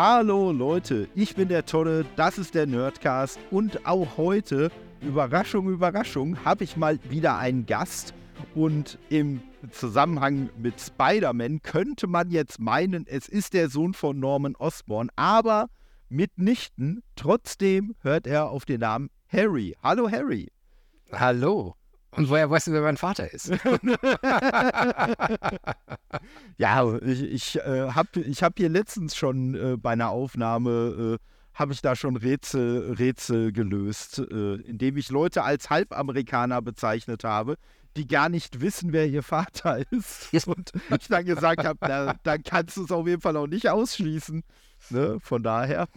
Hallo Leute, ich bin der Tolle, das ist der Nerdcast und auch heute, Überraschung, Überraschung, habe ich mal wieder einen Gast und im Zusammenhang mit Spider-Man könnte man jetzt meinen, es ist der Sohn von Norman Osborn, aber mitnichten. Trotzdem hört er auf den Namen Harry. Hallo Harry. Hallo. Und woher weißt du, wer mein Vater ist? ja, ich, ich äh, habe ich hab hier letztens schon äh, bei einer Aufnahme, äh, habe ich da schon Rätsel, Rätsel gelöst, äh, indem ich Leute als Halbamerikaner bezeichnet habe, die gar nicht wissen, wer ihr Vater ist. Und ich dann gesagt habe, dann kannst du es auf jeden Fall auch nicht ausschließen. Ne? Von daher,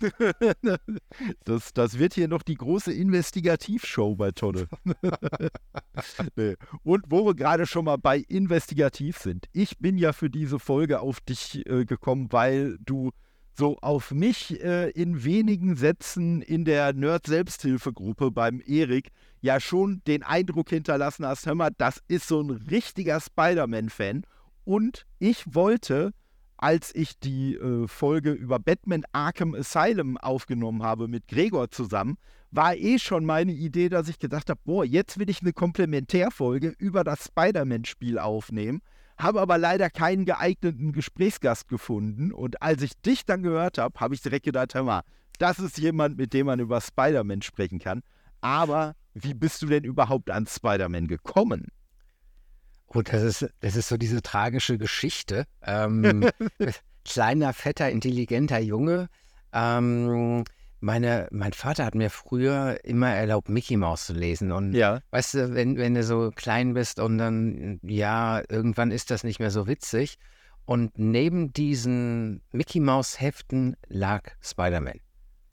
das, das wird hier noch die große Investigativshow bei Tonne. nee. Und wo wir gerade schon mal bei Investigativ sind. Ich bin ja für diese Folge auf dich äh, gekommen, weil du so auf mich äh, in wenigen Sätzen in der Nerd-Selbsthilfegruppe beim Erik ja schon den Eindruck hinterlassen hast, hör mal, das ist so ein richtiger Spider-Man-Fan. Und ich wollte als ich die äh, Folge über Batman Arkham Asylum aufgenommen habe mit Gregor zusammen, war eh schon meine Idee, dass ich gedacht habe, boah, jetzt will ich eine Komplementärfolge über das Spider-Man-Spiel aufnehmen, habe aber leider keinen geeigneten Gesprächsgast gefunden und als ich dich dann gehört habe, habe ich direkt gedacht, hör mal, das ist jemand, mit dem man über Spider-Man sprechen kann. Aber wie bist du denn überhaupt an Spider-Man gekommen? Gut, das ist, das ist so diese tragische Geschichte. Ähm, kleiner, fetter, intelligenter Junge. Ähm, meine, mein Vater hat mir früher immer erlaubt, Mickey Mouse zu lesen. Und ja. weißt du, wenn, wenn du so klein bist und dann, ja, irgendwann ist das nicht mehr so witzig. Und neben diesen Mickey Mouse Heften lag Spider-Man.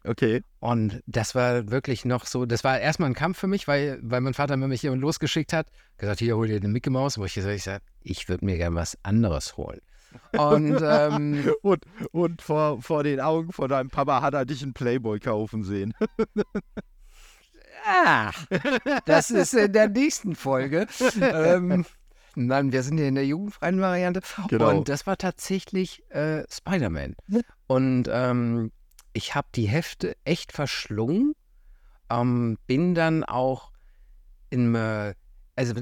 Okay. Und das war wirklich noch so, das war erstmal ein Kampf für mich, weil, weil mein Vater mich hier losgeschickt hat, gesagt, hier hol dir den Mickey Mouse, wo ich gesagt habe, ich würde mir gerne was anderes holen. Und, ähm, und, und vor, vor den Augen von deinem Papa hat er dich einen Playboy kaufen sehen. ah, das ist in der nächsten Folge. ähm, Nein, wir sind hier in der jugendfreien Variante. Genau. Und das war tatsächlich äh, Spider-Man. Und ähm, ich habe die Hefte echt verschlungen, ähm, bin dann auch in, äh, also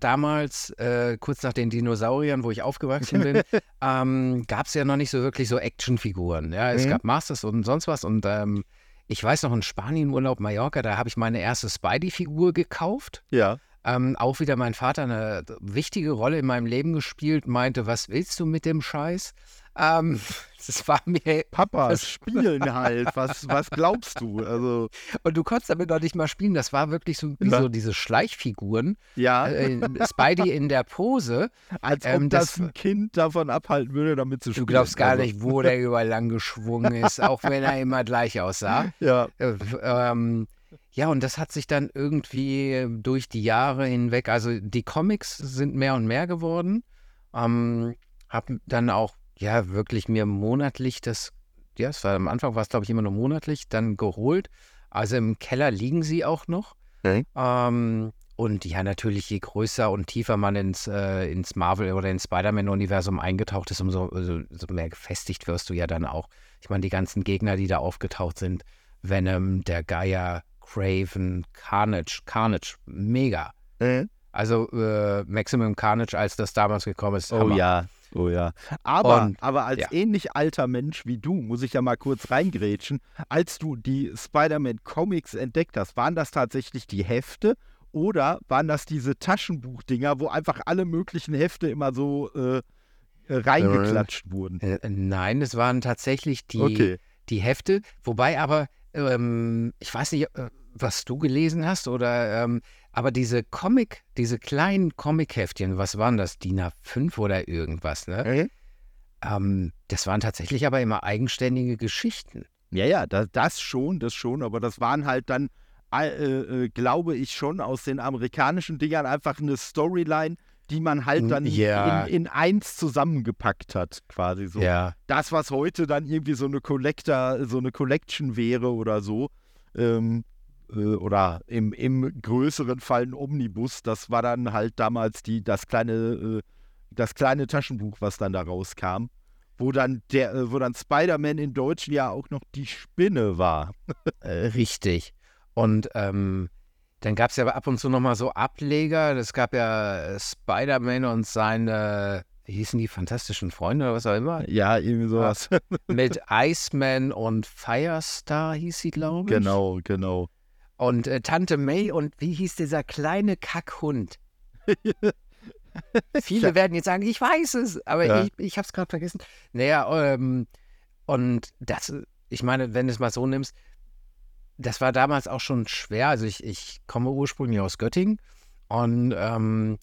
damals, äh, kurz nach den Dinosauriern, wo ich aufgewachsen bin, ähm, gab es ja noch nicht so wirklich so Actionfiguren. Ja, es mhm. gab Masters und sonst was und ähm, ich weiß noch, in Spanienurlaub Mallorca, da habe ich meine erste Spidey-Figur gekauft. Ja. Ähm, auch wieder mein Vater eine wichtige Rolle in meinem Leben gespielt, meinte, was willst du mit dem Scheiß? Ähm, das war mir. Papa, das spielen halt. Was, was glaubst du? Also. Und du konntest damit noch nicht mal spielen. Das war wirklich so wie ja. so diese Schleichfiguren. Ja. Äh, Spidey in der Pose. Als ob ähm, das, das, ein Kind davon abhalten würde, damit zu spielen. Du glaubst gar also. nicht, wo der überall lang geschwungen ist, auch wenn er immer gleich aussah. Ja. Äh, ähm, ja, und das hat sich dann irgendwie durch die Jahre hinweg, also die Comics sind mehr und mehr geworden. Ähm, hab dann auch ja, wirklich mir monatlich das, ja, es war am Anfang war es, glaube ich, immer nur monatlich, dann geholt. Also im Keller liegen sie auch noch. Okay. Ähm, und ja, natürlich, je größer und tiefer man ins, äh, ins Marvel- oder ins Spider-Man-Universum eingetaucht ist, umso also, so mehr gefestigt wirst du ja dann auch. Ich meine, die ganzen Gegner, die da aufgetaucht sind, Venom, der Geier, Craven, Carnage, Carnage, mega. Mhm. Also äh, Maximum Carnage, als das damals gekommen ist. Oh Hammer. ja, Oh ja. Aber, und, aber als ja. ähnlich alter Mensch wie du, muss ich ja mal kurz reingrätschen, als du die Spider-Man-Comics entdeckt hast, waren das tatsächlich die Hefte oder waren das diese Taschenbuchdinger, wo einfach alle möglichen Hefte immer so äh, äh reingeklatscht wurden? Äh, nein, es waren tatsächlich die, okay. die Hefte, wobei aber, ähm, ich weiß nicht, äh, was du gelesen hast oder ähm, aber diese Comic, diese kleinen Comic-Heftchen, was waren das? DIN A5 oder irgendwas, ne? Mhm. Ähm, das waren tatsächlich aber immer eigenständige Geschichten. Ja, ja, das, das schon, das schon, aber das waren halt dann, äh, äh, glaube ich, schon aus den amerikanischen Dingern einfach eine Storyline, die man halt dann ja. in, in, eins zusammengepackt hat, quasi so. Ja. Das, was heute dann irgendwie so eine Collector, so eine Collection wäre oder so, ähm, äh, oder im, im größeren Fall ein Omnibus. Das war dann halt damals die, das kleine, äh, das kleine Taschenbuch, was dann da rauskam. wo dann der, äh, wo dann Spider-Man in Deutschen ja auch noch die Spinne war. Äh, richtig. Und ähm, dann gab es ja ab und zu nochmal so Ableger. Es gab ja Spider-Man und seine, wie hießen die, fantastischen Freunde oder was auch immer. Ja, irgendwie sowas. Mit Iceman und Firestar hieß sie, glaube ich. Genau, genau. Und äh, Tante May und wie hieß dieser kleine Kackhund? Viele ja. werden jetzt sagen, ich weiß es, aber ja. ich, ich habe es gerade vergessen. Naja, ähm, und das, ich meine, wenn du es mal so nimmst, das war damals auch schon schwer. Also ich, ich komme ursprünglich aus Göttingen und ähm,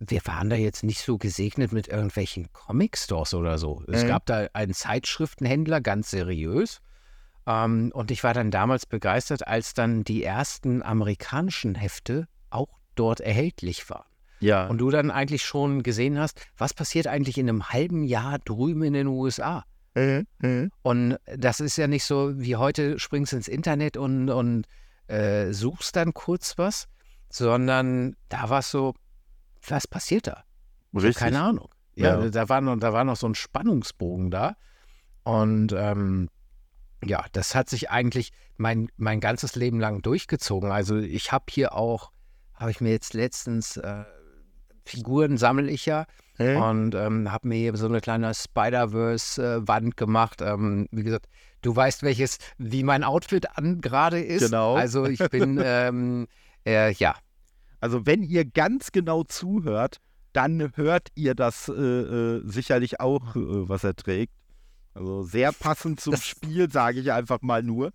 wir waren da jetzt nicht so gesegnet mit irgendwelchen Comic-Stores oder so. Es mhm. gab da einen Zeitschriftenhändler, ganz seriös. Ähm, und ich war dann damals begeistert, als dann die ersten amerikanischen Hefte auch dort erhältlich waren. Ja. Und du dann eigentlich schon gesehen hast, was passiert eigentlich in einem halben Jahr drüben in den USA? Mhm. Mhm. Und das ist ja nicht so wie heute, springst ins Internet und, und äh, suchst dann kurz was, sondern da war es so, was passiert da? Richtig. Keine Ahnung. Ja, ja, Da, war noch, da war noch so ein Spannungsbogen da. Und ähm, ja, das hat sich eigentlich mein, mein ganzes Leben lang durchgezogen. Also ich habe hier auch, habe ich mir jetzt letztens äh, Figuren sammle ich ja. Hey. Und ähm, habe mir hier so eine kleine Spider-Verse-Wand äh, gemacht. Ähm, wie gesagt, du weißt, welches, wie mein Outfit an gerade ist. Genau. Also ich bin, ähm, äh, ja. Also wenn ihr ganz genau zuhört, dann hört ihr das äh, äh sicherlich auch, äh, was er trägt. Also sehr passend zum das Spiel, sage ich einfach mal nur.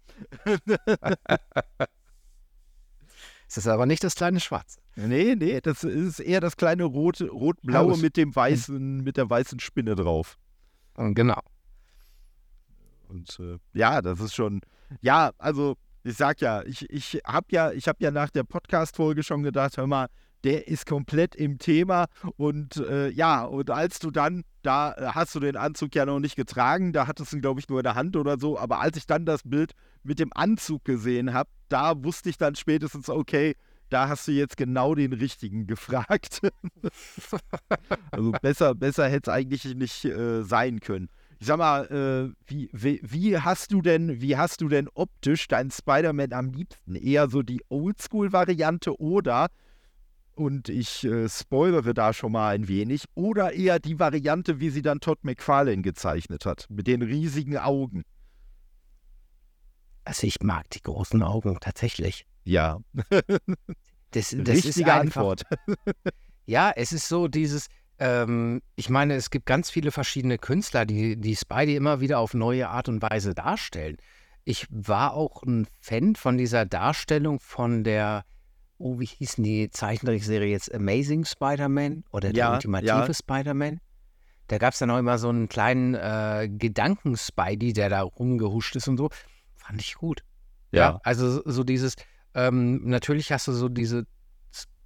Es ist aber nicht das kleine Schwarze. Nee, nee, das ist eher das kleine rot, rot-blaue mit dem weißen, mit der weißen Spinne drauf. Genau. Und äh, ja, das ist schon, ja, also ich sag ja, ich, ich habe ja, ich habe ja nach der Podcast-Folge schon gedacht, hör mal, der ist komplett im Thema und äh, ja, und als du dann, da äh, hast du den Anzug ja noch nicht getragen, da hattest du ihn, glaube ich, nur in der Hand oder so, aber als ich dann das Bild mit dem Anzug gesehen habe, da wusste ich dann spätestens, okay, da hast du jetzt genau den richtigen gefragt. also besser, besser hätte es eigentlich nicht äh, sein können. Ich sag mal, äh, wie, wie, wie, hast du denn, wie hast du denn optisch deinen Spider-Man am liebsten? Eher so die Oldschool-Variante oder und ich äh, spoilere da schon mal ein wenig, oder eher die Variante, wie sie dann Todd McFarlane gezeichnet hat, mit den riesigen Augen. Also ich mag die großen Augen tatsächlich. Ja. das, das Richtige ist einfach, Antwort. ja, es ist so dieses, ähm, ich meine, es gibt ganz viele verschiedene Künstler, die, die Spidey immer wieder auf neue Art und Weise darstellen. Ich war auch ein Fan von dieser Darstellung von der oh, wie hießen die Zeichentrickserie jetzt? Amazing Spider-Man oder der ja, ultimative ja. Spider-Man? Da gab es dann auch immer so einen kleinen äh, Gedanken-Spidey, der da rumgehuscht ist und so. Fand ich gut. Ja. ja also so dieses, ähm, natürlich hast du so diese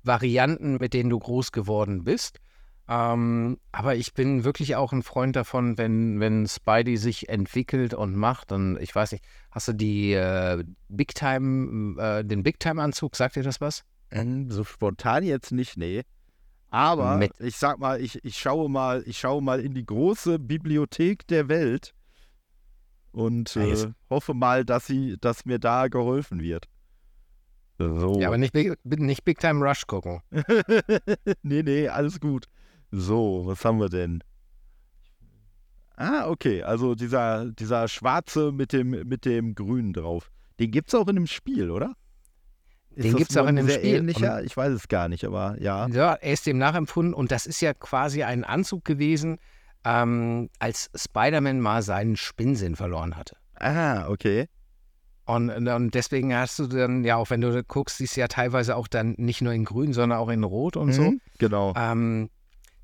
Varianten, mit denen du groß geworden bist. Ähm, aber ich bin wirklich auch ein Freund davon, wenn, wenn Spidey sich entwickelt und macht. Und ich weiß nicht, hast du die äh, Big Time, äh, den Big Time-Anzug, sagt dir das was? Ähm, so spontan jetzt nicht, nee. Aber Mit. ich sag mal, ich, ich schaue mal, ich schaue mal in die große Bibliothek der Welt und äh, hoffe mal, dass sie, dass mir da geholfen wird. So. Ja, aber nicht, nicht Big Time Rush gucken. nee, nee, alles gut. So, was haben wir denn? Ah, okay. Also dieser, dieser schwarze mit dem, mit dem Grünen drauf. Den gibt es auch in dem Spiel, oder? Ist den gibt es auch in dem Spiel. Ähnlicher? Ich weiß es gar nicht, aber ja. Ja, er ist dem nachempfunden und das ist ja quasi ein Anzug gewesen, ähm, als Spider-Man mal seinen Spinnsinn verloren hatte. Ah, okay. Und, und, deswegen hast du dann, ja, auch wenn du guckst, siehst du ja teilweise auch dann nicht nur in grün, sondern auch in rot und mhm, so. Genau. Ähm,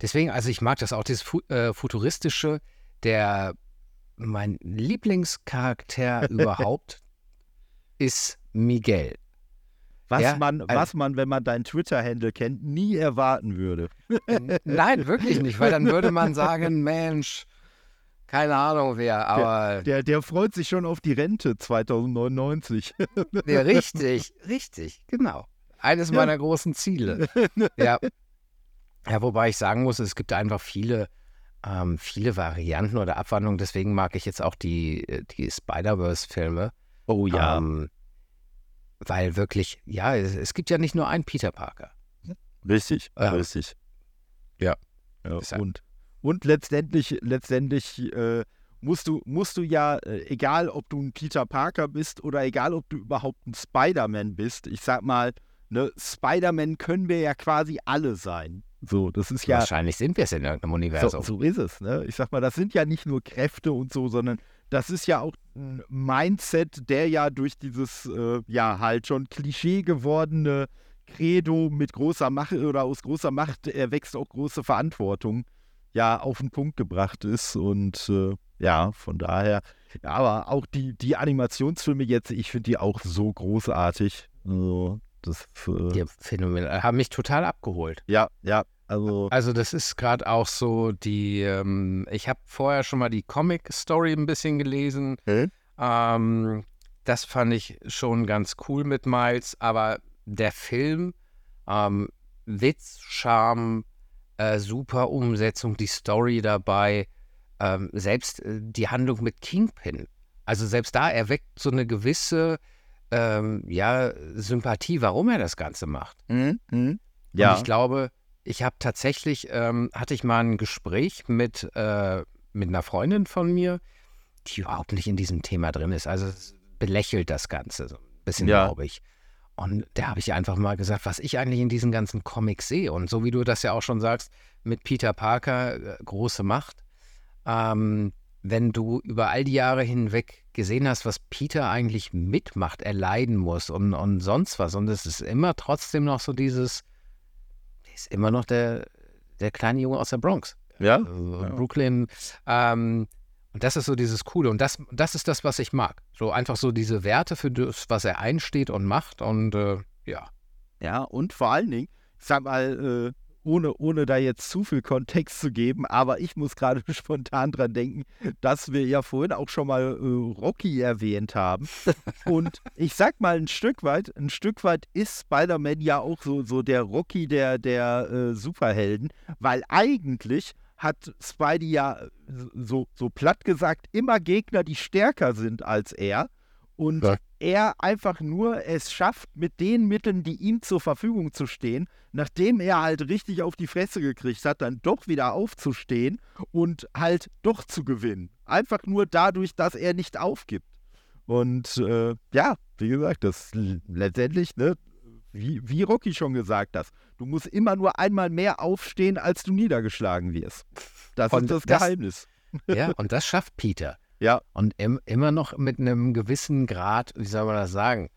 Deswegen, also ich mag das auch, dieses Fu äh, Futuristische, der mein Lieblingscharakter überhaupt ist Miguel. Was, ja, man, also, was man, wenn man deinen Twitter-Handle kennt, nie erwarten würde. Nein, wirklich nicht, weil dann würde man sagen, Mensch, keine Ahnung wer, aber. Der, der, der freut sich schon auf die Rente 2099. Ja, richtig, richtig, genau. Eines ja. meiner großen Ziele. Ja. Ja, wobei ich sagen muss, es gibt einfach viele ähm, viele Varianten oder Abwandlungen. Deswegen mag ich jetzt auch die, äh, die Spider-Verse-Filme. Oh ja. Ähm, weil wirklich, ja, es, es, gibt ja nicht nur einen Peter Parker. Richtig, ja. richtig. Ja. ja und, und letztendlich, letztendlich äh, musst du, musst du ja, äh, egal ob du ein Peter Parker bist oder egal ob du überhaupt ein Spider-Man bist, ich sag mal, ne, Spider-Man können wir ja quasi alle sein. So, das ist ja. Wahrscheinlich sind wir es in irgendeinem Universum. So, so, ist es, ne? Ich sag mal, das sind ja nicht nur Kräfte und so, sondern das ist ja auch ein Mindset, der ja durch dieses, äh, ja, halt schon Klischee gewordene Credo mit großer Macht oder aus großer Macht erwächst auch große Verantwortung, ja, auf den Punkt gebracht ist. Und äh, ja, von daher, ja, aber auch die, die Animationsfilme jetzt, ich finde die auch so großartig. Also, das äh, die phänomenal, haben mich total abgeholt. Ja, ja. Also, also das ist gerade auch so die, ähm, ich habe vorher schon mal die Comic-Story ein bisschen gelesen. Hm? Ähm, das fand ich schon ganz cool mit Miles, aber der Film, ähm, Witz, Charme, äh, super Umsetzung, die Story dabei, ähm, selbst äh, die Handlung mit Kingpin. Also selbst da erweckt so eine gewisse ähm, ja, Sympathie, warum er das Ganze macht. Mhm. Mhm. Ja. Und ich glaube, ich habe tatsächlich, ähm, hatte ich mal ein Gespräch mit, äh, mit einer Freundin von mir, die überhaupt nicht in diesem Thema drin ist. Also belächelt das Ganze so ein bisschen, ja. glaube ich. Und da habe ich einfach mal gesagt, was ich eigentlich in diesen ganzen Comics sehe. Und so wie du das ja auch schon sagst, mit Peter Parker, äh, große Macht. Ähm, wenn du über all die Jahre hinweg gesehen hast, was Peter eigentlich mitmacht, erleiden muss und, und sonst was. Und es ist immer trotzdem noch so dieses, ist immer noch der, der kleine Junge aus der Bronx. Ja. Also, ja. Brooklyn. Ähm, und das ist so dieses Coole. Und das, das ist das, was ich mag. So einfach so diese Werte für das, was er einsteht und macht. Und äh, ja. Ja, und vor allen Dingen, ich sag mal, äh, ohne, ohne da jetzt zu viel Kontext zu geben, aber ich muss gerade spontan dran denken, dass wir ja vorhin auch schon mal äh, Rocky erwähnt haben. Und ich sag mal ein Stück weit, ein Stück weit ist Spider-Man ja auch so, so der Rocky der, der äh, Superhelden, weil eigentlich hat Spidey ja so, so platt gesagt immer Gegner, die stärker sind als er und ja. Er einfach nur es schafft, mit den Mitteln, die ihm zur Verfügung zu stehen, nachdem er halt richtig auf die Fresse gekriegt hat, dann doch wieder aufzustehen und halt doch zu gewinnen. Einfach nur dadurch, dass er nicht aufgibt. Und äh, ja, wie gesagt, das letztendlich, ne, wie, wie Rocky schon gesagt hat, du musst immer nur einmal mehr aufstehen, als du niedergeschlagen wirst. Das und ist das, das Geheimnis. Ja, und das schafft Peter. Ja. Und im, immer noch mit einem gewissen Grad, wie soll man das sagen,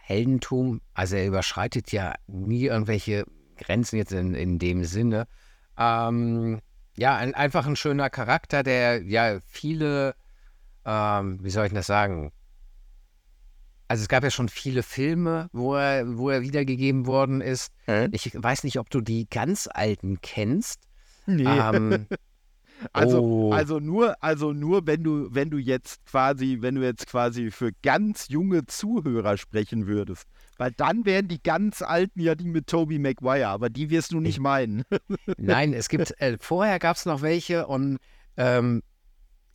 Heldentum, also er überschreitet ja nie irgendwelche Grenzen jetzt in, in dem Sinne. Ähm, ja, ein, einfach ein schöner Charakter, der ja viele, ähm, wie soll ich das sagen? Also es gab ja schon viele Filme, wo er, wo er wiedergegeben worden ist. Hä? Ich weiß nicht, ob du die ganz alten kennst. Nee. Ähm, Also, oh. also nur, also nur, wenn du, wenn du jetzt quasi, wenn du jetzt quasi für ganz junge Zuhörer sprechen würdest. Weil dann wären die ganz alten ja die mit Toby Maguire, aber die wirst du nicht meinen. Nein, es gibt, äh, vorher gab es noch welche und ähm,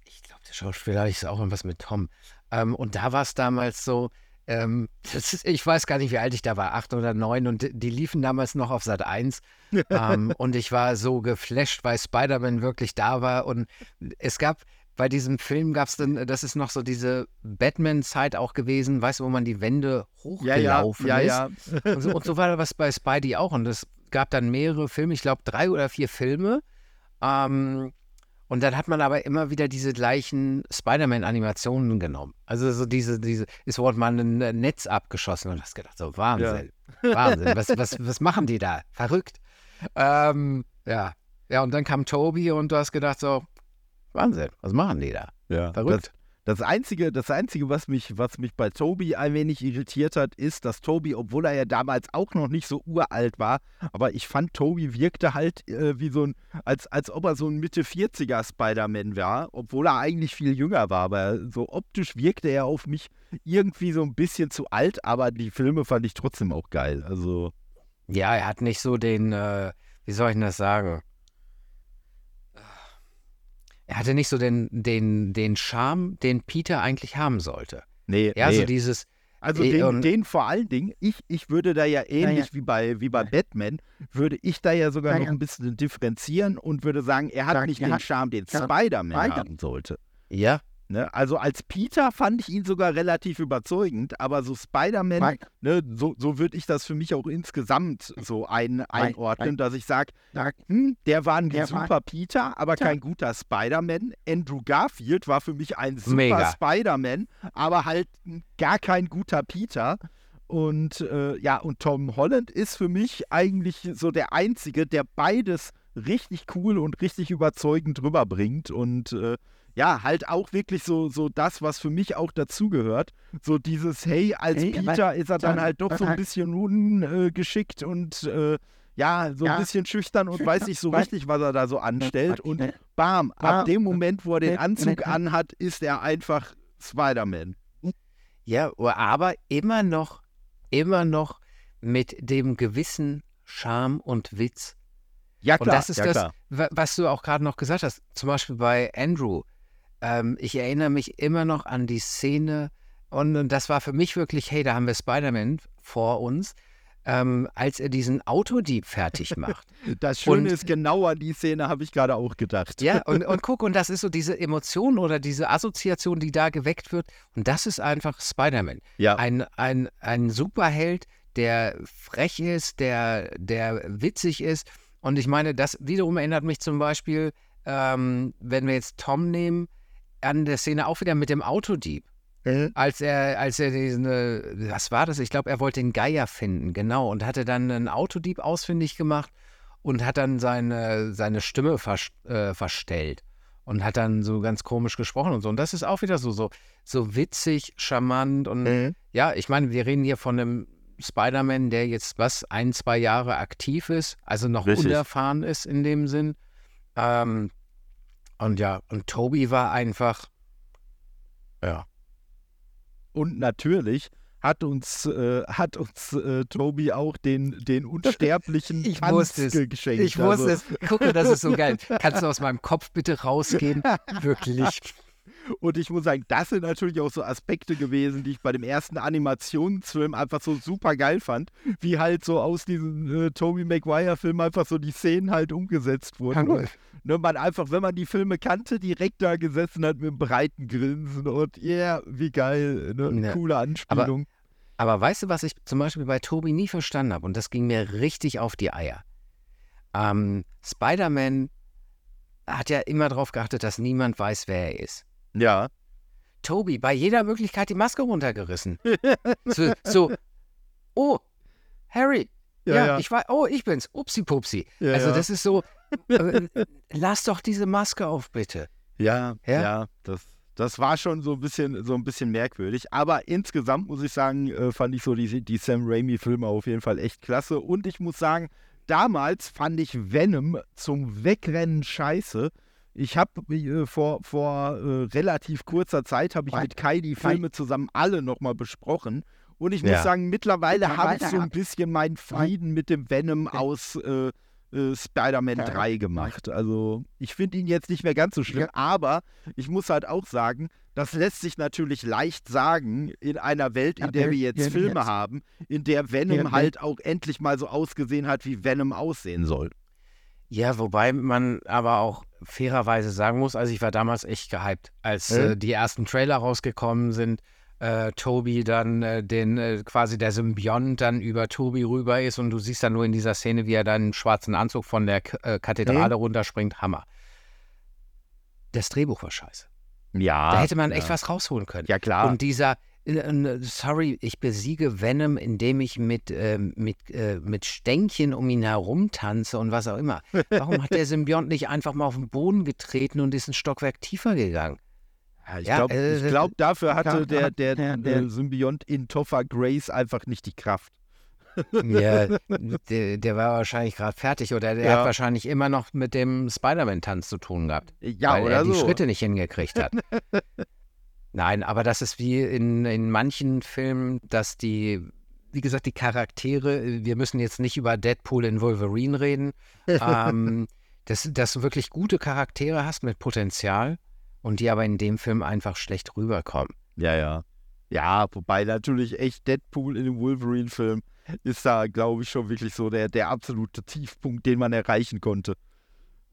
ich glaube, der Schauspieler ist auch irgendwas mit Tom. Ähm, und da war es damals so, ähm, ist, ich weiß gar nicht, wie alt ich da war, acht oder neun, und die liefen damals noch auf Sat 1. ähm, und ich war so geflasht, weil Spider-Man wirklich da war. Und es gab, bei diesem Film gab es dann, das ist noch so diese Batman-Zeit auch gewesen, weißt du, wo man die Wände hochgelaufen ja, ja, ist. Ja, und, so, und so war das bei Spidey auch. Und es gab dann mehrere Filme, ich glaube drei oder vier Filme. Ähm, und dann hat man aber immer wieder diese gleichen Spider-Man-Animationen genommen. Also so diese, diese, es wurde mal ein Netz abgeschossen und hast gedacht, so Wahnsinn, ja. Wahnsinn, was, was, was machen die da? Verrückt. Ähm, ja. Ja, und dann kam Toby und du hast gedacht, so, Wahnsinn, was machen die da? Ja, Verrückt. Das, das Einzige, das Einzige was, mich, was mich bei Toby ein wenig irritiert hat, ist, dass Toby, obwohl er ja damals auch noch nicht so uralt war, aber ich fand, Toby wirkte halt äh, wie so ein, als, als ob er so ein Mitte 40er Spider-Man war, obwohl er eigentlich viel jünger war. Aber so optisch wirkte er auf mich irgendwie so ein bisschen zu alt, aber die Filme fand ich trotzdem auch geil. Also. Ja, er hat nicht so den, äh, wie soll ich denn das sagen? er hatte nicht so den, den, den Charme, den Peter eigentlich haben sollte. Nee, Ja, nee. so dieses, Also Eh, den, und- den vor allen Dingen, ich, ich würde da ja ähnlich ja. wie bei, wie bei Batman, würde ich da ja sogar Ja, noch ja. ein bisschen differenzieren und würde sagen, er hat Ja, nicht ja. den Charme, den. Spider-Man Spider- haben sollte. ja, Ne? Also als Peter fand ich ihn sogar relativ überzeugend, aber so Spider-Man, ne, so, so würde ich das für mich auch insgesamt so ein, einordnen, dass ich sage, hm, der war ein Der war- super Peter, aber Tja. kein guter Spider-Man. Andrew Garfield war für mich ein super. Spider-Man, aber halt gar kein guter Peter. Und äh, ja, und Tom Holland ist für mich eigentlich so der Einzige, der beides richtig cool und richtig überzeugend rüberbringt. Und äh, ja, halt auch wirklich so, so das, was für mich auch dazugehört. So dieses, hey, als Hey, Peter ist er dann dann- halt doch so ein bisschen ungeschickt und äh, ja, so ein Ja. bisschen schüchtern und Schüchtern, weiß nicht so richtig, was er da so anstellt. Und Schnell. bam, ab dem Moment, wo er den Schnell, Anzug anhat, ist er einfach Spider-Man. ja, aber immer noch, immer noch mit dem gewissen Charme und Witz. Ja, Und klar. das ist ja, das, klar. wa- was du auch gerade noch gesagt hast. Zum Beispiel bei Andrew. Ähm, ich erinnere mich immer noch an die Szene, und, und das war für mich wirklich, hey, da haben wir Spider-Man vor uns, ähm, als er diesen Autodieb fertig macht. Das Schöne und- ist, genau an die Szene habe ich gerade auch gedacht. ja, und, und guck, und das ist so diese Emotion oder diese Assoziation, die da geweckt wird. Und das ist einfach Spider-Man. Ja. Ein, ein, ein Superheld, der frech ist, der, der witzig ist. Und ich meine, das wiederum erinnert mich zum Beispiel, ähm, wenn wir jetzt Tom nehmen, an der Szene auch wieder mit dem Autodieb. Äh, Als er, als er diesen, äh, was war das? Ich glaube, er wollte den Geier finden, genau. Und hatte dann einen Autodieb ausfindig gemacht und hat dann seine, seine Stimme vers äh, verstellt und hat dann so ganz komisch gesprochen und so. Und das ist auch wieder so, so, so witzig, charmant und äh. ja, ich meine, wir reden hier von einem Spider-Man, der jetzt was, ein, zwei Jahre aktiv ist, also noch Richtig. unerfahren ist in dem Sinn. Ähm, und ja, und Toby war einfach, ja, Und natürlich hat uns, äh, hat uns äh, Tobi auch den, den unsterblichen Ich Tanz wusste es. ge- geschenkt. Ich wusste also, es. Gucke, das ist so geil. Kannst du aus meinem Kopf bitte rausgehen? Wirklich. Und ich muss sagen, das sind natürlich auch so Aspekte gewesen, die ich bei dem ersten Animationsfilm einfach so super geil fand, wie halt so aus diesem äh, Tobey Maguire-Film einfach so die Szenen halt umgesetzt wurden. Und, ne, man einfach, wenn man die Filme kannte, direkt da gesessen hat mit einem breiten Grinsen und ja, wie geil, ne? Ja. coole Anspielung. Aber weißt du, was ich zum Beispiel bei Toby nie verstanden habe? Und das ging mir richtig auf die Eier. Ähm, Spider-Man hat ja immer darauf geachtet, dass niemand weiß, wer er ist. Ja. Toby, bei jeder Möglichkeit die Maske runtergerissen. so, so, oh, Harry. Ja, Ja, ja. ich war, oh, ich bin's. Upsi pupsi. Ja, also das ist so, äh, lass doch diese Maske auf, bitte. Ja, ja, Ja? das, das war schon so ein bisschen, so ein bisschen merkwürdig. Aber insgesamt muss ich sagen, äh, fand ich so die, die Sam Raimi-Filme auf jeden Fall echt klasse. Und ich muss sagen, damals fand ich Venom zum Wegrennen scheiße. Ich habe äh, vor, vor äh, relativ kurzer Zeit habe ich Weil- mit Kai die Filme zusammen alle nochmal besprochen. Und ich muss Ja. sagen, mittlerweile habe ich so ein bisschen meinen Frieden mit dem Venom aus äh, äh, Spider-Man Ja. 3 gemacht. Also ich finde ihn jetzt nicht mehr ganz so schlimm, Ja. aber ich muss halt auch sagen, das lässt sich natürlich leicht sagen in einer Welt, in der wir- jetzt Filme haben, in der Venom halt auch endlich mal so ausgesehen hat, wie Venom aussehen soll. Ja, wobei man aber auch fairerweise sagen muss, also ich war damals echt gehypt, als Äh? äh, die ersten Trailer rausgekommen sind. Äh, Toby dann äh, den äh, quasi der Symbiont dann über Toby rüber ist und du siehst dann nur in dieser Szene, wie er dann im schwarzen Anzug von der K äh, Kathedrale runterspringt. Hammer. Das Drehbuch war scheiße. Ja. Da hätte man echt ja. was rausholen können. Ja, klar. Und dieser, sorry, ich besiege Venom, indem ich mit, ähm, mit, äh, mit Stänkchen um ihn herum tanze und was auch immer. Warum hat der Symbiont nicht einfach mal auf den Boden getreten und ist ein Stockwerk tiefer gegangen? Ja, ich Ja, glaube, äh, glaub, dafür hatte der, der, der- der Symbiont in Topher Grace einfach nicht die Kraft. Ja, der, der war wahrscheinlich gerade fertig oder der Ja. hat wahrscheinlich immer noch mit dem Spider-Man-Tanz zu tun gehabt, Ja, weil er die so. Schritte nicht hingekriegt hat. Nein, aber das ist wie in, in manchen Filmen, dass die, wie gesagt, die Charaktere, wir müssen jetzt nicht über Deadpool in Wolverine reden, ähm, dass, dass du wirklich gute Charaktere hast mit Potenzial und die aber in dem Film einfach schlecht rüberkommen. Ja, ja. Ja, wobei natürlich echt Deadpool in dem Wolverine-Film ist da, glaube ich, schon wirklich so der, der absolute Tiefpunkt, den man erreichen konnte.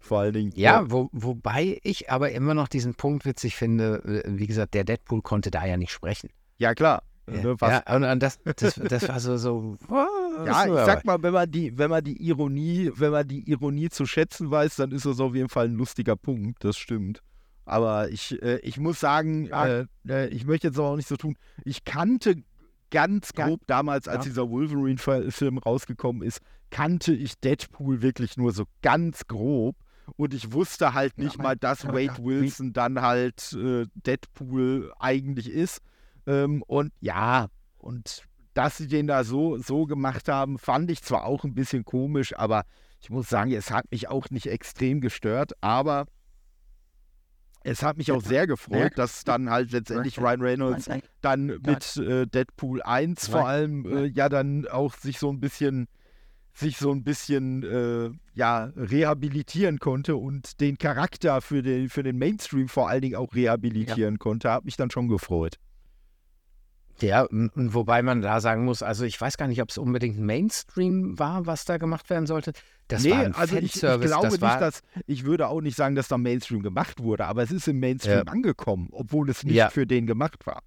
Vor allen Dingen. Ja, wo, wobei ich aber immer noch diesen Punkt witzig finde, äh, wie gesagt, der Deadpool konnte da ja nicht sprechen. Ja, klar. Ja, ne, ja und, das, das, das, war so, so ja, ich sag mal, wenn man die, wenn man die Ironie, wenn man die Ironie zu schätzen weiß, dann ist das auf jeden Fall ein lustiger Punkt, das stimmt. Aber ich, äh, ich muss sagen, äh, äh, ich möchte jetzt aber auch nicht so tun. Ich kannte ganz grob damals, als ja. dieser Wolverine-Film rausgekommen ist, kannte ich Deadpool wirklich nur so ganz grob. Und ich wusste halt nicht ja, mal, dass Wade Wilson dann halt äh, Deadpool eigentlich ist. Ähm, und ja, und dass sie den da so, so gemacht haben, fand ich zwar auch ein bisschen komisch, aber ich muss sagen, es hat mich auch nicht extrem gestört. Aber es hat mich auch sehr gefreut, dass dann halt letztendlich Ryan Reynolds dann mit äh, Deadpool 1 vor allem äh, ja dann auch sich so ein bisschen sich so ein bisschen äh, ja rehabilitieren konnte und den Charakter für den für den Mainstream vor allen Dingen auch rehabilitieren ja. konnte, hat mich dann schon gefreut. Ja, wobei man da sagen muss, also ich weiß gar nicht, ob es unbedingt Mainstream war, was da gemacht werden sollte. Das nee, war ein also ich, ich glaube das nicht, dass, ich würde auch nicht sagen, dass da Mainstream gemacht wurde, aber es ist im Mainstream ja. angekommen, obwohl es nicht ja. für den gemacht war.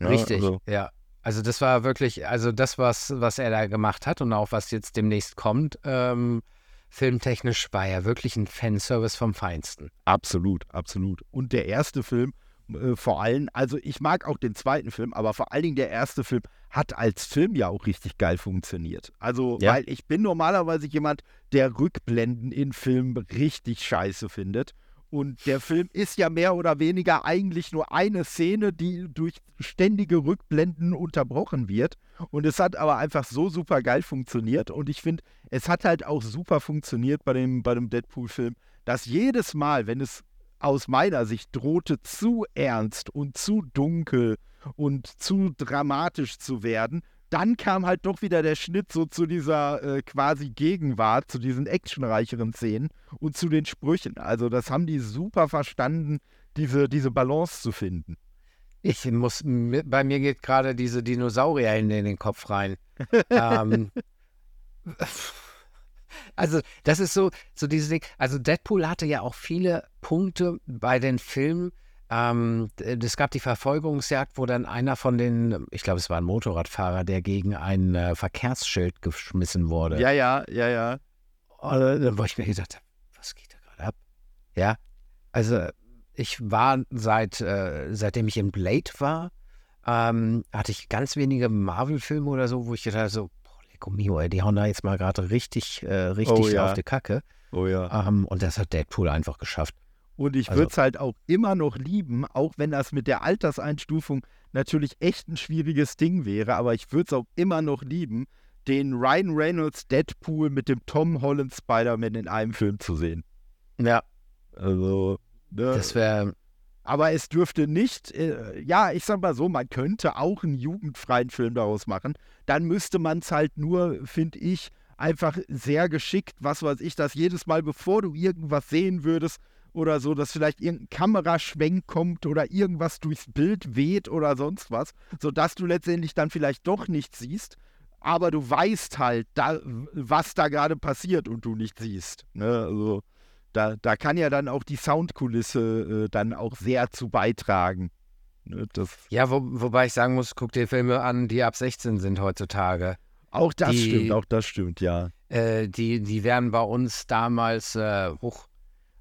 Ja, Richtig, also. ja. Also das war wirklich, also das, was, was er da gemacht hat und auch was jetzt demnächst kommt, ähm, filmtechnisch war ja wirklich ein Fanservice vom Feinsten. Absolut, absolut. Und der erste Film äh, vor allem, also ich mag auch den zweiten Film, aber vor allen Dingen der erste Film hat als Film ja auch richtig geil funktioniert. Also, ja. weil ich bin normalerweise jemand, der Rückblenden in Filmen richtig scheiße findet. Und der Film ist ja mehr oder weniger eigentlich nur eine Szene, die durch ständige Rückblenden unterbrochen wird. Und es hat aber einfach so super geil funktioniert. Und ich finde, es hat halt auch super funktioniert bei dem, bei dem Deadpool-Film, dass jedes Mal, wenn es aus meiner Sicht drohte zu ernst und zu dunkel und zu dramatisch zu werden, dann kam halt doch wieder der Schnitt so zu dieser äh, quasi Gegenwart, zu diesen actionreicheren Szenen und zu den Sprüchen. Also das haben die super verstanden, diese, diese Balance zu finden. Ich muss, bei mir geht gerade diese Dinosaurier in den Kopf rein. ähm, also, das ist so, so dieses Ding. Also, Deadpool hatte ja auch viele Punkte bei den Filmen. Ähm, es gab die Verfolgungsjagd, wo dann einer von den, ich glaube, es war ein Motorradfahrer, der gegen ein äh, Verkehrsschild geschmissen wurde. Ja, ja, ja, ja. Und, wo ich mir gedacht habe, was geht da gerade ab? Ja, also ich war seit, äh, seitdem ich in Blade war, ähm, hatte ich ganz wenige Marvel-Filme oder so, wo ich gedacht habe, so, Lecco mio, ey, die hauen da jetzt mal gerade richtig, äh, richtig oh, ja. auf die Kacke. Oh ja. Ähm, und das hat Deadpool einfach geschafft. Und ich also, würde es halt auch immer noch lieben, auch wenn das mit der Alterseinstufung natürlich echt ein schwieriges Ding wäre, aber ich würde es auch immer noch lieben, den Ryan Reynolds Deadpool mit dem Tom Holland Spider-Man in einem Film zu sehen. Ja. Also, ne? Das wäre aber es dürfte nicht, äh, ja, ich sag mal so, man könnte auch einen jugendfreien Film daraus machen. Dann müsste man es halt nur, finde ich, einfach sehr geschickt, was weiß ich, dass jedes Mal, bevor du irgendwas sehen würdest oder so, dass vielleicht irgendein Kameraschwenk kommt oder irgendwas durchs Bild weht oder sonst was, sodass du letztendlich dann vielleicht doch nichts siehst, aber du weißt halt, da, was da gerade passiert und du nicht siehst. Ne? Also, da, da kann ja dann auch die Soundkulisse äh, dann auch sehr zu beitragen. Ne, ja, wo, wobei ich sagen muss, guck dir Filme an, die ab 16 sind heutzutage. Auch das die, stimmt, auch das stimmt, ja. Äh, die, die wären bei uns damals äh, hoch.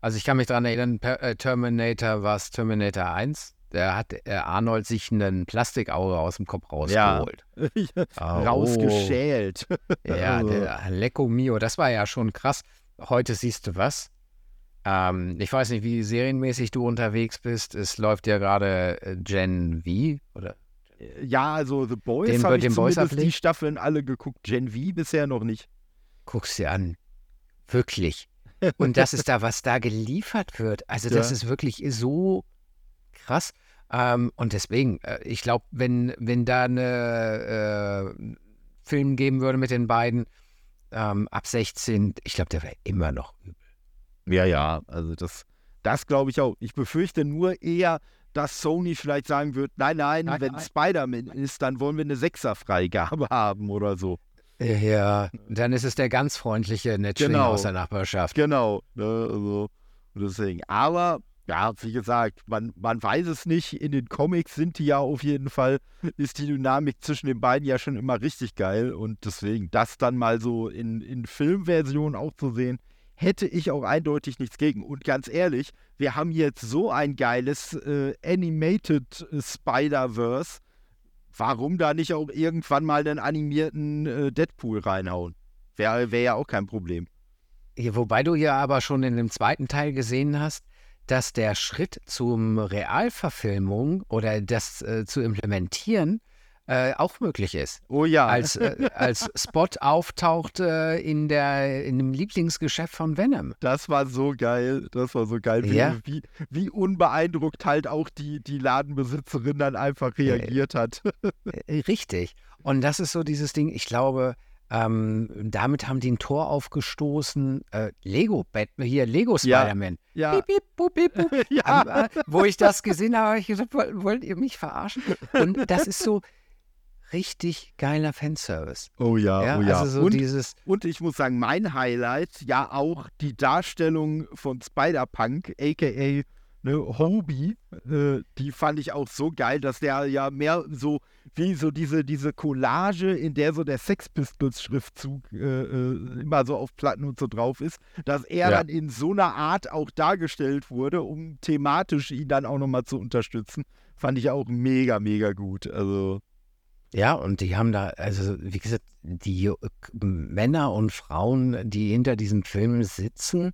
Also ich kann mich daran erinnern, äh, Terminator war es Terminator 1. Da hat äh, Arnold sich einen Plastikauge aus dem Kopf rausgeholt. Ja. oh. Rausgeschält. ja, der Lecco Mio, das war ja schon krass. Heute siehst du was? Ähm, ich weiß nicht, wie serienmäßig du unterwegs bist. Es läuft ja gerade äh, Gen V, oder? Ja, also The Boys habe ich den zumindest Boys die Staffeln alle geguckt. Gen V bisher noch nicht. Guck's dir an. Wirklich. Und das ist da, was da geliefert wird. Also das ja. ist wirklich so krass. Ähm, und deswegen, äh, ich glaube, wenn, wenn da eine äh, Film geben würde mit den beiden ähm, ab 16, ich glaube, der wäre immer noch übel. Ja, ja, also das, das glaube ich auch. Ich befürchte nur eher, dass Sony vielleicht sagen wird, nein, nein, Nein, wenn. Spider-Man ist, dann wollen wir eine Sechser-Freigabe haben oder so. Ja, dann ist es der ganz freundliche Netschling Genau. aus der Nachbarschaft. Genau, ne, also deswegen. Aber ja, wie gesagt, man, man weiß es nicht. In den Comics sind die ja auf jeden Fall, ist die Dynamik zwischen den beiden ja schon immer richtig geil. Und deswegen, das dann mal so in, in Filmversion auch zu sehen, hätte ich auch eindeutig nichts gegen. Und ganz ehrlich, wir haben jetzt so ein geiles äh, Animated äh, Spider-Verse. Warum da nicht auch irgendwann mal einen animierten äh, Deadpool reinhauen? Wäre wär ja auch kein Problem. Wobei du ja aber schon in dem zweiten Teil gesehen hast, dass der Schritt zum Realverfilmung oder das äh, zu implementieren äh, auch möglich ist. Oh ja. Als, äh, als Spot auftaucht äh, in, der, in dem Lieblingsgeschäft von Venom. Das war so geil. Das war so geil, wie, Ja. wie, wie unbeeindruckt halt auch die, die Ladenbesitzerin dann einfach reagiert hat. Äh, Richtig. Und das ist so dieses Ding, ich glaube, ähm, damit haben die ein Tor aufgestoßen. Äh, Lego, Bat hier Lego Ja. Spider-Man. ja. Piep, piep, bup, piep, bup. ja. Ähm, äh, wo ich das gesehen habe, habe ich gesagt, wollt, wollt ihr mich verarschen? Und das ist so richtig geiler Fanservice. Oh ja, Ja, oh ja. also so und, dieses, und ich muss sagen, mein Highlight, ja auch die Darstellung von Spider-Punk, a.k.a. Ne, Hobie, äh, die fand ich auch so geil, dass der ja mehr so wie so diese, diese Collage, in der so der Sex Pistols Schriftzug äh, äh, immer so auf Platten und so drauf ist, dass er Ja. dann in so einer Art auch dargestellt wurde, um thematisch ihn dann auch nochmal zu unterstützen, fand ich auch mega, mega gut. Also, ja, und die haben da, also wie gesagt, die äh, Männer und Frauen, die hinter diesem Film sitzen,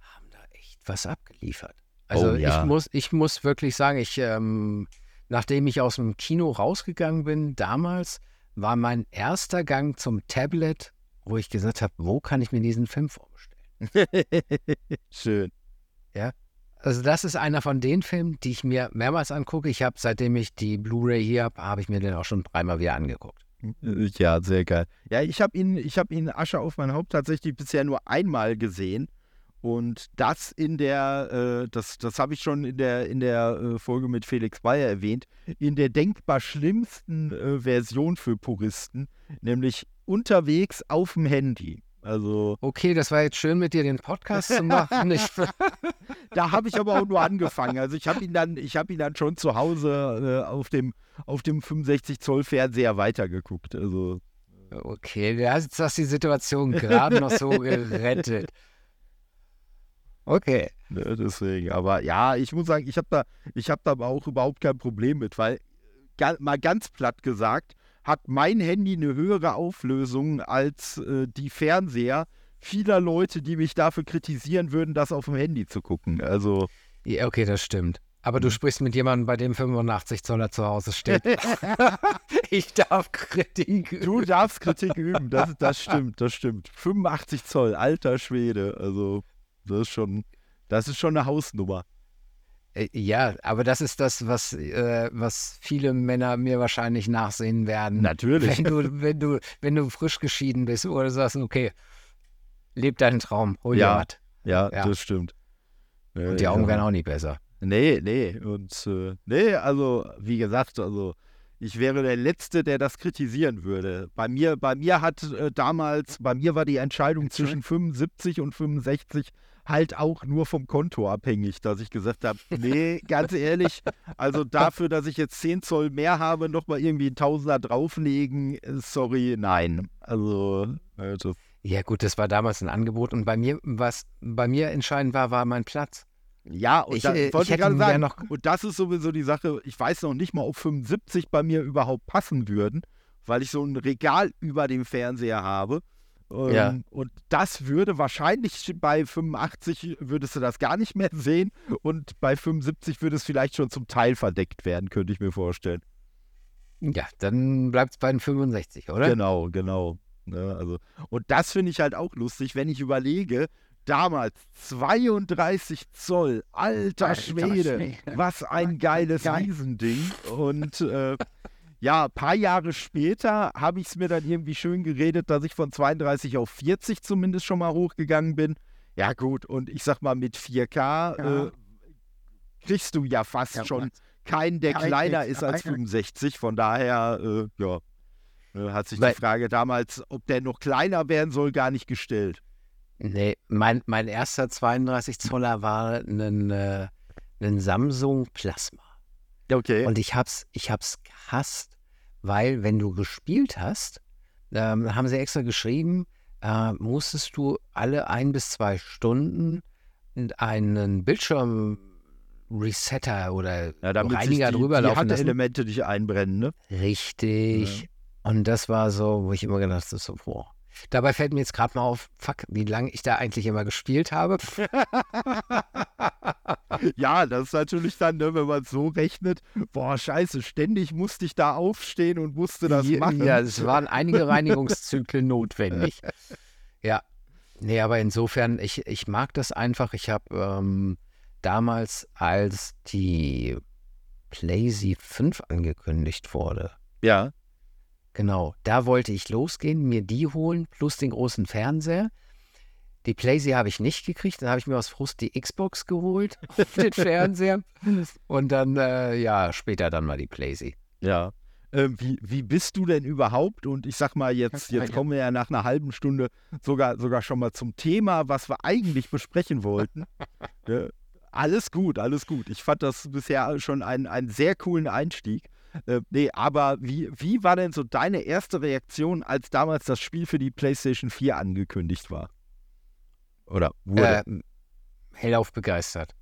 haben da echt was abgeliefert. Also Oh, ja. ich, muss, ich muss wirklich sagen, ich, ähm, nachdem ich aus dem Kino rausgegangen bin, damals war mein erster Gang zum Tablet, wo ich gesagt habe, wo kann ich mir diesen Film vorbestellen? schön. Also das ist einer von den Filmen, die ich mir mehrmals angucke. Ich habe, seitdem ich die Blu-ray hier habe, habe ich mir den auch schon dreimal wieder angeguckt. Ja, sehr geil. Ja, ich habe ihn, ich habe ihn Asche auf mein Haupt tatsächlich bisher nur einmal gesehen. Und das in der, äh, das, das habe ich schon in der, in der äh, Folge mit Felix Bayer erwähnt, in der denkbar schlimmsten äh, Version für Puristen, nämlich unterwegs auf dem Handy. Also Okay, das war jetzt schön mit dir den Podcast zu machen. Ich, da habe ich aber auch nur angefangen. Also ich habe ihn dann, ich habe ihn dann schon zu Hause äh, auf dem, auf dem 65 Zoll Fernseher weitergeguckt. Also okay, du hast hast die Situation gerade noch so gerettet. Okay. Ne, deswegen, aber ja, ich muss sagen, ich habe da, ich habe da aber auch überhaupt kein Problem mit, weil mal ganz platt gesagt, hat mein Handy eine höhere Auflösung als äh, die Fernseher vieler Leute, die mich dafür kritisieren würden, das auf dem Handy zu gucken. Also Ja, okay, das stimmt. Aber du sprichst mit jemandem, bei dem 85 Zoller zu Hause steht. ich darf Kritik. du darfst Kritik üben, das, das stimmt, das stimmt. 85 Zoll, alter Schwede, also das ist schon, das ist schon eine Hausnummer. Äh, Ja, aber das ist das, was, äh, was viele Männer mir wahrscheinlich nachsehen werden. Natürlich. Wenn du, wenn du, wenn du frisch geschieden bist oder sagst, okay, leb deinen Traum, hol dir Ja. was. Ja, Ja. das stimmt. Ne, Und die Augen ja. werden auch nicht besser. Nee, nee. Und äh, nee, also wie gesagt, also ich wäre der Letzte, der das kritisieren würde. Bei mir, bei mir hat äh, damals, bei mir war die Entscheidung zwischen 75 und 65 halt auch nur vom Konto abhängig, dass ich gesagt habe, nee, ganz ehrlich, also dafür, dass ich jetzt 10 Zoll mehr habe, nochmal irgendwie einen Tausender drauflegen, äh, sorry, nein. Also, äh, das, Ja, gut, das war damals ein Angebot und bei mir, was bei mir entscheidend war, war mein Platz. Ja, und Ich, da, äh, ich wollte ich gerade sagen, noch- und das ist sowieso die Sache, ich weiß noch nicht mal, ob 75 bei mir überhaupt passen würden, weil ich so ein Regal über dem Fernseher habe. Ähm, Ja. Und das würde wahrscheinlich bei 85 würdest du das gar nicht mehr sehen und bei 75 würde es vielleicht schon zum Teil verdeckt werden, könnte ich mir vorstellen. Ja, dann bleibt es bei den 65, oder? Genau, genau. Ne, also, und das finde ich halt auch lustig, wenn ich überlege, damals 32 Zoll, alter, Alter Schwede, Schwede. was ein geiles Geil. Riesending. Und äh, ja, ein paar Jahre später habe ich es mir dann irgendwie schön geredet, dass ich von 32 auf 40 zumindest schon mal hochgegangen bin. Ja, gut, und ich sag mal, mit 4K Ja. äh, kriegst du ja fast Ja, schon keinen, der Ja, kleiner ist als aber- 65. Von daher, äh, ja, äh, hat sich Weil- die Frage damals, ob der noch kleiner werden soll, gar nicht gestellt. Nee, mein, mein erster 32 Zoller war ein, äh, ein Samsung Plasma. Okay. Und ich hab's, ich hab's gehasst, weil wenn du gespielt hast, ähm, haben sie extra geschrieben, äh, musstest du alle ein bis zwei Stunden einen Bildschirm-Resetter oder ja, Reiniger die, drüber die laufen lassen. Elemente nicht einbrennen, ne? Richtig. Und das war so, wo ich immer gedacht habe, so, boah. Dabei fällt mir jetzt gerade mal auf, fuck, wie lange ich da eigentlich immer gespielt habe. Ja, das ist natürlich dann, ne, wenn man so rechnet, boah, scheiße, ständig musste ich da aufstehen und musste das Ja, machen. Ja, es waren einige Reinigungszyklen notwendig. Ja. Nee, aber insofern, ich, ich mag das einfach. Ich habe ähm, damals, als die PlayZ 5 angekündigt wurde, ja. Genau, da wollte ich losgehen, mir die holen, plus den großen Fernseher. Die PlayStation habe ich nicht gekriegt, dann habe ich mir aus Frust die Xbox geholt und den Fernseher. Und dann, äh, ja, später dann mal die PlayStation. Ja. Ähm, wie, wie bist du denn überhaupt? Und ich sag mal, jetzt, jetzt kommen wir ja nach einer halben Stunde sogar, sogar schon mal zum Thema, was wir eigentlich besprechen wollten. ja, alles gut, alles gut. Ich fand das bisher schon einen, einen sehr coolen Einstieg. Äh, nee, aber wie, wie war denn so deine erste Reaktion, als damals das Spiel für die PlayStation 4 angekündigt war? Oder wurde? Äh, hellauf begeistert.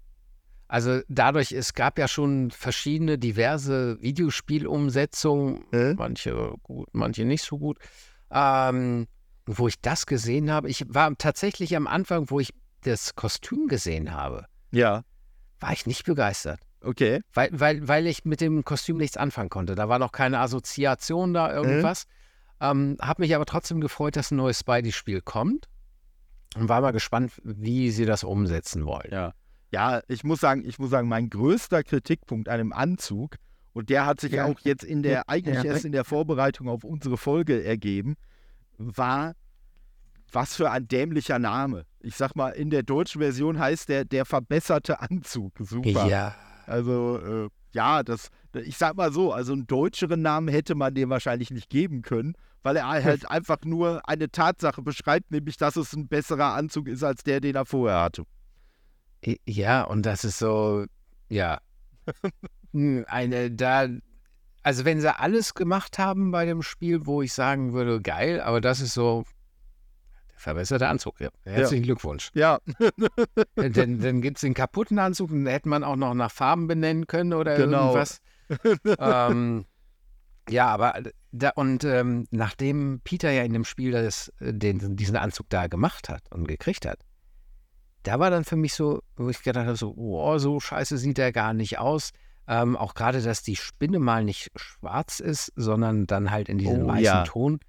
Also dadurch, es gab ja schon verschiedene diverse Videospielumsetzungen, Äh? manche gut, manche nicht so gut. Ähm, wo ich das gesehen habe, ich war tatsächlich am Anfang, wo ich das Kostüm gesehen habe, ja, war ich nicht begeistert. Okay. Weil, weil, weil ich mit dem Kostüm nichts anfangen konnte. Da war noch keine Assoziation da, irgendwas. Ähm, hab mich aber trotzdem gefreut, dass ein neues Spidey-Spiel kommt. Und war mal gespannt, wie sie das umsetzen wollen. Ja. Ja, ich muss sagen, ich muss sagen, mein größter Kritikpunkt an dem Anzug, und der hat sich Ja. auch jetzt in der, eigentlich erst in der Vorbereitung auf unsere Folge ergeben, war, was für ein dämlicher Name. Ich sag mal, in der deutschen Version heißt der der verbesserte Anzug. Super. Ja, Also, äh, ja, das, ich sag mal so, also einen deutscheren Namen hätte man dem wahrscheinlich nicht geben können, weil er halt einfach nur eine Tatsache beschreibt, nämlich, dass es ein besserer Anzug ist als der, den er vorher hatte. Ja, und das ist so, ja. Hm, Eine, da, also wenn sie alles gemacht haben bei dem Spiel, wo ich sagen würde, geil, aber das ist so der verbesserte Anzug. Ja. Herzlichen Glückwunsch. Ja, dann dann gibt es den kaputten Anzug, den hätte man auch noch nach Farben benennen können oder Genau. irgendwas. ähm, ja, aber da, und ähm, nachdem Peter ja in dem Spiel das, äh, den, diesen Anzug da gemacht hat und gekriegt hat, da war dann für mich so, wo ich gedacht habe, so, oh, so scheiße sieht er gar nicht aus. Ähm, auch gerade, dass die Spinne mal nicht schwarz ist, sondern dann halt in diesem Oh, weißen ja. Ton.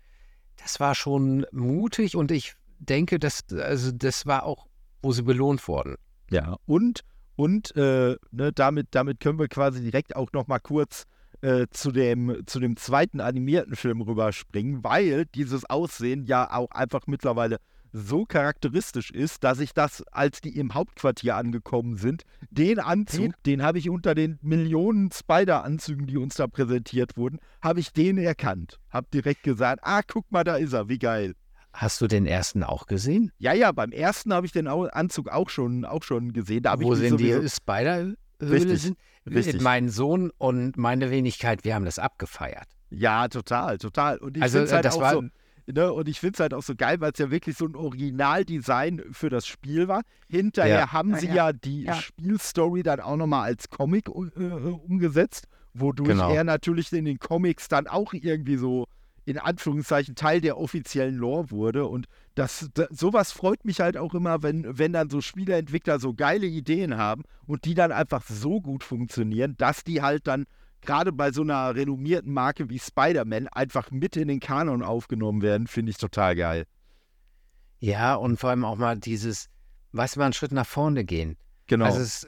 Das war schon mutig und ich denke, dass, also das war auch, wo sie belohnt wurden. Ja, und, und äh, ne, damit, damit können wir quasi direkt auch noch mal kurz äh, zu, dem, zu dem zweiten animierten Film rüberspringen, weil dieses Aussehen ja auch einfach mittlerweile so charakteristisch ist, dass ich das, als die im Hauptquartier angekommen sind, den Anzug, den habe ich unter den Millionen Spider-Anzügen, die uns da präsentiert wurden, habe ich den erkannt. Hab direkt gesagt, ah, guck mal, da ist er, wie geil. Hast du den ersten auch gesehen? Ja, ja, beim ersten habe ich den Anzug auch schon, auch schon gesehen. Da Wo sind die Spider-Höhle Richtig, sind? richtig. Mein Sohn und meine Wenigkeit, wir haben das abgefeiert. Ja, total, total. Und ich Also, finde es äh, halt das auch war- so, ne, und ich finde es halt auch so geil, weil es ja wirklich so ein Originaldesign für das Spiel war. Hinterher Ja. haben sie ja. ja, die Ja. Spielstory dann auch nochmal als Comic äh, umgesetzt, wodurch Genau. er natürlich in den Comics dann auch irgendwie so in Anführungszeichen Teil der offiziellen Lore wurde. Und das, da, sowas freut mich halt auch immer, wenn, wenn dann so Spieleentwickler so geile Ideen haben und die dann einfach so gut funktionieren, dass die halt dann gerade bei so einer renommierten Marke wie Spider-Man einfach mit in den Kanon aufgenommen werden, finde ich total geil. Ja, und vor allem auch mal dieses, weißt du, mal einen Schritt nach vorne gehen. Genau. Also es äh,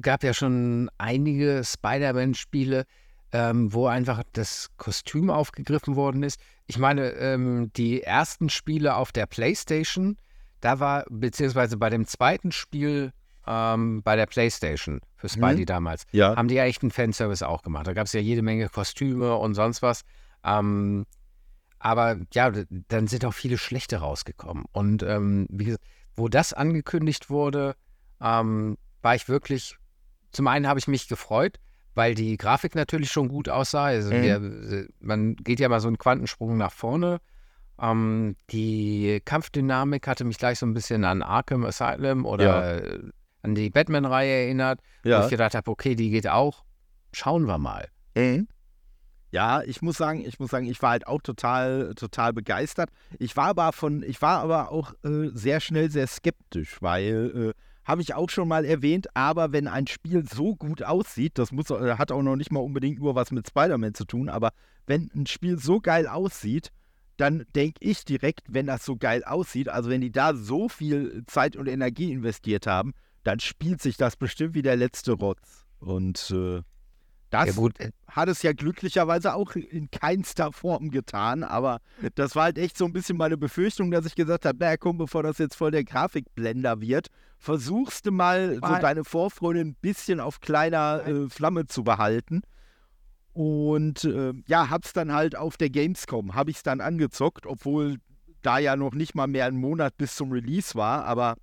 gab ja schon einige Spider-Man-Spiele, ähm, wo einfach das Kostüm aufgegriffen worden ist. Ich meine, ähm, die ersten Spiele auf der PlayStation, da war, beziehungsweise bei dem zweiten Spiel ähm, bei der Playstation für Spidey Mhm. damals, Ja. haben die ja echt einen Fanservice auch gemacht. Da gab es ja jede Menge Kostüme und sonst was. Ähm, aber ja, dann sind auch viele schlechte rausgekommen. Und ähm, wie gesagt, wo das angekündigt wurde, ähm, war ich wirklich, zum einen habe ich mich gefreut, weil die Grafik natürlich schon gut aussah. Also Mhm. wir, man geht ja mal so einen Quantensprung nach vorne. Ähm, die Kampfdynamik hatte mich gleich so ein bisschen an Arkham Asylum oder äh, an die Batman-Reihe erinnert, wo Ja. ich gedacht habe, okay, die geht auch. Schauen wir mal. Mhm. Ja, ich muss sagen, ich muss sagen, ich war halt auch total, total begeistert. Ich war aber von, ich war aber auch äh, sehr schnell sehr skeptisch, weil äh, habe ich auch schon mal erwähnt, aber wenn ein Spiel so gut aussieht, das muss, äh, hat auch noch nicht mal unbedingt nur was mit Spider-Man zu tun, aber wenn ein Spiel so geil aussieht, dann denke ich direkt, wenn das so geil aussieht, also wenn die da so viel Zeit und Energie investiert haben, dann spielt sich das bestimmt wie der letzte Rotz. Und äh, das Ja äh, hat es ja glücklicherweise auch in keinster Form getan, aber das war halt echt so ein bisschen meine Befürchtung, dass ich gesagt habe, naja, komm, bevor das jetzt voll der Grafikblender wird, versuchst du mal so deine Vorfreude ein bisschen auf kleiner äh, Flamme zu behalten. Und äh, ja, hab's dann halt auf der Gamescom, habe ich's dann angezockt, obwohl da ja noch nicht mal mehr ein Monat bis zum Release war, aber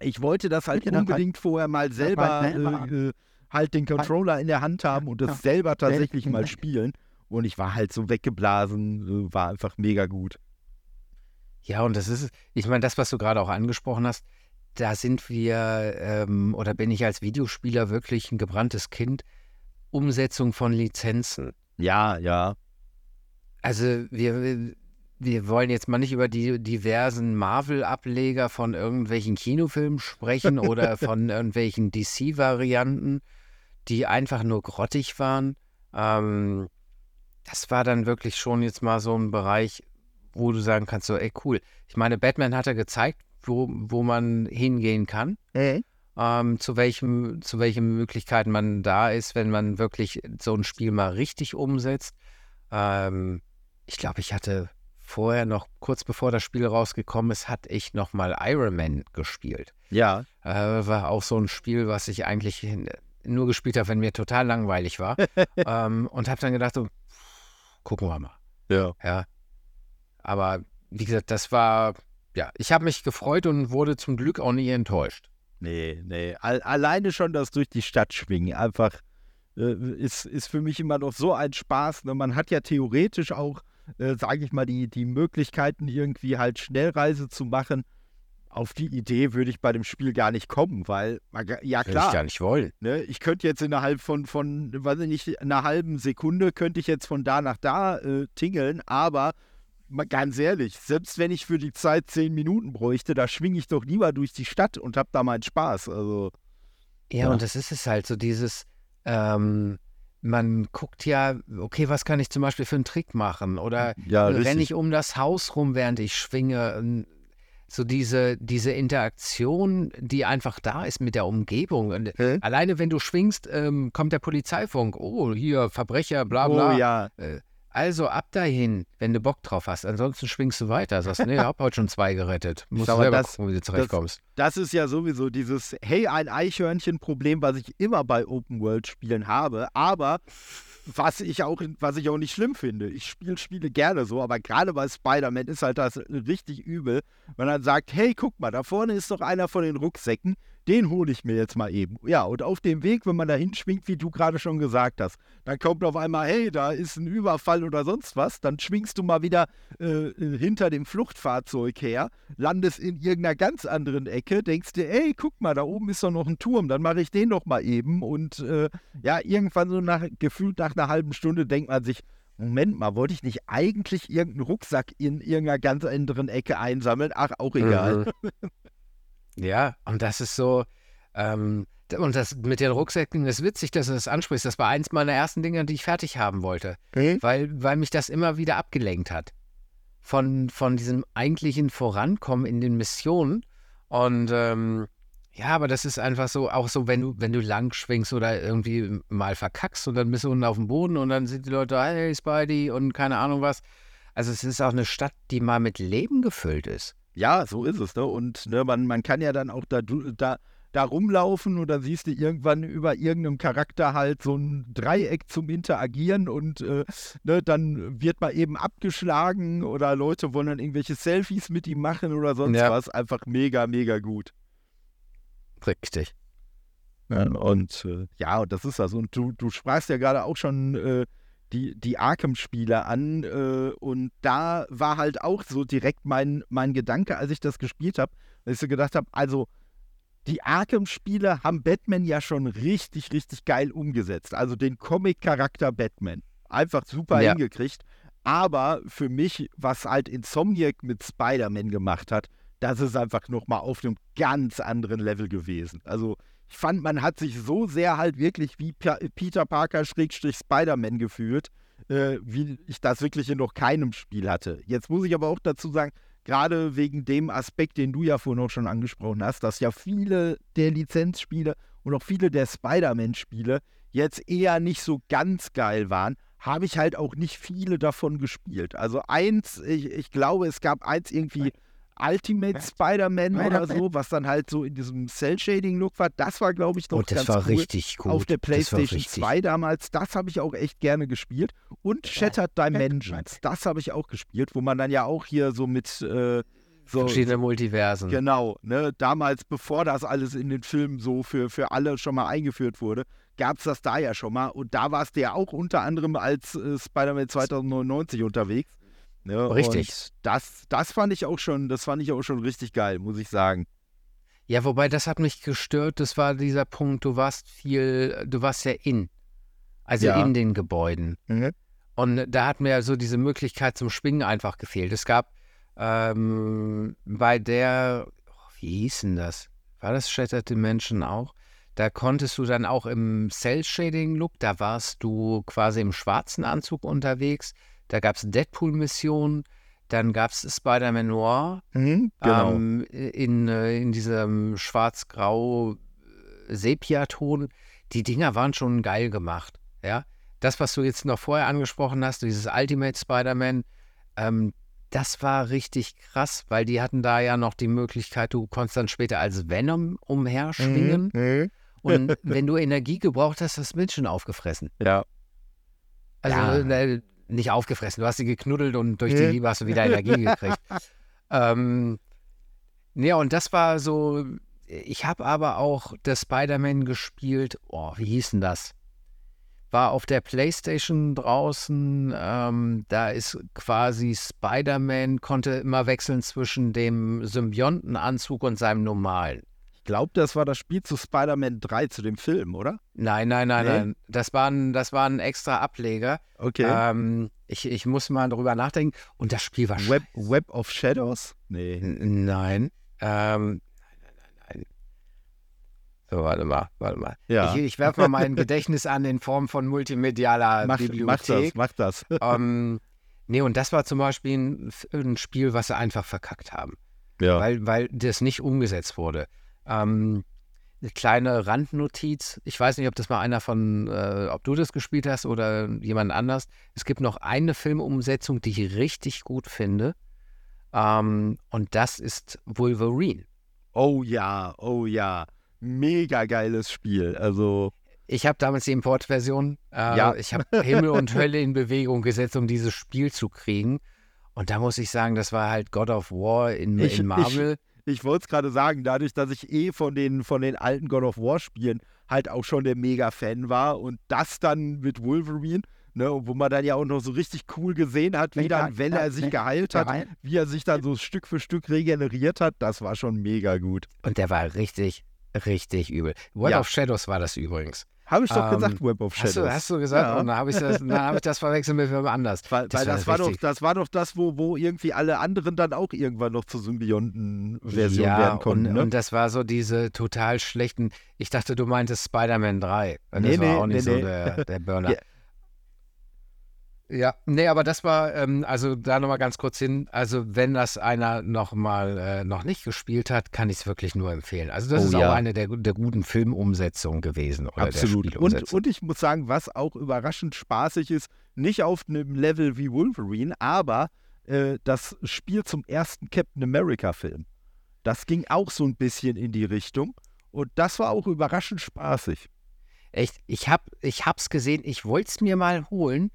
ich wollte das halt war- unbedingt vorher mal selber äh, halt den Controller in der Hand haben und das Ja. selber tatsächlich mal spielen. Und ich war halt so weggeblasen, war einfach mega gut. Ja, und das ist, ich meine, das, was du gerade auch angesprochen hast, da sind wir, ähm, oder bin ich als Videospieler wirklich ein gebranntes Kind. Umsetzung von Lizenzen. Ja, ja. Also wir, wir wollen jetzt mal nicht über die diversen Marvel-Ableger von irgendwelchen Kinofilmen sprechen oder von irgendwelchen DC-Varianten, die einfach nur grottig waren. Ähm, das war dann wirklich schon jetzt mal so ein Bereich, wo du sagen kannst, so, ey, cool. Ich meine, Batman hat er gezeigt, wo, wo man hingehen kann ähm, zu, welchem, zu welchen Möglichkeiten man da ist, wenn man wirklich so ein Spiel mal richtig umsetzt. Ähm, ich glaube, ich hatte vorher noch, kurz bevor das Spiel rausgekommen ist, hatte ich noch mal Iron Man gespielt. Ja. Äh, war auch so ein Spiel, was ich eigentlich nur gespielt habe, wenn mir total langweilig war. ähm, und habe dann gedacht, so, gucken wir mal. Ja. Ja. Aber wie gesagt, das war, ja, ich habe mich gefreut und wurde zum Glück auch nie enttäuscht. Nee, nee. Al alleine schon das durch die Stadt schwingen, einfach äh, ist, ist für mich immer noch so ein Spaß. Ne? Man hat ja theoretisch auch, äh, sage ich mal, die, die Möglichkeiten, irgendwie halt Schnellreise zu machen. Auf die Idee würde ich bei dem Spiel gar nicht kommen, weil, ja Will ich klar, gar nicht wollen. Ne, ich könnte jetzt innerhalb von, von, weiß ich nicht, einer halben Sekunde könnte ich jetzt von da nach da äh, tingeln, aber mal ganz ehrlich, selbst wenn ich für die Zeit zehn Minuten bräuchte, da schwinge ich doch lieber durch die Stadt und hab da meinen Spaß. Also, Ja, Ja. und das ist es halt so dieses, ähm, man guckt ja, okay, was kann ich zum Beispiel für einen Trick machen? Oder ja, renne ich um das Haus rum, während ich schwinge? So diese, diese Interaktion, die einfach da ist mit der Umgebung. Und Hä? alleine wenn du schwingst, ähm, kommt der Polizeifunk. Oh, hier, Verbrecher, bla bla. Oh ja, Äh, Also ab dahin, wenn du Bock drauf hast. Ansonsten schwingst du weiter. Sagst, nee, hab heute schon zwei gerettet. Musst du selber das- gucken, wie du zurechtkommst. das ist ja sowieso dieses Hey, ein Eichhörnchen-Problem, was ich immer bei Open-World-Spielen habe, aber was ich auch, was ich auch nicht schlimm finde. Ich spiele Spiele gerne so, aber gerade bei Spider-Man ist halt das richtig übel, wenn man sagt, hey, guck mal, da vorne ist doch einer von den Rucksäcken, den hole ich mir jetzt mal eben. Ja, und auf dem Weg, wenn man da hinschwingt, wie du gerade schon gesagt hast, dann kommt auf einmal, hey, da ist ein Überfall oder sonst was, dann schwingst du mal wieder äh, hinter dem Fluchtfahrzeug her, landest in irgendeiner ganz anderen Ecke, denkst dir, ey, guck mal, da oben ist doch noch ein Turm, dann mache ich den doch mal eben. Und äh, ja, irgendwann so nach, gefühlt nach einer halben Stunde denkt man sich, Moment mal, wollte ich nicht eigentlich irgendeinen Rucksack in irgendeiner ganz anderen Ecke einsammeln? Ach, auch egal. Mhm. Ja, und das ist so, ähm, und das mit den Rucksäcken ist witzig, dass du das ansprichst. Das war eins meiner ersten Dinge, die ich fertig haben wollte, Okay. weil, weil mich das immer wieder abgelenkt hat von, von diesem eigentlichen Vorankommen in den Missionen. Und ähm, ja, aber das ist einfach so, auch so, wenn du, wenn du lang schwingst oder irgendwie mal verkackst und dann bist du unten auf dem Boden und dann sind die Leute, hey Spidey und keine Ahnung was. Also es ist auch eine Stadt, die mal mit Leben gefüllt ist. Ja, so ist es. Ne? Und ne, man, man kann ja dann auch da, da, da rumlaufen und dann siehst du irgendwann über irgendeinem Charakter halt so ein Dreieck zum Interagieren und äh, ne, dann wird man eben abgeschlagen oder Leute wollen dann irgendwelche Selfies mit ihm machen oder sonst Ja. was. Einfach mega, mega gut. Richtig. Ja, und äh, ja, und das ist das. Und du, du sprachst ja gerade auch schon äh, die, die Arkham-Spiele an. Äh, und da war halt auch so direkt mein, mein Gedanke, als ich das gespielt habe, dass ich so gedacht habe, also die Arkham-Spiele haben Batman ja schon richtig, richtig geil umgesetzt. Also den Comic-Charakter Batman. Einfach super Ja. hingekriegt. Aber für mich, was halt Insomniac mit Spider-Man gemacht hat, das ist einfach nochmal auf einem ganz anderen Level gewesen. Also ich fand, man hat sich so sehr halt wirklich wie Peter Parker Schrägstrich Spider-Man gefühlt, äh, wie ich das wirklich in noch keinem Spiel hatte. Jetzt muss ich aber auch dazu sagen, gerade wegen dem Aspekt, den du ja vorhin auch schon angesprochen hast, dass ja viele der Lizenzspiele und auch viele der Spider-Man-Spiele jetzt eher nicht so ganz geil waren, habe ich halt auch nicht viele davon gespielt. Also eins, ich, ich glaube, es gab eins irgendwie Ultimate Spider-Man oder so, was dann halt so in diesem Cell-Shading-Look war. Das war, glaube ich, noch Und das ganz war cool. richtig gut. Auf der PlayStation richtig- 2 damals, das habe ich auch echt gerne gespielt. Und Shattered Dimensions, das habe ich auch gespielt, wo man dann ja auch hier so mit äh, so, Verschiedene Multiversen. Genau, ne? Damals, bevor das alles in den Filmen so für, für alle schon mal eingeführt wurde, gab es das da ja schon mal. Und da warst du ja auch unter anderem als äh, Spider-Man 2099 unterwegs. Ne? Richtig. Und das, das fand ich auch schon, das fand ich auch schon richtig geil, muss ich sagen. Ja, wobei das hat mich gestört. Das war dieser Punkt, du warst viel, du warst ja in. Also Ja. in den Gebäuden. Und da hat mir so diese Möglichkeit zum Schwingen einfach gefehlt. Es gab ähm, bei der, oh, wie hieß denn das? War das Shattered Dimension auch? Da konntest du dann auch im Cell-Shading-Look, da warst du quasi im schwarzen Anzug unterwegs. Da gab es Deadpool-Missionen, dann gab es Spider-Man Noir Mhm, genau. ähm, in, äh, in diesem schwarz-grau äh, Sepia-Ton. Die Dinger waren schon geil gemacht. Ja, das, was du jetzt noch vorher angesprochen hast, dieses Ultimate Spider-Man, ähm, das war richtig krass, weil die hatten da ja noch die Möglichkeit, du konntest dann später als Venom umherschwingen. Mhm. Und wenn du Energie gebraucht hast, hast du Menschen aufgefressen. Ja. Also Ja. Nicht aufgefressen, du hast sie geknuddelt und durch die. Liebe hast du wieder Energie gekriegt. ähm, ja, und das war so, ich habe aber auch das Spider-Man gespielt, oh, wie hieß denn das? War auf der Playstation draußen, ähm, da ist quasi Spider-Man, konnte immer wechseln zwischen dem Symbiontenanzug und seinem normalen. Ich glaube, das war das Spiel zu Spider-Man 3, zu dem Film, oder? Nein, nein, nein, Nee? nein. Das war ein, das war ein extra Ableger. Okay. Ähm, ich, ich muss mal drüber nachdenken. Und das Spiel war Web, scheiße. Web of Shadows? Nee. N- Nein. Ähm, nein, nein, nein, nein. So, warte mal, warte mal. Ja. Ich, ich werfe mal mein Gedächtnis an in Form von multimedialer Mach, mach das, Bibliothek. mach das. ähm, nee, und das war zum Beispiel ein, ein Spiel, was sie einfach verkackt haben. Ja. weil, weil das nicht umgesetzt wurde. Ähm, eine kleine Randnotiz. Ich weiß nicht, ob das mal einer von, äh, ob du das gespielt hast oder jemand anders. Es gibt noch eine Filmumsetzung, die ich richtig gut finde. Ähm, und das ist Wolverine. Oh ja, oh ja. Mega geiles Spiel. Also, Ich habe damals die Importversion. Äh, Ja. Ich habe Himmel und Hölle in Bewegung gesetzt, um dieses Spiel zu kriegen. Und da muss ich sagen, das war halt God of War in, Ich- in Marvel. ich wollte es gerade sagen, dadurch, dass ich eh von den, von den alten God of War Spielen halt auch schon der Mega-Fan war und das dann mit Wolverine, ne, wo man dann ja auch noch so richtig cool gesehen hat, wie dann, wenn er sich geheilt hat, wie er sich dann so Stück für Stück regeneriert hat, das war schon mega gut. Und der war richtig, richtig übel. Web Ja. of Shadows war das übrigens. Habe ich doch Ähm, gesagt, Web of Hast Shadows. du, hast du gesagt? Ja. Und dann habe ich, das- dann hab ich das verwechselt mit wem anders. Weil, Das weil war das, war doch, das war doch das, wo, wo irgendwie alle anderen dann auch irgendwann noch zur Symbionten-Version ja, werden konnten. und, ne? und das war so diese total schlechten. Ich dachte, du meintest Spider-Man 3. Und das Nee, war nee, auch nicht nee, so nee. der, der Burner. Ja. Nee, aber das war, ähm, also da nochmal ganz kurz hin, also wenn das einer noch mal äh, noch nicht gespielt hat, kann ich es wirklich nur empfehlen. Also das Oh ist ja. auch eine der, der guten Filmumsetzungen gewesen. Oder Absolut. Der Und, und ich muss sagen, was auch überraschend spaßig ist, nicht auf einem Level wie Wolverine, aber äh, das Spiel zum ersten Captain America-Film. Das ging auch so ein bisschen in die Richtung. Und das war auch überraschend spaßig. Echt, ich hab, ich hab's gesehen, ich wollte es mir mal holen,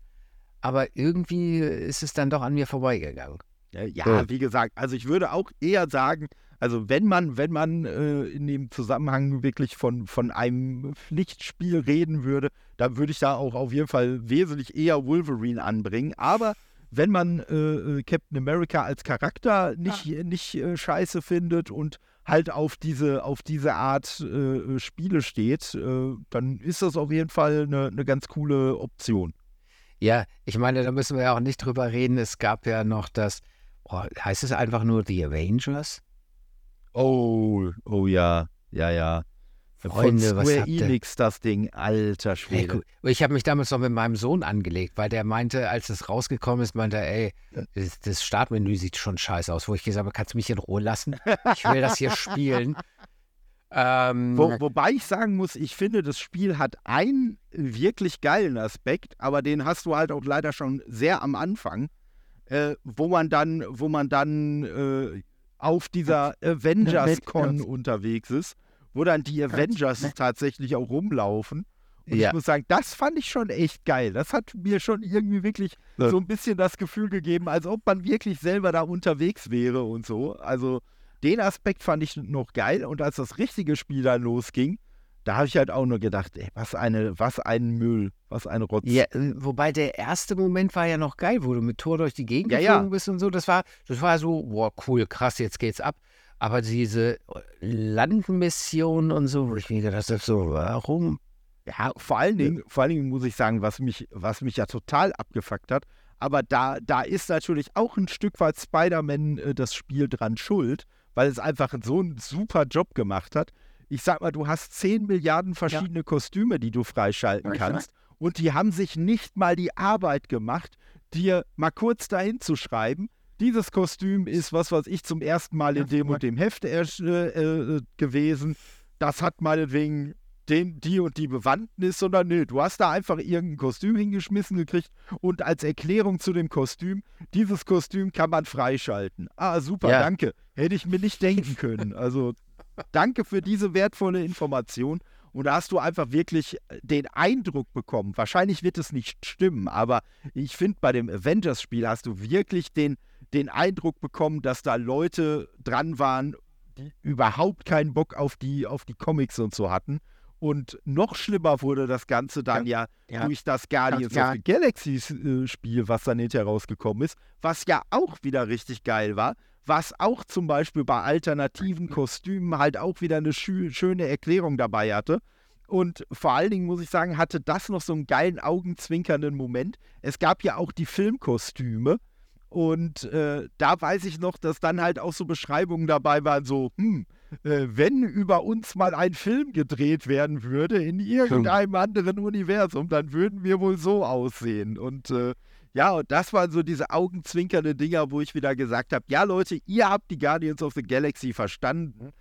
aber irgendwie ist es dann doch an mir vorbeigegangen. Ja, wie gesagt, also ich würde auch eher sagen, also wenn man, wenn man äh, in dem Zusammenhang wirklich von, von einem Pflichtspiel reden würde, dann würde ich da auch auf jeden Fall wesentlich eher Wolverine anbringen. Aber wenn man äh, äh Captain America als Charakter nicht, ja. nicht äh, scheiße findet und halt auf diese, auf diese Art äh, äh, Spiele steht, dann ist das auf jeden Fall eine, eine ganz coole Option. Ja, ich meine, da müssen wir ja auch nicht drüber reden. Es gab ja noch das, oh, heißt es einfach nur The Avengers? Oh, oh ja, ja, ja. Freunde, Von Square Enix das Ding, alter Schwede. Hey, ich habe mich damals noch mit meinem Sohn angelegt, weil der meinte, als es rausgekommen ist, meinte er, ey, das, das Startmenü sieht schon scheiße aus. Wo ich gesagt habe, kannst du mich in Ruhe lassen? Ich will das hier spielen. Ähm, Wo, wobei ich sagen muss, ich finde, das Spiel hat einen wirklich geilen Aspekt, aber den hast du halt auch leider schon sehr am Anfang, äh, wo man dann, wo man dann äh, auf dieser Avengers-Con unterwegs ist, wo dann die Avengers tatsächlich auch rumlaufen. Und ja. ich muss sagen, das fand ich schon echt geil. Das hat mir schon irgendwie wirklich so ein bisschen das Gefühl gegeben, als ob man wirklich selber da unterwegs wäre und so. Also den Aspekt fand ich noch geil. Und als das richtige Spiel dann losging, da habe ich halt auch nur gedacht, ey, was eine, was ein Müll, was ein Rotz. Ja, äh, wobei der erste Moment war ja noch geil, wo du mit Tor durch die Gegend ja, geflogen ja. bist und so. Das war, das war so, boah, cool, krass, jetzt geht's ab. Aber diese Landmission und so, wo ich mir gedacht habe, so, warum? Ja, vor allen Dingen, vor allen Dingen muss ich sagen, was mich, was mich ja total abgefuckt hat, aber da, da ist natürlich auch ein Stück weit Spider-Man äh, das Spiel dran schuld, weil es einfach so einen super Job gemacht hat ich sag mal, du hast 10 Milliarden verschiedene ja. Kostüme, die du freischalten kannst. Und die haben sich nicht mal die Arbeit gemacht, dir mal kurz dahin zu schreiben, dieses Kostüm ist, was weiß ich, zum ersten Mal in dem und dem Heft äh, äh, gewesen. Das hat meinetwegen den, die und die Bewandtnis, sondern nö, du hast da einfach irgendein Kostüm hingeschmissen gekriegt und als Erklärung zu dem Kostüm, dieses Kostüm kann man freischalten. Ah, super, ja. danke. Hätte ich mir nicht denken können. Also Danke für diese wertvolle Information. Und da hast du einfach wirklich äh, den Eindruck bekommen. Wahrscheinlich wird es nicht stimmen, aber ich finde, bei dem Avengers-Spiel hast du wirklich den, den Eindruck bekommen, dass da Leute dran waren, die überhaupt keinen Bock auf die, auf die Comics und so hatten. Und noch schlimmer wurde das Ganze dann ja, ja, ja. durch das Guardians ja. of the Galaxy äh, Spiel, was dann hinterher rausgekommen ist, was ja auch wieder richtig geil war, was auch zum Beispiel bei alternativen Kostümen halt auch wieder eine schö schöne Erklärung dabei hatte. Und vor allen Dingen muss ich sagen, hatte das noch so einen geilen, augenzwinkernden Moment. Es gab ja auch die Filmkostüme. Und äh, da weiß ich noch, dass dann halt auch so Beschreibungen dabei waren, so, hm, äh, wenn über uns mal ein Film gedreht werden würde in irgendeinem anderen Universum, dann würden wir wohl so aussehen. Und äh, ja, und das waren so diese augenzwinkernde Dinger, wo ich wieder gesagt habe, ja Leute, ihr habt die Guardians of the Galaxy verstanden.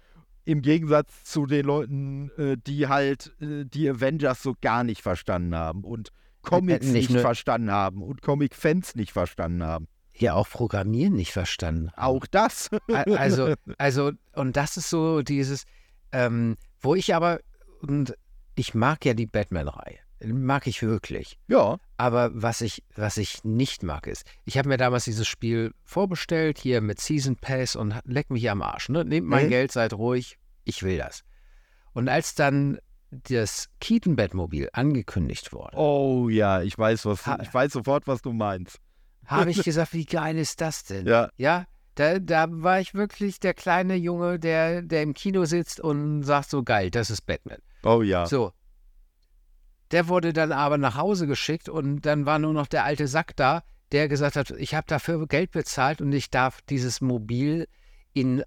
Im Gegensatz zu den Leuten, äh, die halt äh, die Avengers so gar nicht verstanden haben und Comics nicht, nicht verstanden haben und Comic-Fans nicht verstanden haben. Ja, auch Programmieren nicht verstanden. Auch das. also, also, und das ist so dieses, ähm, wo ich aber, und ich mag ja die Batman-Reihe mag ich wirklich. Ja. Aber was ich, was ich nicht mag, ist, ich habe mir damals dieses Spiel vorbestellt, hier mit Season Pass und leck mich am Arsch. Ne? Nehmt mein mhm. Geld, seid ruhig, ich will das. Und als dann das Keaton-Bettmobil angekündigt wurde. Oh ja, ich weiß, was, ich weiß sofort, was du meinst. Habe ich gesagt, wie geil ist das denn? Ja. Ja, da, da war ich wirklich der kleine Junge, der, der im Kino sitzt und sagt so geil, das ist Batman. Oh ja. So, der wurde dann aber nach Hause geschickt und dann war nur noch der alte Sack da, der gesagt hat, ich habe dafür Geld bezahlt und ich darf dieses Mobil in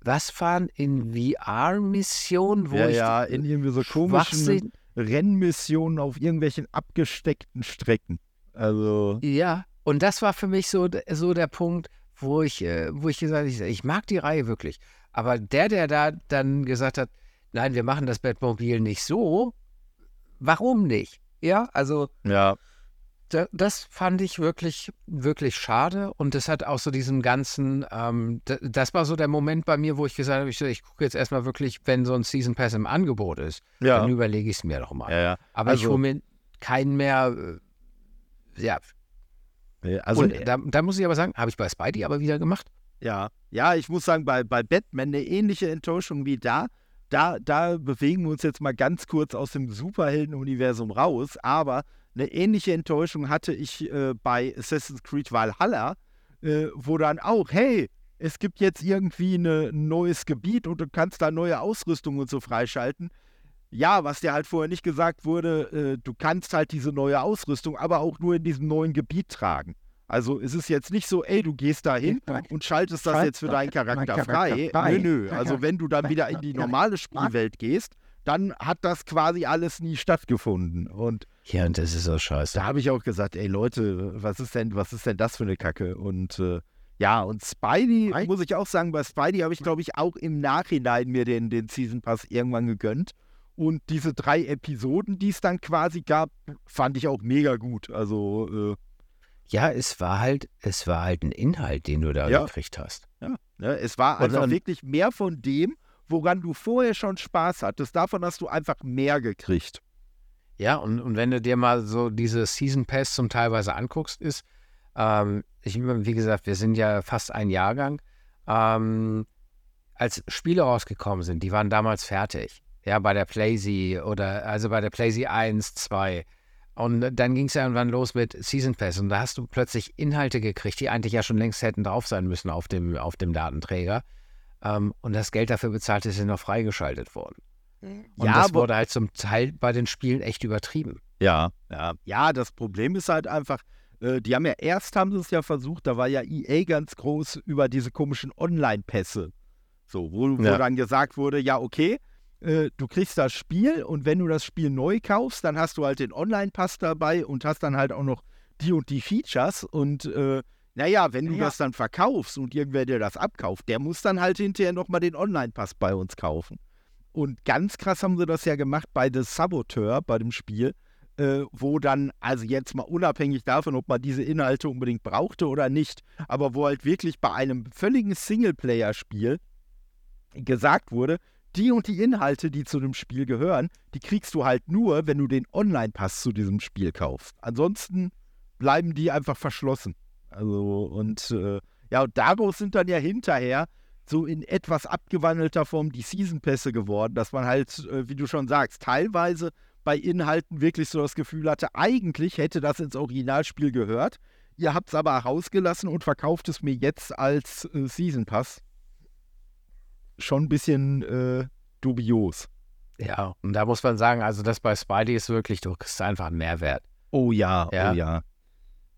was fahren? In VR-Missionen? Ja, ja, in irgendwie so komischen Rennmissionen auf irgendwelchen abgesteckten Strecken. Also. Ja, und das war für mich so, so der Punkt, wo ich, äh, wo ich gesagt habe, ich mag die Reihe wirklich. Aber der, der da dann gesagt hat, nein, wir machen das Batmobil nicht so, warum nicht? Ja, also. Ja. da, das fand ich wirklich, wirklich schade. Und das hat auch so diesen ganzen, ähm, das war so der Moment bei mir, wo ich gesagt habe, ich, ich gucke jetzt erstmal wirklich, wenn so ein Season Pass im Angebot ist, ja. dann überlege ich es mir doch mal. Ja, ja. Aber also, ich hole mir keinen mehr, äh, ja. Also, Und äh da, da muss ich aber sagen, habe ich bei Spidey aber wieder gemacht. Ja, ja, ich muss sagen, bei, bei Batman eine ähnliche Enttäuschung wie da. Da, da bewegen wir uns jetzt mal ganz kurz aus dem Superhelden-Universum raus, aber eine ähnliche Enttäuschung hatte ich äh, bei Assassin's Creed Valhalla, äh, wo dann auch, hey, es gibt jetzt irgendwie eine, ein neues Gebiet und du kannst da neue Ausrüstung und so freischalten. Ja, was dir halt vorher nicht gesagt wurde, äh, du kannst halt diese neue Ausrüstung aber auch nur in diesem neuen Gebiet tragen. Also es ist jetzt nicht so, ey, du gehst da hin und schaltest das jetzt für deinen Charakter frei. Nö, nö. Also wenn du dann wieder in die normale Spielwelt gehst, dann hat das quasi alles nie stattgefunden. Und ja, und das ist so scheiße. Da habe ich auch gesagt, ey Leute, was ist denn, was ist denn das für eine Kacke? Und äh, ja, und Spidey, muss ich auch sagen, bei Spidey habe ich, glaube ich, auch im Nachhinein mir den, den Season Pass irgendwann gegönnt. Und diese drei Episoden, die es dann quasi gab, fand ich auch mega gut. Also äh, ja, es war halt, es war halt ein Inhalt, den du da ja. gekriegt hast. Ja, ne, es war einfach dann, wirklich mehr von dem, woran du vorher schon Spaß hattest. Davon hast du einfach mehr gekriegt. Ja, und, und wenn du dir mal so diese Season Pass zum teilweise anguckst, ist, ähm, ich, wie gesagt, wir sind ja fast ein Jahrgang. Ähm, als Spiele rausgekommen sind, die waren damals fertig. Ja, bei der PlayZ oder also bei der PlayZ 1, 2. Und dann ging es ja irgendwann los mit Season Pass und da hast du plötzlich Inhalte gekriegt, die eigentlich ja schon längst hätten drauf sein müssen auf dem, auf dem Datenträger. Ähm, und das Geld dafür bezahlt ist ja noch freigeschaltet worden. Mhm. Und ja, das wurde halt zum Teil bei den Spielen echt übertrieben. Ja, ja. Ja, das Problem ist halt einfach, äh, die haben ja erst haben sie es ja versucht, da war ja EA ganz groß über diese komischen Online-Pässe. So, wo, wo ja. dann gesagt wurde, ja, okay, äh, du kriegst das Spiel und wenn du das Spiel neu kaufst, dann hast du halt den Online-Pass dabei und hast dann halt auch noch die und die Features und äh, naja, wenn du ja. das dann verkaufst und irgendwer dir das abkauft, der muss dann halt hinterher nochmal den Online-Pass bei uns kaufen. Und ganz krass haben sie das ja gemacht bei The Saboteur, bei dem Spiel, äh, wo dann, also jetzt mal unabhängig davon, ob man diese Inhalte unbedingt brauchte oder nicht, aber wo halt wirklich bei einem völligen Singleplayer-Spiel gesagt wurde, die und die Inhalte, die zu dem Spiel gehören, die kriegst du halt nur, wenn du den Online-Pass zu diesem Spiel kaufst. Ansonsten bleiben die einfach verschlossen. Also, und äh, ja, und daraus sind dann ja hinterher so in etwas abgewandelter Form die Season-Pässe geworden, dass man halt, äh, wie du schon sagst, teilweise bei Inhalten wirklich so das Gefühl hatte, eigentlich hätte das ins Originalspiel gehört. Ihr habt es aber rausgelassen und verkauft es mir jetzt als äh, Season Pass schon ein bisschen äh, dubios. Ja, und da muss man sagen, also das bei Spidey ist wirklich, du kriegst einfach einen Mehrwert. Oh ja, ja. oh ja.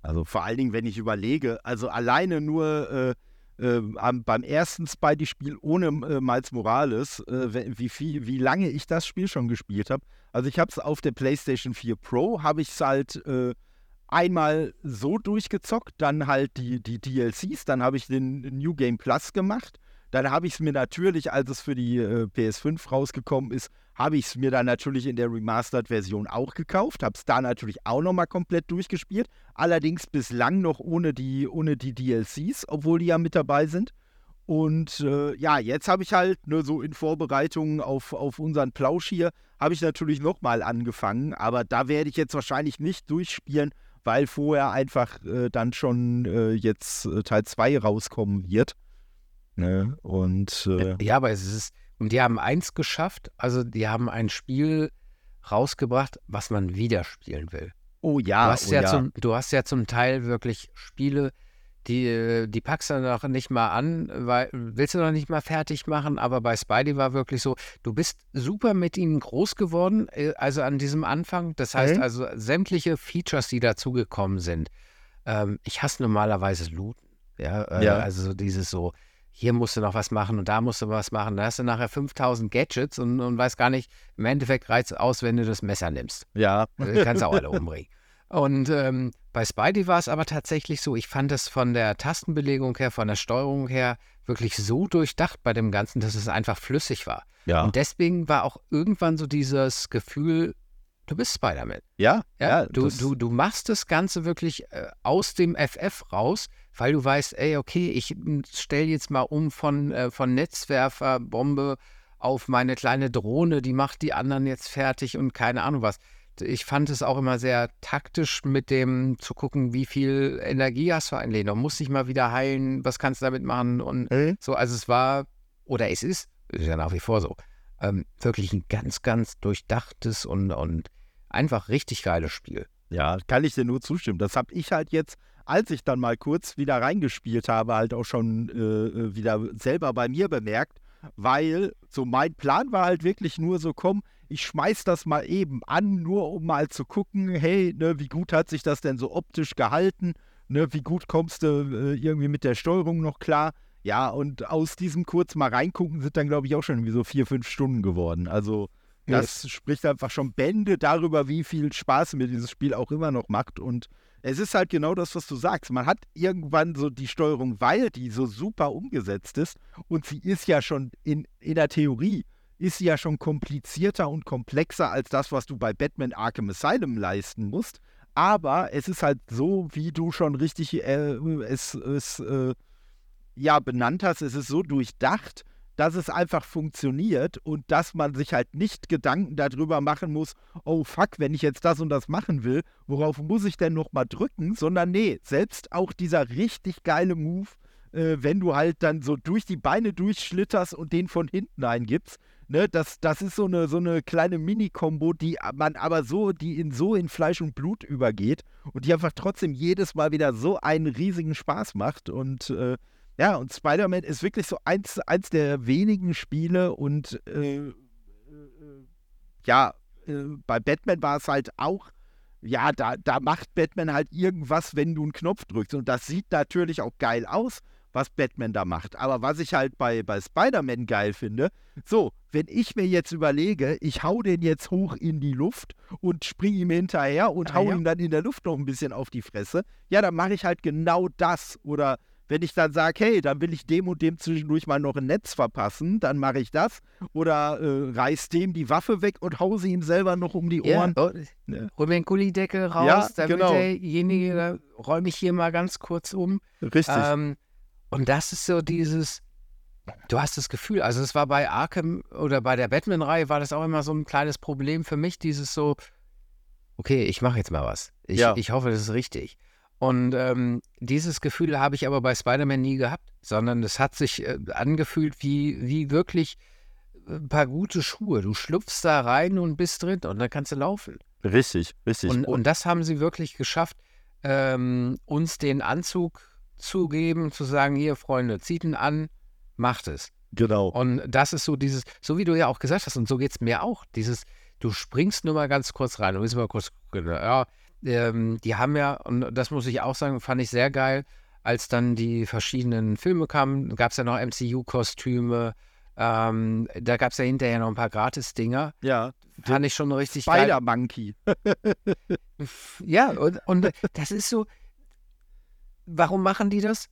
Also vor allen Dingen, wenn ich überlege, also alleine nur äh, äh, beim ersten Spidey-Spiel ohne äh, Miles Morales, äh, wie, viel, wie lange ich das Spiel schon gespielt habe. Also ich habe es auf der PlayStation 4 Pro, habe ich es halt äh, einmal so durchgezockt, dann halt die, die DLCs, dann habe ich den New Game Plus gemacht dann habe ich es mir natürlich, als es für die äh, PS5 rausgekommen ist, habe ich es mir dann natürlich in der Remastered-Version auch gekauft, habe es da natürlich auch nochmal komplett durchgespielt, allerdings bislang noch ohne die, ohne die DLCs, obwohl die ja mit dabei sind. Und äh, ja, jetzt habe ich halt nur so in Vorbereitung auf, auf unseren Plausch hier, habe ich natürlich nochmal angefangen, aber da werde ich jetzt wahrscheinlich nicht durchspielen, weil vorher einfach äh, dann schon äh, jetzt äh, Teil 2 rauskommen wird. Ne? Und äh, ja, aber es ist, und die haben eins geschafft, also die haben ein Spiel rausgebracht, was man wieder spielen will. Oh ja, du hast oh ja, ja. Zum, du hast ja zum Teil wirklich Spiele, die, die packst du noch nicht mal an, weil willst du noch nicht mal fertig machen, aber bei Spidey war wirklich so, du bist super mit ihnen groß geworden, äh, also an diesem Anfang. Das heißt okay. also sämtliche Features, die dazugekommen sind. Ähm, ich hasse normalerweise Looten. Ja, äh, ja. also so dieses so, hier musst du noch was machen und da musst du was machen. Da hast du nachher 5000 Gadgets und, und weißt gar nicht, im Endeffekt reizt es aus, wenn du das Messer nimmst. Ja. Du kannst auch alle umbringen. Und ähm, bei Spidey war es aber tatsächlich so, ich fand es von der Tastenbelegung her, von der Steuerung her wirklich so durchdacht bei dem Ganzen, dass es einfach flüssig war. Ja. Und deswegen war auch irgendwann so dieses Gefühl du bist Spider-Man. Ja, Ja, ja. du, du, du machst das Ganze wirklich äh, aus dem FF raus, weil du weißt, ey, okay, ich stelle jetzt mal um von, äh, von Netzwerferbombe auf meine kleine Drohne, die macht die anderen jetzt fertig und keine Ahnung was. Ich fand es auch immer sehr taktisch mit dem zu gucken, wie viel Energie hast du eigentlich noch, musst dich mal wieder heilen, was kannst du damit machen und Äh? so, also es war, oder es ist, ist ja nach wie vor so, ähm, wirklich ein ganz, ganz durchdachtes und, und einfach richtig geiles Spiel. Ja, kann ich dir nur zustimmen. Das habe ich halt jetzt, als ich dann mal kurz wieder reingespielt habe, halt auch schon äh, wieder selber bei mir bemerkt, weil so mein Plan war halt wirklich nur so, komm, ich schmeiß das mal eben an, nur um mal zu gucken, hey, ne, wie gut hat sich das denn so optisch gehalten, ne, wie gut kommst du äh, irgendwie mit der Steuerung noch klar. Ja, und aus diesem kurz mal reingucken sind dann, glaube ich, auch schon irgendwie so vier, fünf Stunden geworden. Also Das spricht einfach schon Bände darüber, wie viel Spaß mir dieses Spiel auch immer noch macht. Und es ist halt genau das, was du sagst. Man hat irgendwann so die Steuerung, weil die so super umgesetzt ist und sie ist ja schon in, in der Theorie, ist sie ja schon komplizierter und komplexer als das, was du bei Batman Arkham Asylum leisten musst. Aber es ist halt so, wie du schon richtig äh, es, es äh, ja benannt hast, es ist so durchdacht, dass es einfach funktioniert und dass man sich halt nicht Gedanken darüber machen muss, oh fuck, wenn ich jetzt das und das machen will, worauf muss ich denn nochmal drücken, sondern nee, selbst auch dieser richtig geile Move, äh, wenn du halt dann so durch die Beine durchschlitterst und den von hinten eingibst, ne, das, das ist so eine, so eine kleine Mini-Kombo, die man aber so, die in so in Fleisch und Blut übergeht und die einfach trotzdem jedes Mal wieder so einen riesigen Spaß macht und äh, ja, und Spider-Man ist wirklich so eins, eins der wenigen Spiele und äh, äh, ja, äh, bei Batman war es halt auch, ja, da, da macht Batman halt irgendwas, wenn du einen Knopf drückst. Und das sieht natürlich auch geil aus, was Batman da macht. Aber was ich halt bei, bei Spider-Man geil finde, so, wenn ich mir jetzt überlege, ich hau den jetzt hoch in die Luft und springe ihm hinterher und Ah, hau ja. ihm dann in der Luft noch ein bisschen auf die Fresse, ja, dann mache ich halt genau das. Oder wenn ich dann sage, hey, dann will ich dem und dem zwischendurch mal noch ein Netz verpassen, dann mache ich das. Oder äh, reiß dem die Waffe weg und hau sie ihm selber noch um die Ohren. oh, Ne? hol mir den Gullideckel raus, Ja, damit genau. derjenige, da räume ich hier mal ganz kurz um. Richtig. Ähm, und das ist so dieses, du hast das Gefühl, also es war bei Arkham oder bei der Batman-Reihe war das auch immer so ein kleines Problem für mich, dieses so, okay, ich mache jetzt mal was. Ich, Ja. ich hoffe, das ist richtig. Und ähm, dieses Gefühl habe ich aber bei Spider-Man nie gehabt, sondern es hat sich äh, angefühlt wie, wie wirklich ein paar gute Schuhe. Du schlupfst da rein und bist drin und dann kannst du laufen. richtig, richtig. Und, und das haben sie wirklich geschafft, ähm, uns den Anzug zu geben, zu sagen, hier Freunde, zieht ihn an, macht es. genau. Und das ist so dieses, so wie du ja auch gesagt hast, und so geht es mir auch, dieses, du springst nur mal ganz kurz rein und willst mal kurz gucken, ja, ähm, die haben ja, und das muss ich auch sagen, fand ich sehr geil, als dann die verschiedenen Filme kamen, gab es ja noch MCU-Kostüme, ähm, da gab es ja hinterher noch ein paar Gratis-Dinger, Ja. fand ich schon richtig geil. Spider-Monkey. Ja, und, und das ist so, warum machen die das?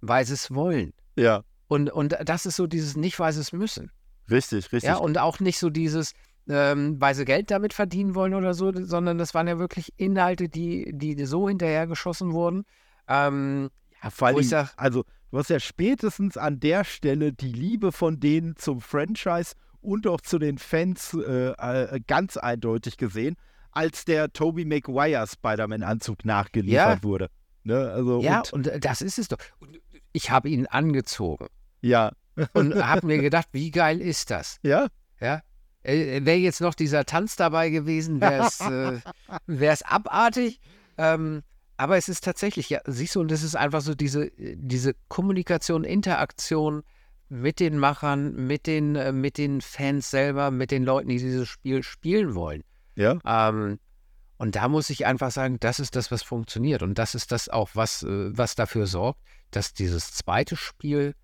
Weil sie es wollen. Ja. Und, und das ist so dieses nicht, weil sie es müssen. Richtig, richtig. Ja, und auch nicht so dieses, ähm, weil sie Geld damit verdienen wollen oder so, sondern das waren ja wirklich Inhalte, die, die so hinterhergeschossen wurden. Ähm, Ja, vor allem, sag- also du hast ja spätestens an der Stelle die Liebe von denen zum Franchise und auch zu den Fans äh, äh, ganz eindeutig gesehen, als der Tobey Maguire Spider-Man-Anzug nachgeliefert Ja. wurde. Ne? Also, ja, und, und das ist es doch. Und ich habe ihn angezogen ja, und habe mir gedacht, wie geil ist das? ja, Ja. Äh, Wäre jetzt noch dieser Tanz dabei gewesen, wäre es äh, abartig. Ähm, aber es ist tatsächlich, ja, siehst du, und das ist einfach so diese, diese Kommunikation, Interaktion mit den Machern, mit den, äh, mit den Fans selber, mit den Leuten, die dieses Spiel spielen wollen. ja, Ähm, und da muss ich einfach sagen, das ist das, was funktioniert. Und das ist das auch, was, äh, was dafür sorgt, dass dieses zweite Spiel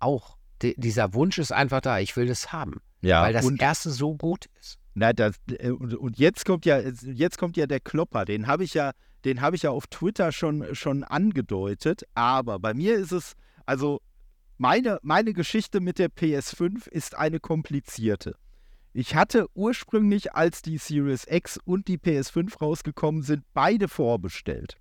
auch, di- dieser Wunsch ist einfach da, ich will das haben. Ja. weil das und, erste so gut ist. na, das, äh, und, und jetzt kommt ja, jetzt kommt ja der Klopper. Den habe ich ja, den habe ich ja auf Twitter schon, schon angedeutet. Aber bei mir ist es, also meine, meine Geschichte mit der PS5 ist eine komplizierte. Ich hatte ursprünglich, als die Series X und die PS5 rausgekommen sind, beide vorbestellt.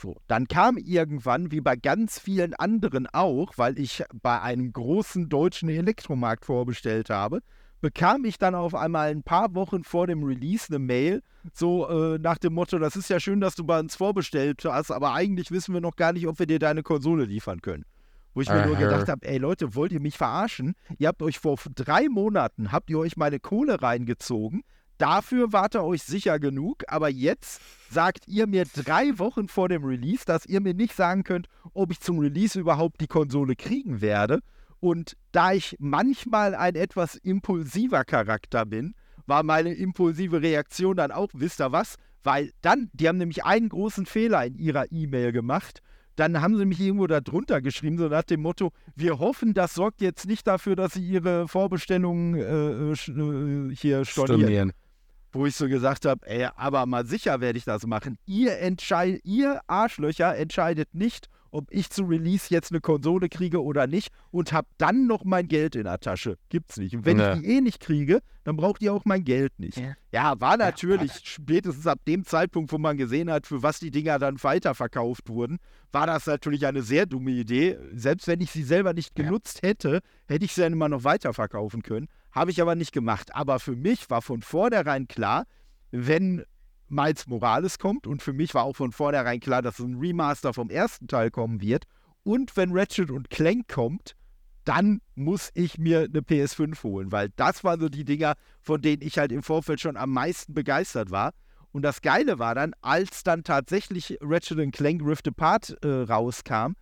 So, dann kam irgendwann, wie bei ganz vielen anderen auch, weil ich bei einem großen deutschen Elektromarkt vorbestellt habe, bekam ich dann auf einmal ein paar Wochen vor dem Release eine Mail, so äh, nach dem Motto, das ist ja schön, dass du bei uns vorbestellt hast, aber eigentlich wissen wir noch gar nicht, ob wir dir deine Konsole liefern können. Wo ich mir nur gedacht habe, ey Leute, wollt ihr mich verarschen? Ihr habt euch vor drei Monaten, habt ihr euch meine Kohle reingezogen. Dafür wart ihr euch sicher genug, aber jetzt sagt ihr mir drei Wochen vor dem Release, dass ihr mir nicht sagen könnt, ob ich zum Release überhaupt die Konsole kriegen werde. Und da ich manchmal ein etwas impulsiver Charakter bin, war meine impulsive Reaktion dann auch, wisst ihr was? Weil dann, die haben nämlich einen großen Fehler in ihrer E-Mail gemacht dann haben sie mich irgendwo da drunter geschrieben, so nach dem Motto, wir hoffen, das sorgt jetzt nicht dafür, dass sie ihre Vorbestellungen äh, äh, hier stornieren. stornieren. Wo ich so gesagt habe, ey, aber mal sicher werde ich das machen. Ihr, entscheid ihr Arschlöcher entscheidet nicht, ob ich zu Release jetzt eine Konsole kriege oder nicht und habe dann noch mein Geld in der Tasche. Gibt's nicht. Und wenn ne. ich die eh nicht kriege, dann braucht ihr auch mein Geld nicht. Ja, ja war natürlich ja. spätestens ab dem Zeitpunkt, wo man gesehen hat, für was die Dinger dann weiterverkauft wurden, war das natürlich eine sehr dumme Idee. Selbst wenn ich sie selber nicht genutzt ja. hätte, hätte ich sie dann immer noch weiterverkaufen können. Habe ich aber nicht gemacht. Aber für mich war von vornherein klar, wenn Miles Morales kommt und für mich war auch von vornherein klar, dass ein Remaster vom ersten Teil kommen wird. Und wenn Ratchet und Clank kommt, dann muss ich mir eine PS5 holen, weil das waren so die Dinger, von denen ich halt im Vorfeld schon am meisten begeistert war. Und das Geile war dann, als dann tatsächlich Ratchet Clank Rift Apart äh, rauskam,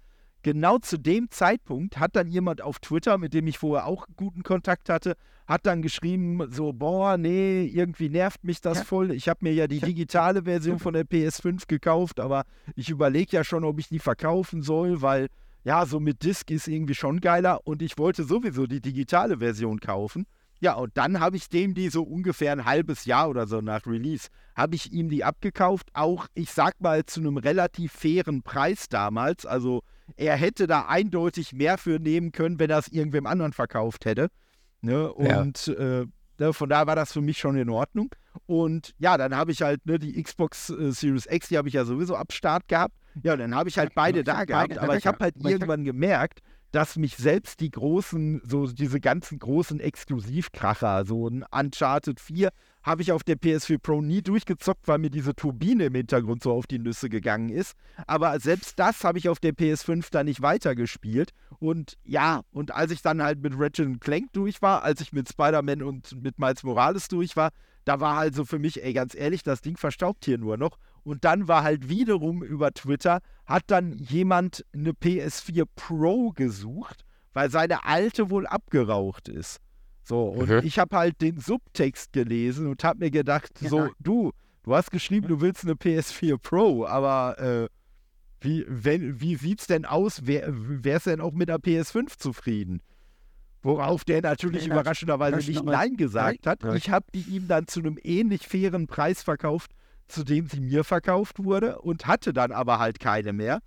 genau zu dem Zeitpunkt hat dann jemand auf Twitter, mit dem ich vorher auch guten Kontakt hatte, hat dann geschrieben, so, boah, nee, irgendwie nervt mich das ja. voll. Ich habe mir ja die digitale Version von der PS5 gekauft, aber ich überlege ja schon, ob ich die verkaufen soll, weil ja, so mit Disc ist irgendwie schon geiler und ich wollte sowieso die digitale Version kaufen. Ja, und dann habe ich dem die so ungefähr ein halbes Jahr oder so nach Release, habe ich ihm die abgekauft. Auch, ich sag mal, zu einem relativ fairen Preis damals. Also er hätte da eindeutig mehr für nehmen können, wenn er es irgendwem anderen verkauft hätte. Ne? Und ja. äh, ne, von daher war das für mich schon in Ordnung. Und ja, dann habe ich halt ne, die Xbox äh, Series X, die habe ich ja sowieso ab Start gehabt. Ja, dann habe ich halt beide da gehabt. Aber ich habe halt irgendwann gemerkt, dass mich selbst die großen, so diese ganzen großen Exklusivkracher, so ein Uncharted 4, habe ich auf der PS4 Pro nie durchgezockt, weil mir diese Turbine im Hintergrund so auf die Nüsse gegangen ist. Aber selbst das habe ich auf der PS5 dann nicht weitergespielt. Und ja, und als ich dann halt mit Ratchet Clank durch war, als ich mit Spider-Man und mit Miles Morales durch war, da war also für mich, ey, ganz ehrlich, das Ding verstaubt hier nur noch. Und dann war halt wiederum über Twitter, hat dann jemand eine PS4 Pro gesucht, weil seine alte wohl abgeraucht ist. So, und mhm. ich habe halt den Subtext gelesen und habe mir gedacht, ja. so, du, du hast geschrieben, du willst eine PS4 Pro, aber äh, wie, wenn, wie sieht's denn aus? Wer, wärst denn auch mit der PS5 zufrieden? Worauf der natürlich ja, überraschenderweise nicht Nein gesagt hat. Ich habe die ihm dann zu einem ähnlich fairen Preis verkauft, zu dem sie mir verkauft wurde und hatte dann aber halt keine mehr.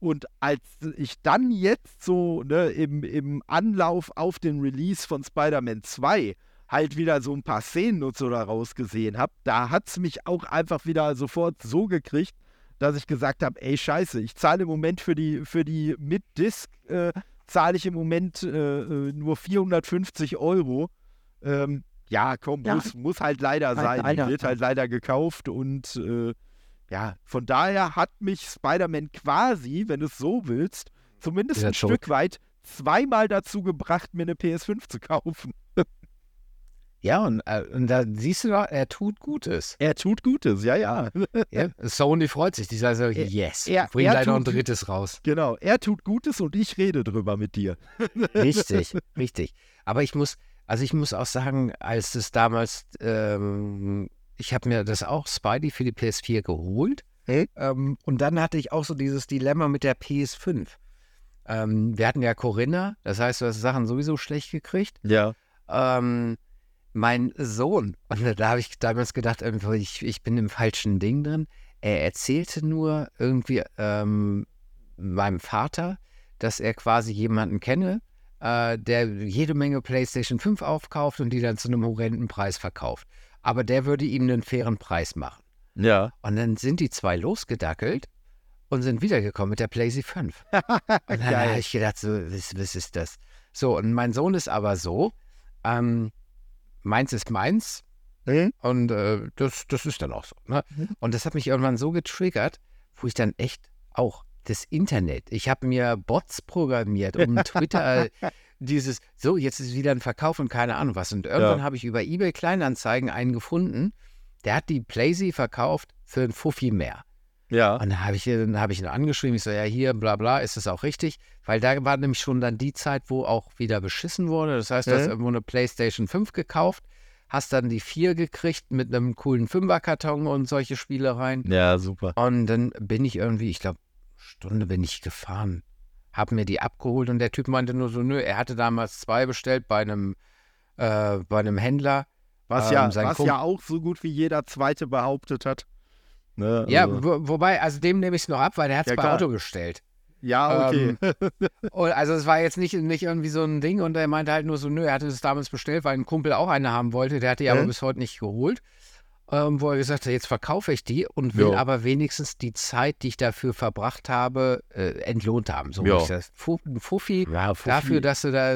Und als ich dann jetzt so ne, im, im Anlauf auf den Release von Spider-Man 2 halt wieder so ein paar Szenen und so daraus gesehen habe, da hat es mich auch einfach wieder sofort so gekriegt, dass ich gesagt habe, ey scheiße, ich zahle im Moment für die, für die Mit-Disc, äh, zahle ich im Moment äh, äh nur 450 Euro. Ähm, ja, komm, ja. Muss, muss halt leider sein. Leider. Die wird halt leider gekauft und äh, ja, von daher hat mich Spider-Man quasi, wenn du es so willst, zumindest ja, ein zurück. Stück weit zweimal dazu gebracht, mir eine PS5 zu kaufen. Ja, und, äh, und da siehst du, er tut Gutes. Er tut Gutes, ja, ja. ja Sony freut sich. Die sagen so, yes, er, bring gleich noch ein drittes raus. Genau, er tut Gutes und ich rede drüber mit dir. Richtig, richtig. Aber ich muss, also ich muss auch sagen, als es damals ähm, ich habe mir das auch Spidey für die PS4 geholt. Hey? Ähm, und dann hatte ich auch so dieses Dilemma mit der PS5. Ähm, wir hatten ja Corinna, das heißt, du hast Sachen sowieso schlecht gekriegt. Ja. Ähm, mein Sohn, und da habe ich damals gedacht, ich, ich bin im falschen Ding drin. Er erzählte nur irgendwie ähm, meinem Vater, dass er quasi jemanden kenne, äh, der jede Menge PlayStation 5 aufkauft und die dann zu einem horrenden Preis verkauft. Aber der würde ihm einen fairen Preis machen. Ja. Und dann sind die zwei losgedackelt und sind wiedergekommen mit der PlayStation 5. und dann habe ich gedacht, so, was, was ist das? So, und mein Sohn ist aber so, ähm, meins ist meins Hm? und äh, das, das ist dann auch so. Ne? Mhm. Und das hat mich irgendwann so getriggert, wo ich dann echt auch das Internet, ich habe mir Bots programmiert, um Twitter dieses, so, jetzt ist wieder ein Verkauf und keine Ahnung was. Und irgendwann habe ich über eBay Kleinanzeigen einen gefunden, der hat die Playsee verkauft für ein Fuffi mehr. Ja. Und dann habe ich, dann hab ich ihn angeschrieben, ich so, ja, hier, bla bla, ist das auch richtig? Weil da war nämlich schon dann die Zeit, wo auch wieder beschissen wurde. Das heißt, du hast Mhm. irgendwo eine PlayStation 5 gekauft, hast dann die 4 gekriegt mit einem coolen Fünferkarton und solche Spielereien. Ja, super. Und dann bin ich irgendwie, ich glaube, Stunde bin ich gefahren, habe mir die abgeholt und der Typ meinte nur so, nö, er hatte damals zwei bestellt bei einem, äh, bei einem Händler. Was, Ähm, ja, was Kump- ja auch so gut wie jeder Zweite behauptet hat. Ne, Ja, also- wo, wobei, also dem nehme ich es noch ab, weil der hat es Ja, bei klar. Auto gestellt. ja, okay. Und also es war jetzt nicht, nicht irgendwie so ein Ding und er meinte halt nur so, nö, er hatte das damals bestellt, weil ein Kumpel auch eine haben wollte, der hat die aber Mhm. bis heute nicht geholt. Ähm, wo er gesagt hat, jetzt verkaufe ich die und will Ja. aber wenigstens die Zeit, die ich dafür verbracht habe, äh, entlohnt haben. So Ja. ich das. Ein Fuffi ja, Fuffi. dafür, dass du da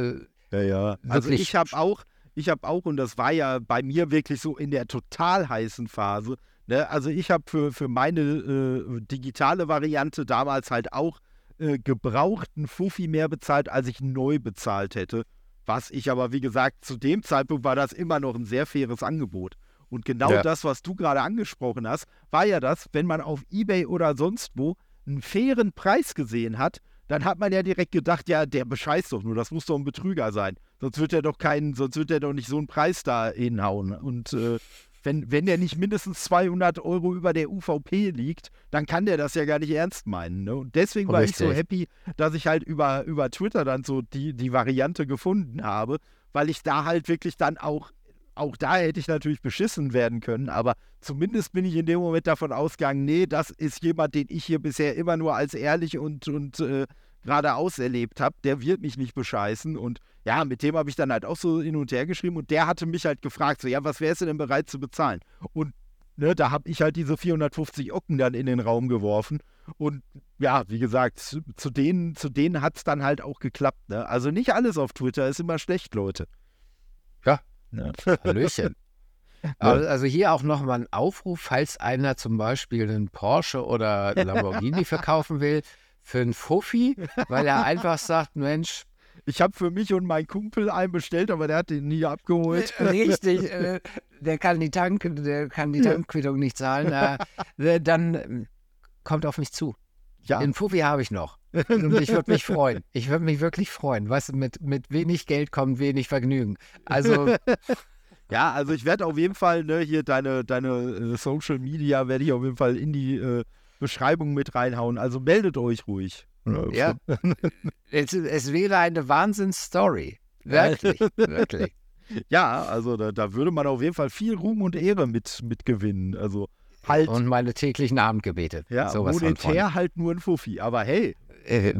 Ja, ja. Also ich habe auch, ich habe auch, und das war ja bei mir wirklich so in der total heißen Phase. Ne? Also ich habe für, für meine äh, digitale Variante damals halt auch äh, gebrauchten Fuffi mehr bezahlt, als ich neu bezahlt hätte. Was ich aber, wie gesagt, zu dem Zeitpunkt war das immer noch ein sehr faires Angebot. Und genau Ja. das, was du gerade angesprochen hast, war ja das, wenn man auf Ebay oder sonst wo einen fairen Preis gesehen hat, dann hat man ja direkt gedacht, ja, der bescheißt doch nur, das muss doch ein Betrüger sein. Sonst wird er doch keinen, sonst wird er doch nicht so einen Preis da hinhauen. Und äh, wenn, wenn der nicht mindestens 200 Euro über der UVP liegt, dann kann der das ja gar nicht ernst meinen. Ne? Und deswegen war ich so Richtig. happy, dass ich halt über, über Twitter dann so die, die Variante gefunden habe, weil ich da halt wirklich dann auch, auch da hätte ich natürlich beschissen werden können, aber zumindest bin ich in dem Moment davon ausgegangen, nee, das ist jemand, den ich hier bisher immer nur als ehrlich und, und äh, geradeaus erlebt habe, der wird mich nicht bescheißen. Und ja, mit dem habe ich dann halt auch so hin und her geschrieben und der hatte mich halt gefragt, so, ja, was wärst du denn bereit zu bezahlen? Und ne, da habe ich halt diese 450 Ocken dann in den Raum geworfen. Und ja, wie gesagt, zu, zu denen, zu denen hat es dann halt auch geklappt. Ne? Also nicht alles auf Twitter ist immer schlecht, Leute. Ja. Ja. Hallöchen. Also hier auch nochmal ein Aufruf, falls einer zum Beispiel einen Porsche oder Lamborghini verkaufen will, für einen Fuffi, weil er einfach sagt, Mensch, Ich habe für mich und meinen Kumpel einen bestellt, aber der hat den nie abgeholt. richtig, äh, der kann die Tank, der kann die. Tankquittung nicht zahlen, äh, dann ähm, kommt auf mich zu. Ja, Den Fuffi habe ich noch. Und ich würde mich freuen. Ich würde mich wirklich freuen. Weißt du, mit, mit wenig Geld kommt wenig Vergnügen. Also, ja also ich werde auf jeden Fall ne, hier deine, deine äh, Social Media werde ich auf jeden Fall in die äh, Beschreibung mit reinhauen. Also meldet euch ruhig. ja, es, es wäre eine Wahnsinnsstory. Wirklich, wirklich. Ja, also da, da würde man auf jeden Fall viel Ruhm und Ehre mit, mit gewinnen. Also halt, Und meine täglichen Abendgebete. ja, Sowas monetär halt nur ein Fuffi. Aber hey, äh,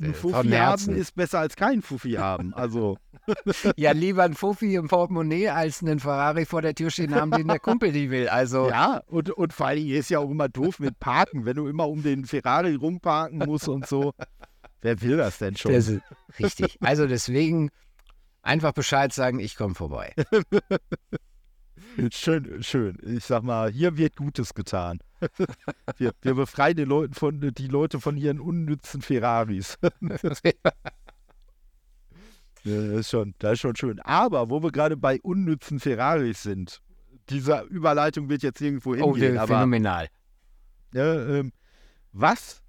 ein äh, Fuffi haben ist besser als kein Fuffi haben. Also Ja, lieber ein Fuffi im Portemonnaie als einen Ferrari vor der Tür stehen haben, den der Kumpel die will. Also, ja, und, und vor Dingen ist ja auch immer doof mit Parken, wenn du immer um den Ferrari rumparken musst und so. Wer will das denn schon? das ist richtig. Also deswegen einfach Bescheid sagen, ich komme vorbei. Schön, schön. Ich sag mal, hier wird Gutes getan. Wir, wir befreien die, Leute von, die Leute von ihren unnützen Ferraris. Das ist, schon, das ist schon schön. Aber wo wir gerade bei unnützen Ferraris sind, diese Überleitung wird jetzt irgendwo oh, hingehen, der, aber phänomenal. ja, ähm, was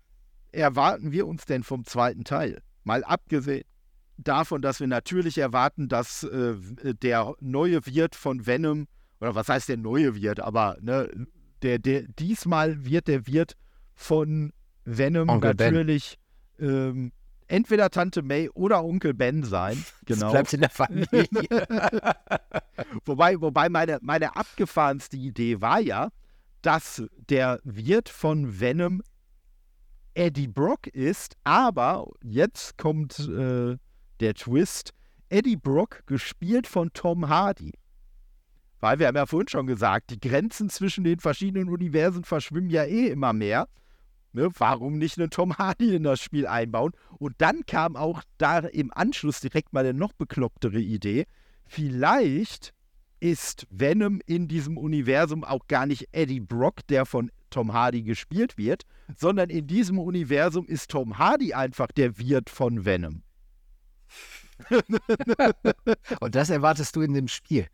erwarten wir uns denn vom zweiten Teil? Mal abgesehen davon, dass wir natürlich erwarten, dass äh, der neue Wirt von Venom, oder was heißt der neue Wirt, aber ne, der, der, diesmal wird der Wirt von Venom Onkel natürlich ähm, entweder Tante May oder Onkel Ben sein. Das Genau. bleibt in der Familie. Wobei, wobei meine, meine abgefahrenste Idee war ja, dass der Wirt von Venom Eddie Brock ist, aber jetzt kommt äh, der Twist, Eddie Brock gespielt von Tom Hardy. Weil wir haben ja vorhin schon gesagt, die Grenzen zwischen den verschiedenen Universen verschwimmen ja eh immer mehr. Ne, warum nicht einen Tom Hardy in das Spiel einbauen? Und dann kam auch da im Anschluss direkt mal eine noch beklopptere Idee. Vielleicht ist Venom in diesem Universum auch gar nicht Eddie Brock, der von Tom Hardy gespielt wird, sondern in diesem Universum ist Tom Hardy einfach der Wirt von Venom. Und das erwartest du in dem Spiel.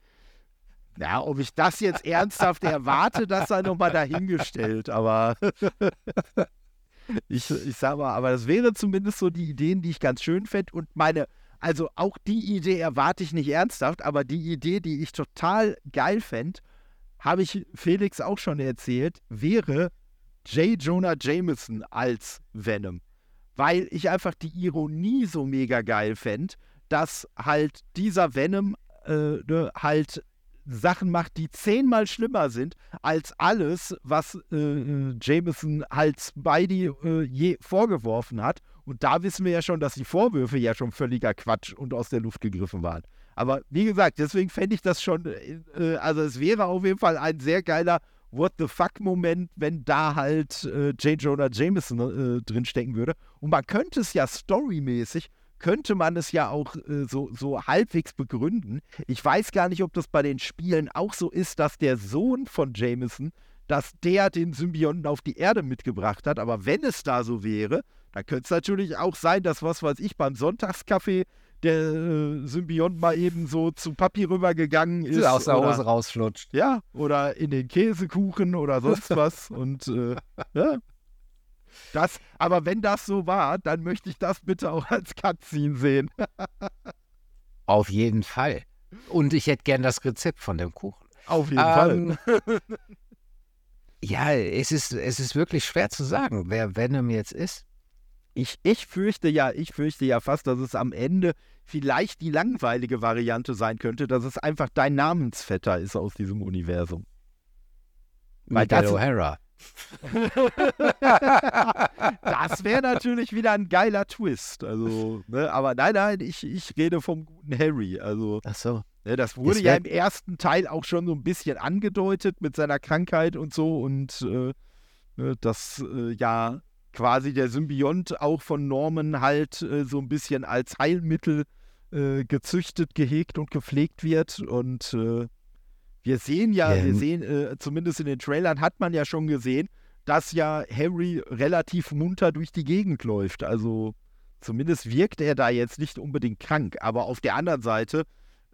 Ja, ob ich das jetzt ernsthaft erwarte, das sei nochmal dahingestellt, aber ich, ich sag mal, aber das wäre zumindest so die Ideen, die ich ganz schön fände und meine, also auch die Idee erwarte ich nicht ernsthaft, aber die Idee, die ich total geil fände, habe ich Felix auch schon erzählt, wäre J. Jonah Jameson als Venom. Weil ich einfach die Ironie so mega geil fände, dass halt dieser Venom äh, ne, halt Sachen macht, die zehnmal schlimmer sind als alles, was äh, äh, Jameson halt Spidey äh, je vorgeworfen hat. Und da wissen wir ja schon, dass die Vorwürfe ja schon völliger Quatsch und aus der Luft gegriffen waren. Aber wie gesagt, deswegen fände ich das schon, äh, also es wäre auf jeden Fall ein sehr geiler What the fuck-Moment, wenn da halt äh, J. Jonah Jameson äh, drinstecken würde. Und man könnte es ja storymäßig könnte man es ja auch äh, so, so halbwegs begründen. Ich weiß gar nicht, ob das bei den Spielen auch so ist, dass der Sohn von Jameson, dass der den Symbionten auf die Erde mitgebracht hat. Aber wenn es da so wäre, dann könnte es natürlich auch sein, dass, was weiß ich, beim Sonntagskaffee der äh, Symbiont mal eben so zu Papi rübergegangen ist. Aus der Hose rausflutscht. Ja, oder in den Käsekuchen oder sonst was. Und äh, ja, das, aber wenn das so war, dann möchte ich das bitte auch als Cutscene sehen. Auf jeden Fall. Und ich hätte gern das Rezept von dem Kuchen. Auf jeden ähm, Fall. ja, es ist, es ist wirklich schwer zu sagen, wer Venom jetzt ist. Ich, ich fürchte ja, ich fürchte ja fast, dass es am Ende vielleicht die langweilige Variante sein könnte, dass es einfach dein Namensvetter ist aus diesem Universum. Weil Miguel O'Hara. Das wäre natürlich wieder ein geiler Twist. Also, ne? Aber nein, nein, ich, ich rede vom guten Harry. Also, Ach so. Ne, das wurde das ja im ersten Teil auch schon so ein bisschen angedeutet mit seiner Krankheit und so. Und äh, ne, dass äh, ja quasi der Symbiont auch von Norman halt äh, so ein bisschen als Heilmittel äh, gezüchtet, gehegt und gepflegt wird. Und äh, wir sehen ja, ähm. wir sehen, äh, zumindest in den Trailern hat man ja schon gesehen, dass ja Harry relativ munter durch die Gegend läuft. Also zumindest wirkt er da jetzt nicht unbedingt krank. Aber auf der anderen Seite,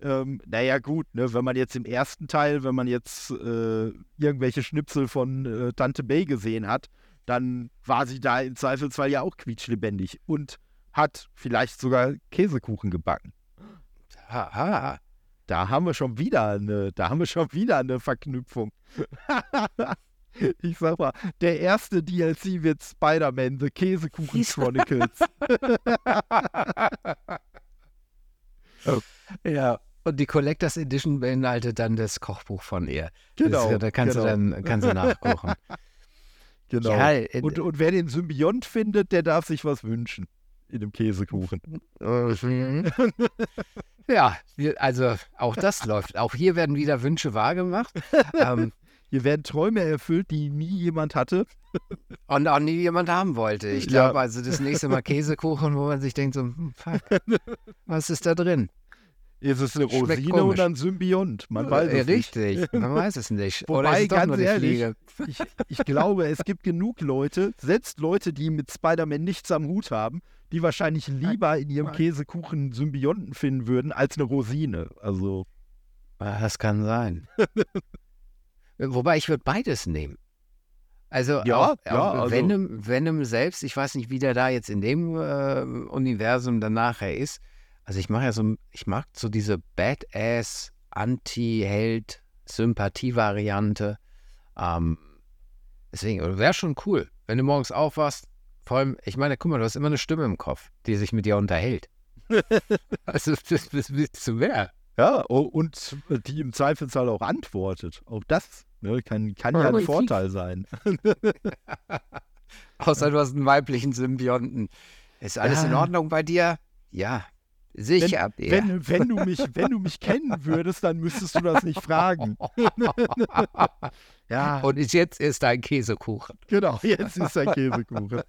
ähm, naja gut, ne, wenn man jetzt im ersten Teil, wenn man jetzt äh, irgendwelche Schnipsel von äh, Tante Bay gesehen hat, dann war sie da im Zweifelsfall ja auch quietschlebendig und hat vielleicht sogar Käsekuchen gebacken. Haha. Da haben wir schon wieder eine, da haben wir schon wieder eine Verknüpfung. ich sag mal, der erste DLC wird Spider-Man, The Käsekuchen Chronicles. oh. Ja. Und die Collectors Edition beinhaltet dann das Kochbuch von ihr. Genau. Das, da kannst genau. du dann kannst du nachkochen. genau. Ja, äh, und, und wer den Symbiont findet, der darf sich was wünschen in dem Käsekuchen. Ja, also auch das läuft. Auch hier werden wieder Wünsche wahrgemacht. ähm, hier werden Träume erfüllt, die nie jemand hatte. Und auch nie jemand haben wollte. Ich glaube, ja. also das nächste Mal Käsekuchen, wo man sich denkt, so, hm, fuck, was ist da drin? Ist es eine Rosine oder ein Symbiont? Man weiß es Richtig, nicht. man weiß es nicht. Wobei, oder ist ganz ehrlich, ich, ich glaube, es gibt genug Leute, selbst Leute, die mit Spider-Man nichts am Hut haben, die wahrscheinlich lieber in ihrem Käsekuchen Symbionten finden würden als eine Rosine. Also. Ah, das kann sein. Wobei ich würde beides nehmen. Also, ja, auch, ja, auch also Venom, Venom, selbst, ich weiß nicht, wie der da jetzt in dem äh, Universum dann nachher ist. Also ich mache ja so, ich mag so diese Badass, Anti-Held-Sympathie-Variante. Ähm, deswegen, wäre schon cool, wenn du morgens aufwachst, vor allem, ich meine, guck mal, du hast immer eine Stimme im Kopf, die sich mit dir unterhält. also, das, das willst du mehr. Ja, und die im Zweifelsfall auch antwortet. Auch das ne, kann, kann ja ein Vorteil sein. Außer du hast einen weiblichen Symbionten. Ist alles ja. in Ordnung bei dir? Ja. Sicher, wenn, wenn, wenn, du mich, wenn du mich kennen würdest, dann müsstest du das nicht fragen. ja. Und jetzt ist dein Käsekuchen. Genau, jetzt ist dein Käsekuchen.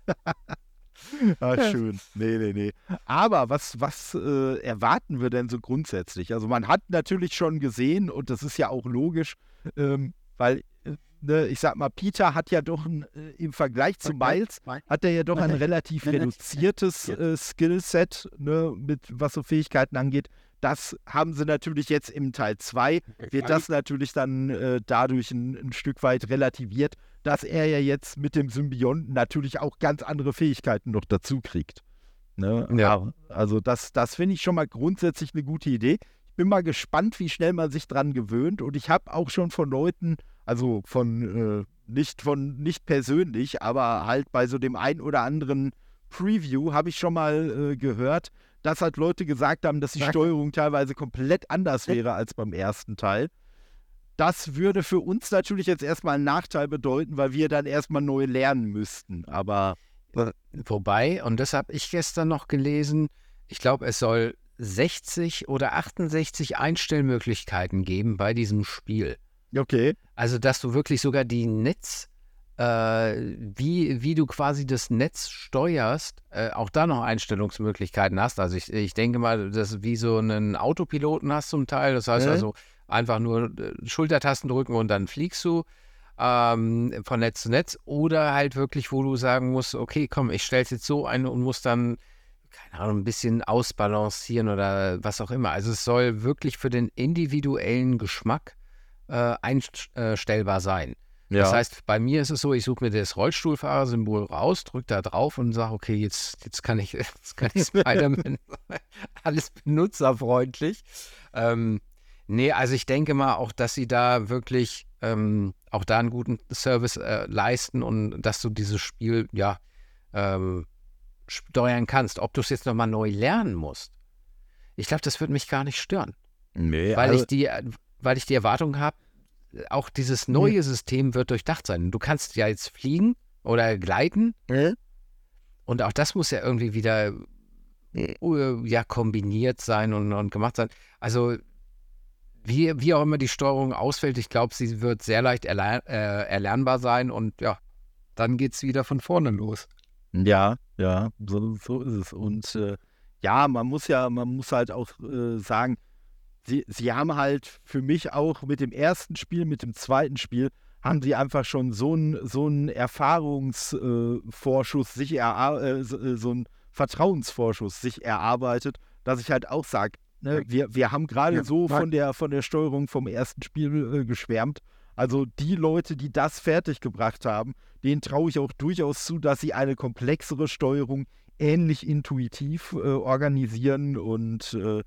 ah, schön. Nee, nee, nee. Aber was, was äh, erwarten wir denn so grundsätzlich? Also man hat natürlich schon gesehen, und das ist ja auch logisch, ähm, weil ne, ich sag mal, Peter hat ja doch ein, äh, im Vergleich zu Miles, hat er ja doch ein relativ reduziertes äh, Skillset, ne, mit was so Fähigkeiten angeht. Das haben sie natürlich jetzt im Teil 2, wird das natürlich dann äh, dadurch ein, ein, Stück weit relativiert, dass er ja jetzt mit dem Symbionten natürlich auch ganz andere Fähigkeiten noch dazu kriegt. Ne? Ja. Also das, das finde ich schon mal grundsätzlich eine gute Idee. Ich bin mal gespannt, wie schnell man sich dran gewöhnt und ich habe auch schon von Leuten also von äh, nicht von nicht persönlich, aber halt bei so dem ein oder anderen Preview habe ich schon mal äh, gehört, dass halt Leute gesagt haben, dass die Steuerung teilweise komplett anders wäre als beim ersten Teil. Das würde für uns natürlich jetzt erstmal einen Nachteil bedeuten, weil wir dann erstmal neu lernen müssten. Aber. Wobei, und das habe ich gestern noch gelesen, ich glaube, es soll 60 oder 68 Einstellmöglichkeiten geben bei diesem Spiel. Okay. Also, dass du wirklich sogar die Netz, äh, wie, wie du quasi das Netz steuerst, äh, auch da noch Einstellungsmöglichkeiten hast. Also ich, ich denke mal, dass wie so einen Autopiloten hast zum Teil. Das heißt äh? also einfach nur äh, Schultertasten drücken und dann fliegst du ähm, von Netz zu Netz. Oder halt wirklich, wo du sagen musst, okay, komm, ich stelle es jetzt so ein und muss dann keine Ahnung, ein bisschen ausbalancieren oder was auch immer. Also es soll wirklich für den individuellen Geschmack äh, einstellbar sein. Ja. Das heißt, bei mir ist es so, ich suche mir das Rollstuhlfahrersymbol raus, drücke da drauf und sage, okay, jetzt, jetzt kann ich, jetzt kann ich Spider-Man alles benutzerfreundlich. Ähm, nee, also ich denke mal auch, dass sie da wirklich ähm, auch da einen guten Service äh, leisten und dass du dieses Spiel, ja, ähm, steuern kannst. Ob du es jetzt nochmal neu lernen musst, ich glaube, das würde mich gar nicht stören. Nee, weil also, ich die, weil ich die Erwartung habe, auch dieses neue System wird durchdacht sein. Du kannst ja jetzt fliegen oder gleiten. Mhm. Und auch das muss ja irgendwie wieder uh, ja, kombiniert sein und, und gemacht sein. Also, wie, wie auch immer die Steuerung ausfällt, ich glaube, sie wird sehr leicht erler äh, erlernbar sein und ja, dann geht es wieder von vorne los. Ja, ja, so, so ist es. Und äh, ja, man muss ja, man muss halt auch äh, sagen, sie, sie haben halt für mich auch mit dem ersten Spiel, mit dem zweiten Spiel, haben sie einfach schon so einen so Erfahrungsvorschuss äh, sich äh, so, äh, so einen Vertrauensvorschuss sich erarbeitet, dass ich halt auch sage, ne, wir, wir haben gerade ja, so von der, von der Steuerung vom ersten Spiel äh, geschwärmt. Also die Leute, die das fertiggebracht haben, denen traue ich auch durchaus zu, dass sie eine komplexere Steuerung ähnlich intuitiv äh, organisieren und äh,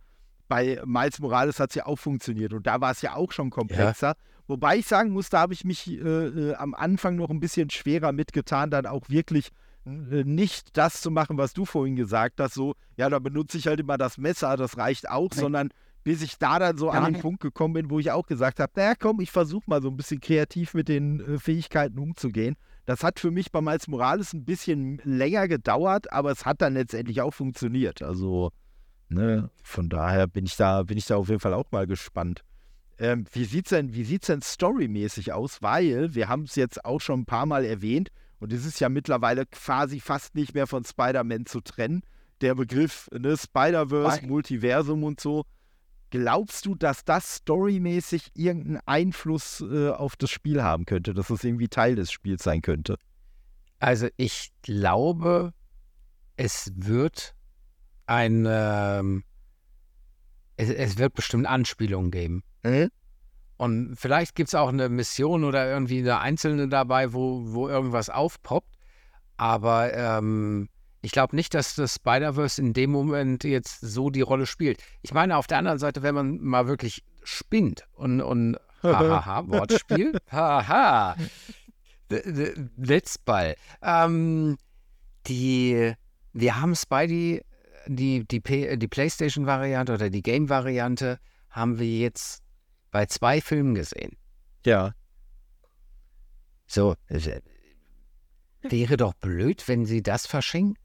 bei Miles Morales hat es ja auch funktioniert und da war es ja auch schon komplexer. Ja. Wobei ich sagen muss, da habe ich mich äh, äh, am Anfang noch ein bisschen schwerer mitgetan, dann auch wirklich äh, nicht das zu machen, was du vorhin gesagt hast, so, ja, da benutze ich halt immer das Messer, das reicht auch, Nein. sondern bis ich da dann so ja. an den Punkt gekommen bin, wo ich auch gesagt habe, naja, komm, ich versuche mal so ein bisschen kreativ mit den äh, Fähigkeiten umzugehen. Das hat für mich bei Miles Morales ein bisschen länger gedauert, aber es hat dann letztendlich auch funktioniert. Also Ne? Von daher bin ich da, bin ich da auf jeden Fall auch mal gespannt. Ähm, wie sieht's denn, wie sieht's denn storymäßig aus? Weil wir haben es jetzt auch schon ein paar Mal erwähnt und es ist ja mittlerweile quasi fast nicht mehr von Spider-Man zu trennen. Der Begriff ne, Spider-Verse, Multiversum und so. Glaubst du, dass das storymäßig irgendeinen Einfluss äh, auf das Spiel haben könnte, dass es irgendwie Teil des Spiels sein könnte? Also ich glaube, es wird ein, ähm, es, es, wird bestimmt Anspielungen geben. Mhm. Und vielleicht gibt es auch eine Mission oder irgendwie eine einzelne dabei, wo, wo irgendwas aufpoppt. Aber ähm, ich glaube nicht, dass das Spider-Verse in dem Moment jetzt so die Rolle spielt. Ich meine, auf der anderen Seite, wenn man mal wirklich spinnt und, und hahaha, Wortspiel, haha, Letzball. Ähm, die, wir haben Spidey die, die, die PlayStation-Variante oder die Game-Variante haben wir jetzt bei zwei Filmen gesehen. Ja. So, äh, wäre doch blöd, wenn sie das verschenken.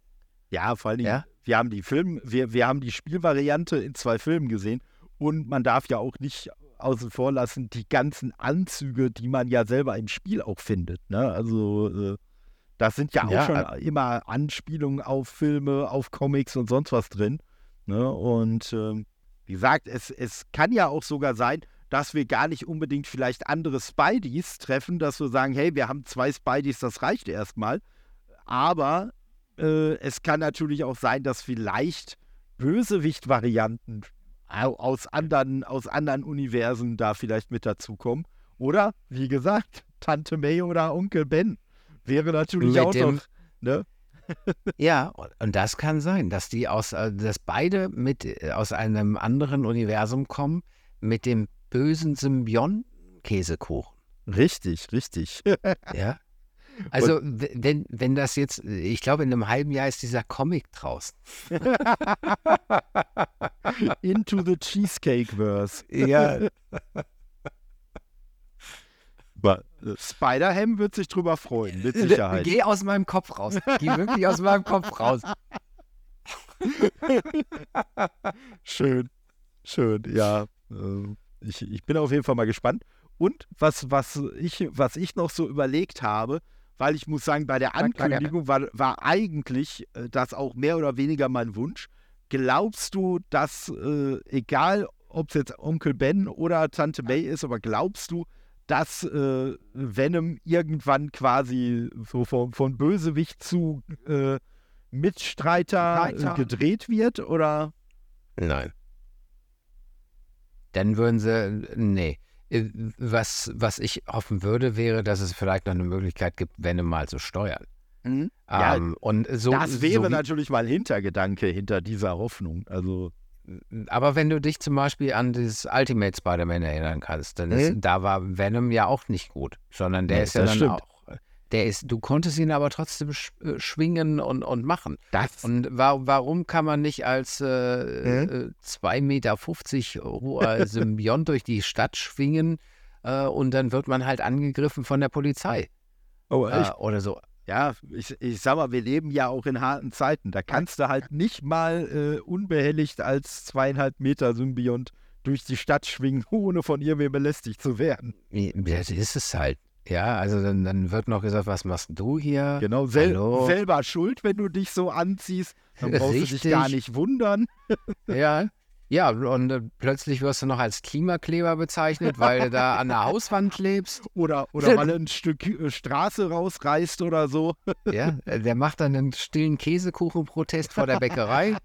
Ja, vor allem, ja? wir haben die Film, wir, wir haben die Spielvariante in zwei Filmen gesehen und man darf ja auch nicht außen vor lassen, die ganzen Anzüge, die man ja selber im Spiel auch findet. Ne? Also äh, das sind ja auch Ja, schon äh, immer Anspielungen auf Filme, auf Comics und sonst was drin. Ne? Und ähm, wie gesagt, es, es kann ja auch sogar sein, dass wir gar nicht unbedingt vielleicht andere Spideys treffen, dass wir sagen, hey, wir haben zwei Spideys, das reicht erstmal. Aber äh, es kann natürlich auch sein, dass vielleicht Bösewicht-Varianten au- aus anderen, aus anderen Universen da vielleicht mit dazukommen. Oder, wie gesagt, Tante May oder Onkel Ben wäre natürlich auch dem- noch. Ne? Ja, und- das kann sein, dass die aus, äh, dass beide mit äh, aus einem anderen Universum kommen mit dem bösen Symbion-Käsekuchen. Richtig, richtig. Ja. Also, wenn, wenn das jetzt, ich glaube, in einem halben Jahr ist dieser Comic draußen. Into the Cheesecake-Verse. Ja. Spider-Ham wird sich drüber freuen, mit Sicherheit. Geh aus meinem Kopf raus. Geh wirklich aus meinem Kopf raus. Schön, schön, ja. äh, Ich, ich bin auf jeden Fall mal gespannt. Und was, was, ich, was ich noch so überlegt habe, weil ich muss sagen, bei der Ankündigung war, war eigentlich äh, das auch mehr oder weniger mein Wunsch. Glaubst du, dass, äh, egal ob es jetzt Onkel Ben oder Tante May ist, aber glaubst du, dass äh, Venom irgendwann quasi so von, von Bösewicht zu äh, Mitstreiter äh, Streiter. gedreht wird? Oder? Nein. Dann würden sie, nee. Äh, Was, was ich hoffen würde, wäre, dass es vielleicht noch eine Möglichkeit gibt, Venom mal zu steuern. Ja, ähm, und so, das wäre so wie, natürlich mal ein Hintergedanke hinter dieser Hoffnung. Also, Aber wenn du dich zum Beispiel an das Ultimate Spider-Man erinnern kannst, dann ist, Mhm. da war Venom ja auch nicht gut, sondern der Nee, ist ja dann stimmt. auch, der ist, du konntest ihn aber trotzdem sch äh, schwingen und, und machen. das. Und wa warum kann man nicht als äh, Mhm. äh, 2,50 Meter hoher Symbiont durch die Stadt schwingen äh, und dann wird man halt angegriffen von der Polizei oh, äh, oder so. Ja, ich, ich sag mal, wir leben ja auch in harten Zeiten. Da kannst du halt nicht mal äh, unbehelligt als zweieinhalb Meter Symbiont durch die Stadt schwingen, ohne von irgendwem belästigt zu werden. Das ist es halt. Ja, also dann, dann wird noch gesagt, was machst du hier? Genau, sel Hallo? selber schuld, wenn du dich so anziehst. Dann brauchst du dich gar Richtig. nicht wundern. Ja, ja, und äh, plötzlich wirst du noch als Klimakleber bezeichnet, weil du da an der Hauswand lebst. Oder, oder mal ein Stück äh, Straße rausreißt oder so. Ja, äh, der macht dann einen stillen Käsekuchenprotest vor der Bäckerei.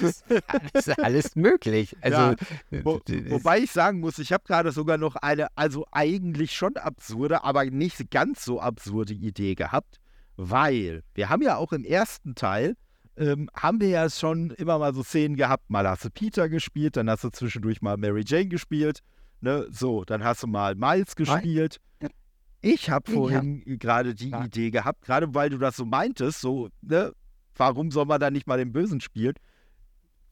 Das ist alles möglich. Also, Ja, äh, Wo, wobei ich sagen muss, ich habe gerade sogar noch eine, also eigentlich schon absurde, aber nicht ganz so absurde Idee gehabt, weil wir haben ja auch im ersten Teil, ähm, haben wir ja schon immer mal so Szenen gehabt, mal hast du Peter gespielt, dann hast du zwischendurch mal Mary Jane gespielt, ne, so, dann hast du mal Miles gespielt. Ich habe vorhin gerade die Ja. Idee gehabt, gerade weil du das so meintest, so, ne, warum soll man da nicht mal den Bösen spielen?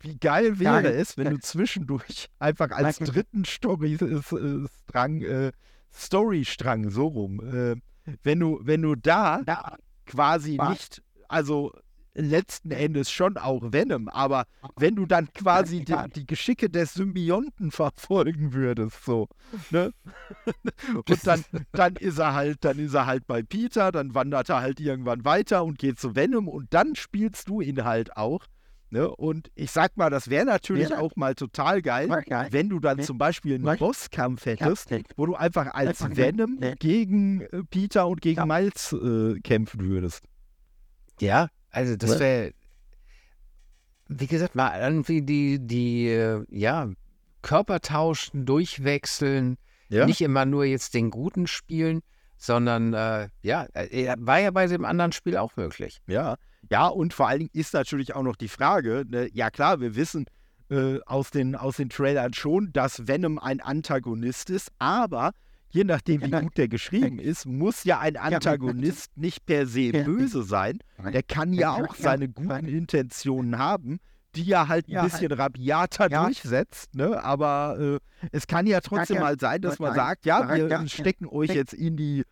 Wie geil wäre Geil. es, wenn du zwischendurch einfach als dritten Story-Strang, äh, Storystrang, so rum, äh, wenn du, wenn du da quasi Was? nicht, also letzten Endes schon auch Venom, aber wenn du dann quasi die, die Geschicke des Symbionten verfolgen würdest, so, ne? Und dann, dann ist er halt, dann ist er halt bei Peter, dann wandert er halt irgendwann weiter und geht zu Venom und dann spielst du ihn halt auch. Ne? Und ich sag mal, das wäre natürlich Ja. auch mal total geil, wenn du dann zum Beispiel einen? Bosskampf hättest, wo du einfach als Venom gegen äh, Peter und gegen. Miles äh, kämpfen würdest. Ja, also das Was? wäre, wie gesagt, mal irgendwie die, die, äh, ja, Körper tauschen, durchwechseln, Ja. nicht immer nur jetzt den Guten spielen, sondern, äh, ja, äh, war ja bei dem anderen Spiel auch möglich. Ja, ja, und vor allen Dingen ist natürlich auch noch die Frage, ne, ja klar, wir wissen äh, aus, den, aus den Trailern schon, dass Venom ein Antagonist ist, aber je nachdem, wie Ja. gut der geschrieben ist, muss ja ein Antagonist nicht per se böse sein. Der kann ja auch seine guten Intentionen haben, die er halt ein bisschen rabiater Ja. durchsetzt, ne? Aber äh, es kann ja trotzdem mal sein, dass man sagt, ja, wir stecken euch jetzt in die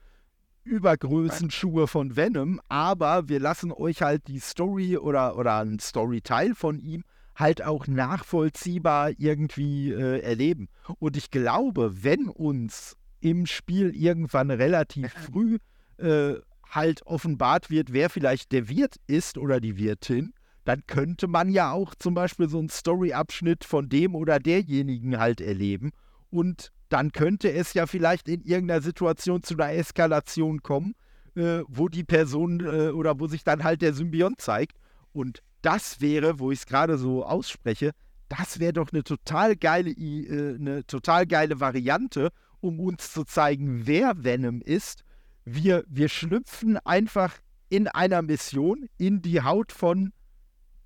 Übergrößenschuhe von Venom, aber wir lassen euch halt die Story oder, oder einen Storyteil von ihm halt auch nachvollziehbar irgendwie äh, erleben. Und ich glaube, wenn uns im Spiel irgendwann relativ früh äh, halt offenbart wird, wer vielleicht der Wirt ist oder die Wirtin, dann könnte man ja auch zum Beispiel so einen Story-Abschnitt von dem oder derjenigen halt erleben. Und dann könnte es ja vielleicht in irgendeiner Situation zu einer Eskalation kommen, äh, wo die Person äh, oder wo sich dann halt der Symbiont zeigt. Und das wäre, wo ich es gerade so ausspreche, das wäre doch eine total geile, äh, eine total geile Variante, um uns zu zeigen, wer Venom ist. Wir, wir schlüpfen einfach in einer Mission in die Haut von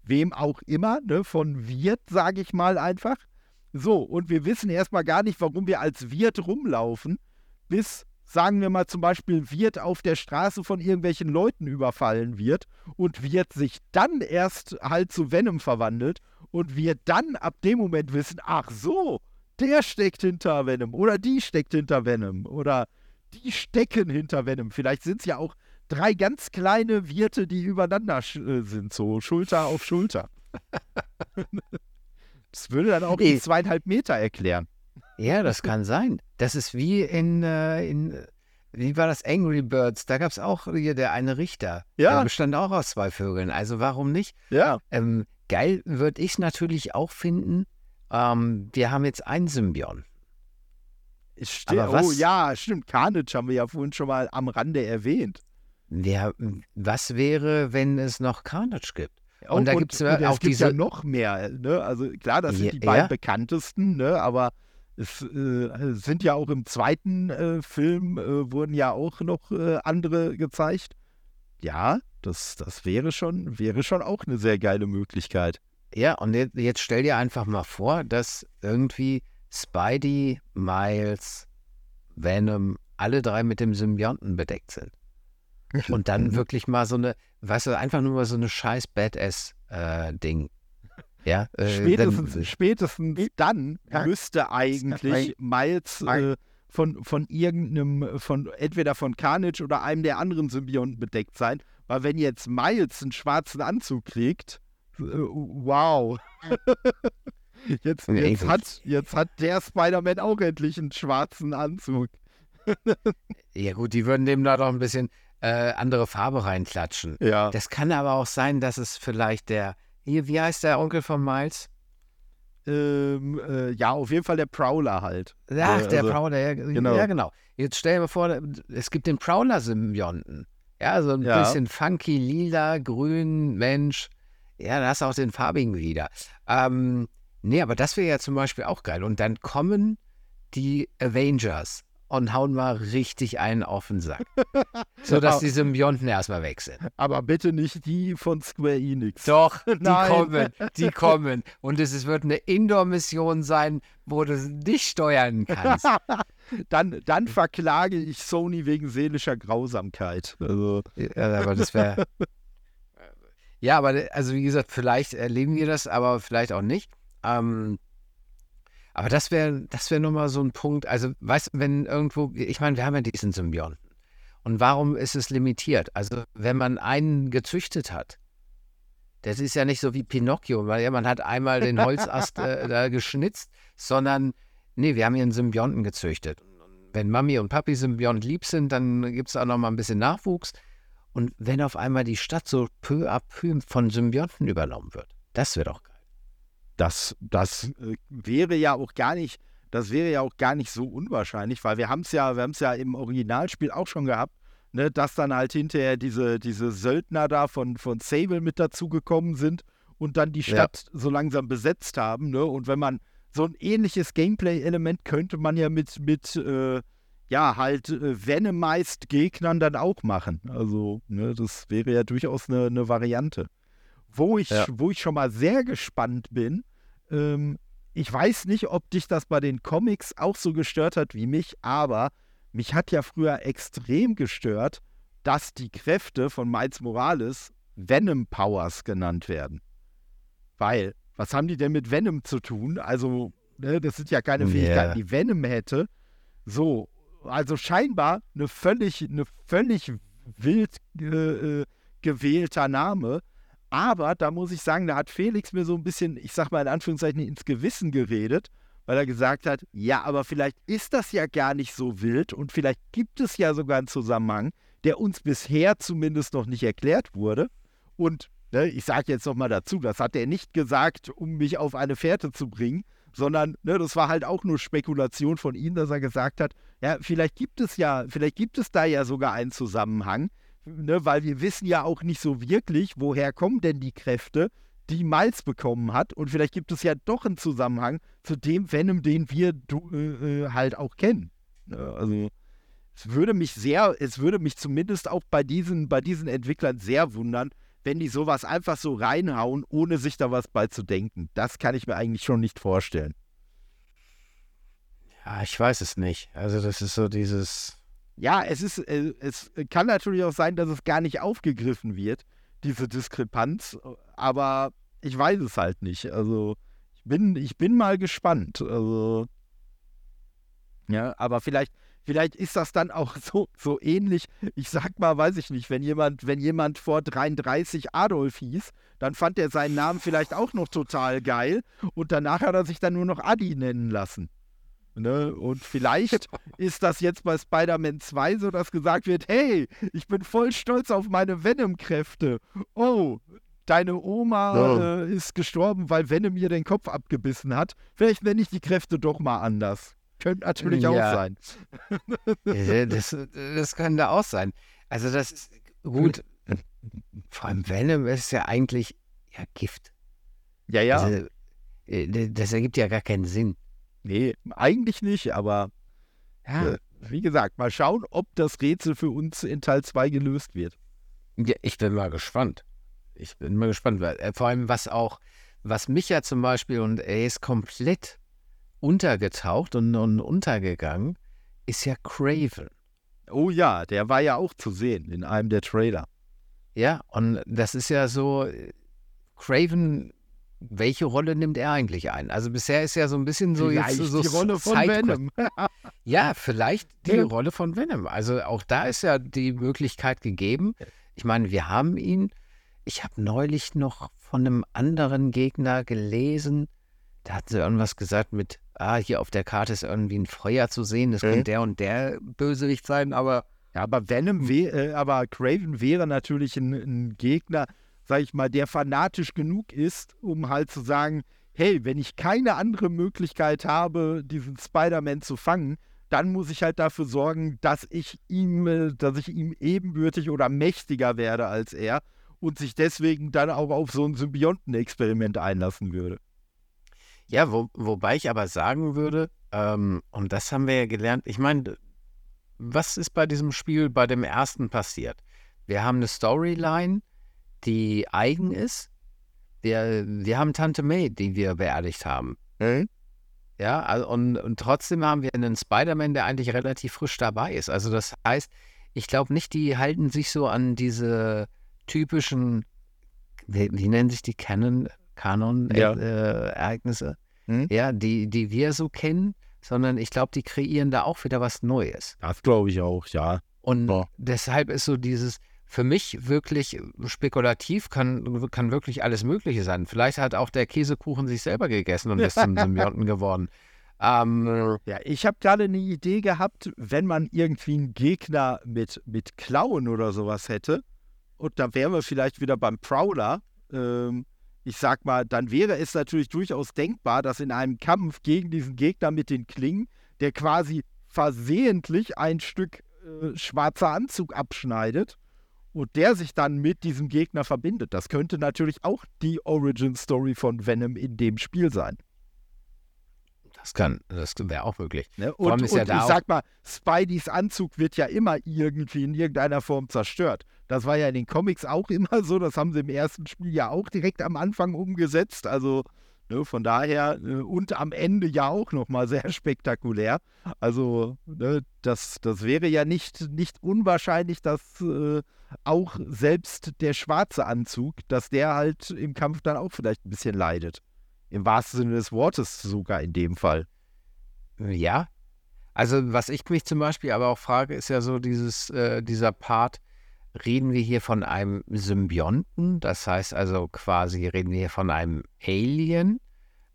wem auch immer, ne, von Wirt, sage ich mal einfach. So, und wir wissen erstmal gar nicht, warum wir als Wirt rumlaufen, bis, sagen wir mal zum Beispiel, Wirt auf der Straße von irgendwelchen Leuten überfallen wird und Wirt sich dann erst halt zu Venom verwandelt und wir dann ab dem Moment wissen, ach so, der steckt hinter Venom oder die steckt hinter Venom oder die stecken hinter Venom. Vielleicht sind es ja auch drei ganz kleine Wirte, die übereinander äh, sind, so Schulter auf Schulter. das würde dann auch die zweieinhalb Meter erklären. Ja, das kann sein. Das ist wie in, äh, in wie war das Angry Birds? Da gab es auch hier der eine Richter. Ja. Der bestand auch aus zwei Vögeln. Also warum nicht? Ja. Ähm, geil würde ich natürlich auch finden. Ähm, wir haben jetzt einen Symbion. Stimmt. Oh ja, stimmt. Carnage haben wir ja vorhin schon mal am Rande erwähnt. Ja, was wäre, wenn es noch Carnage gibt? Und, und da gibt es ja auch diese. ja noch mehr. Ne? Also klar, das sind ja, die beiden ja? bekanntesten, ne? aber es äh, sind ja auch im zweiten äh, Film äh, wurden ja auch noch äh, andere gezeigt. Ja, das, das wäre schon, wäre schon auch eine sehr geile Möglichkeit. Ja, und jetzt, jetzt stell dir einfach mal vor, dass irgendwie Spidey, Miles, Venom, alle drei mit dem Symbionten bedeckt sind. Und dann mhm. wirklich mal so eine, weißt du, einfach nur mal so eine scheiß Badass-Ding. Äh, ja, äh, spätestens, dann, spätestens dann müsste eigentlich Miles äh, von, von irgendeinem, von entweder von Carnage oder einem der anderen Symbionten bedeckt sein. Weil wenn jetzt Miles einen schwarzen Anzug kriegt, wow. jetzt, jetzt, hat, jetzt hat der Spider-Man auch endlich einen schwarzen Anzug. ja gut, die würden dem da doch ein bisschen, äh, andere Farbe reinklatschen. Ja. Das kann aber auch sein, dass es vielleicht der, hier, wie heißt der Onkel von Miles? Ähm, äh, ja, auf jeden Fall der Prowler halt. Ach, der also, Prowler, ja genau. ja genau. Jetzt stell dir mal vor, es gibt den Prowler-Symbionten. Ja, so ein ja. bisschen funky, lila, grün, Mensch. Ja, da hast du auch den farbigen wieder. Ähm, nee, aber das wäre ja zum Beispiel auch geil. Und dann kommen die Avengers und hauen mal richtig einen auf den Sack. so dass die Symbionten erstmal weg sind. Aber bitte nicht die von Square Enix. Doch, die kommen, die kommen. Und es wird eine Indoor-Mission sein, wo du nicht steuern kannst. dann, dann verklage ich Sony wegen seelischer Grausamkeit. Also. Ja, aber das wäre. Ja, aber also wie gesagt, vielleicht erleben wir das, aber vielleicht auch nicht. Ähm, aber das wäre das wär nochmal so ein Punkt. Also, weißt du, wenn irgendwo, ich meine, wir haben ja diesen Symbionten. Und warum ist es limitiert? Also, wenn man einen gezüchtet hat, das ist ja nicht so wie Pinocchio, weil ja, man hat einmal den Holzast äh, da geschnitzt, sondern nee, wir haben hier einen Symbionten gezüchtet. wenn Mami und Papi Symbiont lieb sind, dann gibt es auch noch mal ein bisschen Nachwuchs. Und wenn auf einmal die Stadt so peu à peu von Symbionten übernommen wird, das wäre doch geil das, das äh, wäre ja auch gar nicht, das wäre ja auch gar nicht so unwahrscheinlich, weil wir haben es ja, wir haben es ja im Originalspiel auch schon gehabt, ne, dass dann halt hinterher diese, diese Söldner da von, von Sable mit dazugekommen sind und dann die Stadt ja. so langsam besetzt haben. Ne? Und wenn man so ein ähnliches Gameplay-Element könnte man ja mit, mit äh, ja, halt äh, Venomized Gegnern dann auch machen. Also, ne, das wäre ja durchaus eine, eine Variante. Wo ich, ja. wo ich schon mal sehr gespannt bin, ähm, ich weiß nicht, ob dich das bei den Comics auch so gestört hat wie mich, aber mich hat ja früher extrem gestört, dass die Kräfte von Miles Morales Venom Powers genannt werden. Weil, was haben die denn mit Venom zu tun? Also, ne, das sind ja keine Fähigkeiten, yeah. die Venom hätte. So, also scheinbar eine völlig, eine völlig wild äh, gewählter Name. Aber da muss ich sagen, da hat Felix mir so ein bisschen, ich sag mal in Anführungszeichen, ins Gewissen geredet, weil er gesagt hat, ja, aber vielleicht ist das ja gar nicht so wild und vielleicht gibt es ja sogar einen Zusammenhang, der uns bisher zumindest noch nicht erklärt wurde. Und ne, ich sage jetzt nochmal dazu, das hat er nicht gesagt, um mich auf eine Fährte zu bringen, sondern ne, das war halt auch nur Spekulation von ihm, dass er gesagt hat, ja, vielleicht gibt es ja, vielleicht gibt es da ja sogar einen Zusammenhang, ne, weil wir wissen ja auch nicht so wirklich, woher kommen denn die Kräfte, die Miles bekommen hat und vielleicht gibt es ja doch einen Zusammenhang zu dem Venom, den wir äh, äh halt auch kennen. Ne, also es würde mich sehr, es würde mich zumindest auch bei diesen, bei diesen Entwicklern sehr wundern, wenn die sowas einfach so reinhauen, ohne sich da was bei zu denken. Das kann ich mir eigentlich schon nicht vorstellen. Ja, ich weiß es nicht. Also das ist so dieses. Ja, es ist, äh, es kann natürlich auch sein, dass es gar nicht aufgegriffen wird, diese Diskrepanz, aber ich weiß es halt nicht. Also ich bin, ich bin mal gespannt. Also ja, aber vielleicht, Vielleicht ist das dann auch so, so ähnlich. Ich sag mal, weiß ich nicht, wenn jemand, wenn jemand vor 33 Adolf hieß, dann fand er seinen Namen vielleicht auch noch total geil und danach hat er sich dann nur noch Adi nennen lassen. Ne? Und vielleicht ist das jetzt bei Spider-Man 2 so, dass gesagt wird, hey, ich bin voll stolz auf meine Venom-Kräfte. Oh, deine Oma oh. äh, ist gestorben, weil Venom ihr den Kopf abgebissen hat. Vielleicht nenne ich die Kräfte doch mal anders. Könnte natürlich ja. auch sein. das, das könnte auch sein. Also das ist gut. Vor allem Venom ist ja eigentlich ja Gift. Ja, ja. Also, äh, das ergibt ja gar keinen Sinn. Nee, eigentlich nicht, aber ja. Äh, wie gesagt, mal schauen, ob das Rätsel für uns in Teil 2 gelöst wird. Ja, ich bin mal gespannt. Ich bin mal gespannt, weil äh, vor allem was auch, was mich ja zum Beispiel, und er ist komplett untergetaucht und, und untergegangen, ist ja Craven. Oh ja, der war ja auch zu sehen in einem der Trailer. Ja, und das ist ja so, Craven, welche Rolle nimmt er eigentlich ein? Also bisher ist ja so ein bisschen so vielleicht jetzt so die Rolle von Venom. ja, vielleicht die ja. Rolle von Venom. Also auch da ist ja die Möglichkeit gegeben. Ich meine, wir haben ihn. Ich habe neulich noch von einem anderen Gegner gelesen, da hatten sie irgendwas gesagt mit, ah, hier auf der Karte ist irgendwie ein Feuer zu sehen, das mhm. könnte der und der Bösewicht sein, aber. Ja, aber Venom, äh, aber Craven wäre natürlich ein, ein Gegner, sag ich mal, der fanatisch genug ist, um halt zu sagen, hey, wenn ich keine andere Möglichkeit habe, diesen Spider-Man zu fangen, dann muss ich halt dafür sorgen, dass ich ihm, äh, dass ich ihm ebenbürtig oder mächtiger werde als er und sich deswegen dann auch auf so ein Symbionten-Experiment einlassen würde. Ja, wo, wobei ich aber sagen würde, ähm, und das haben wir ja gelernt, ich meine, was ist bei diesem Spiel bei dem ersten passiert? Wir haben eine Storyline, die eigen ist. Wir, wir haben Tante May, die wir beerdigt haben. Mhm. Ja, also und, und trotzdem haben wir einen Spider-Man, der eigentlich relativ frisch dabei ist. Also das heißt, ich glaube nicht, die halten sich so an diese typischen, wie, wie nennen sich die Canon, Kanon-Ereignisse, ja. Äh, hm? ja, die, die wir so kennen, sondern ich glaube, die kreieren da auch wieder was Neues. Das glaube ich auch, ja. Und ja. deshalb ist so dieses, für mich wirklich spekulativ, kann, kann wirklich alles Mögliche sein. Vielleicht hat auch der Käsekuchen sich selber gegessen und ist zum Symbionten geworden. Ähm, ja, ich habe gerade eine Idee gehabt, wenn man irgendwie einen Gegner mit, mit Klauen oder sowas hätte, und da wären wir vielleicht wieder beim Prowler, ähm, ich sag mal, dann wäre es natürlich durchaus denkbar, dass in einem Kampf gegen diesen Gegner mit den Klingen, der quasi versehentlich ein Stück äh, schwarzer Anzug abschneidet und der sich dann mit diesem Gegner verbindet. Das könnte natürlich auch die Origin Story von Venom in dem Spiel sein. Das kann, das wäre auch möglich. Ne? Und, und ja ich sag mal, Spideys Anzug wird ja immer irgendwie in irgendeiner Form zerstört. Das war ja in den Comics auch immer so. Das haben sie im ersten Spiel ja auch direkt am Anfang umgesetzt. Also ne, von daher äh, und am Ende ja auch nochmal sehr spektakulär. Also ne, das, das wäre ja nicht, nicht unwahrscheinlich, dass äh, auch selbst der schwarze Anzug, dass der halt im Kampf dann auch vielleicht ein bisschen leidet. Im wahrsten Sinne des Wortes sogar in dem Fall. Ja, Also, was ich mich zum Beispiel aber auch frage, ist ja so dieses, äh, dieser Part, reden wir hier von einem Symbionten? Das heißt also quasi, reden wir hier von einem Alien,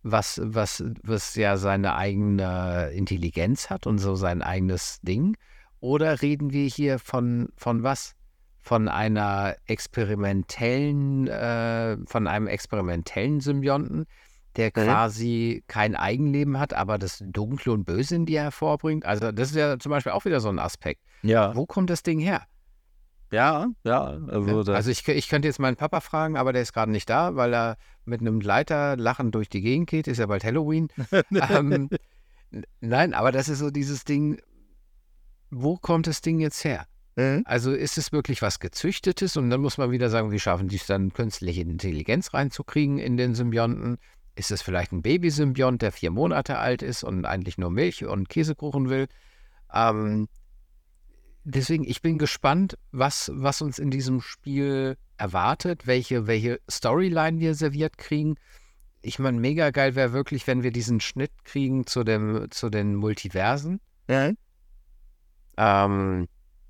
was, was, was ja seine eigene Intelligenz hat und so sein eigenes Ding? Oder reden wir hier von, von was? Von einer experimentellen, äh, von einem experimentellen Symbionten, der Mhm. quasi kein Eigenleben hat, aber das Dunkle und Böse in dir hervorbringt. Also das ist ja zum Beispiel auch wieder so ein Aspekt. Ja, Wo kommt das Ding her? ja, ja. Also, da, Also ich, ich könnte jetzt meinen Papa fragen, aber der ist gerade nicht da, weil er mit einem Gleiter lachend durch die Gegend geht. Ist ja bald Halloween. ähm, nein, aber das ist so dieses Ding, wo kommt das Ding jetzt her? Mhm. Also ist es wirklich was Gezüchtetes? Und dann muss man wieder sagen, wie schaffen die es dann, künstliche Intelligenz reinzukriegen in den Symbionten? Ist es vielleicht ein Babysymbiont, der vier Monate alt ist und eigentlich nur Milch und Käsekuchen will? Ähm, deswegen, ich bin gespannt, was, was uns in diesem Spiel erwartet, welche, welche Storyline wir serviert kriegen. Ich meine, mega geil wäre wirklich, wenn wir diesen Schnitt kriegen zu, dem, zu den Multiversen. Ja. Ähm,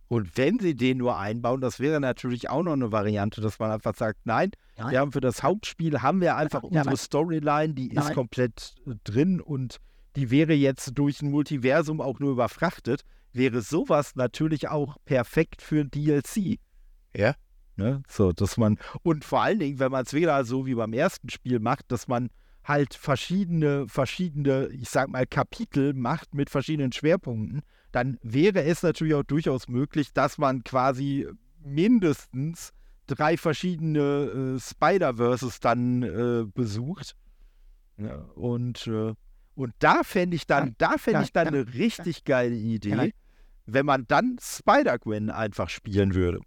Und wenn sie den nur einbauen, das wäre natürlich auch noch eine Variante, dass man einfach sagt, nein, Nein. wir haben für das Hauptspiel haben wir einfach Ja, unsere aber- Storyline, die ist Nein. komplett äh, drin und die wäre jetzt durch ein Multiversum auch nur überfrachtet, wäre sowas natürlich auch perfekt für ein DLC. Ja. Ne? So, dass man, und vor allen Dingen, wenn man es wieder so wie beim ersten Spiel macht, dass man halt verschiedene, verschiedene, ich sag mal, Kapitel macht mit verschiedenen Schwerpunkten, dann wäre es natürlich auch durchaus möglich, dass man quasi mindestens drei verschiedene äh, Spider-Verses dann äh, besucht. Ja, und, äh, und da fände ich dann, Ja, da fände ja, ich dann eine richtig geile Idee, Ja. wenn man dann Spider-Gwen einfach spielen würde.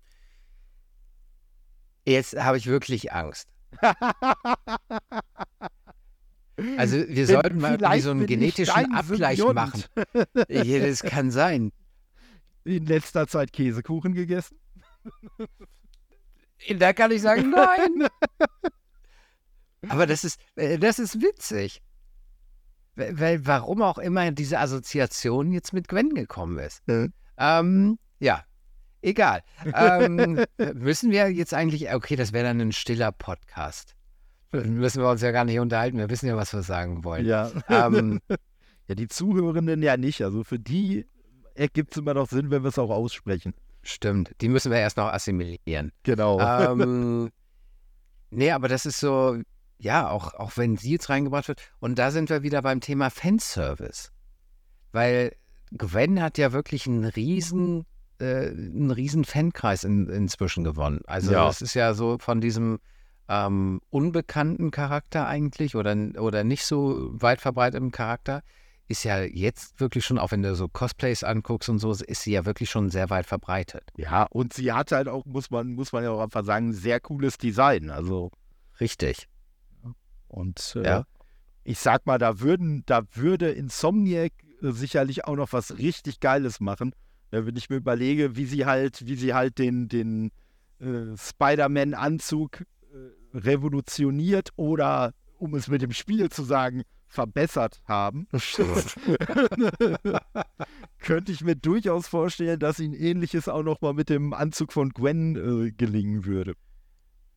jetzt habe ich wirklich Angst. Also wir Denn sollten mal so einen genetischen Abgleich machen. Ja, das kann sein. In letzter Zeit Käsekuchen gegessen? Da kann ich sagen, nein. Aber das ist, äh, das ist witzig. Weil, warum auch immer diese Assoziation jetzt mit Gwen gekommen ist. Ja. Ähm, ja, egal. Ähm, müssen wir jetzt eigentlich, okay, das wäre dann ein stiller Podcast. Müssen wir uns ja gar nicht unterhalten. Wir wissen ja, was wir sagen wollen. Ja. Ähm, ja, die Zuhörenden ja nicht. Also für die ergibt es immer noch Sinn, wenn wir es auch aussprechen. stimmt, die müssen wir erst noch assimilieren. Genau. ähm, nee, aber das ist so, ja, auch, auch wenn sie jetzt reingebracht wird. Und da sind wir wieder beim Thema Fanservice. Weil Gwen hat ja wirklich einen riesen, äh, einen riesen Fankreis in, inzwischen gewonnen. Also Ja. es ist ja so von diesem ähm, unbekannten Charakter eigentlich oder, oder nicht so weit verbreiteten Charakter, ist ja jetzt wirklich schon, auch wenn du so Cosplays anguckst und so, ist sie ja wirklich schon sehr weit verbreitet. ja, und sie hat halt auch, muss man, muss man ja auch einfach sagen, sehr cooles Design. Also, Richtig. und äh, Ja. ich sag mal, da würden, da würde Insomniac äh, sicherlich auch noch was richtig Geiles machen. Wenn ich mir überlege, wie sie halt, wie sie halt den, den äh, Spider-Man-Anzug revolutioniert oder, um es mit dem Spiel zu sagen, verbessert haben. Könnte ich mir durchaus vorstellen, dass ihnen ähnliches auch noch mal mit dem Anzug von Gwen äh, gelingen würde.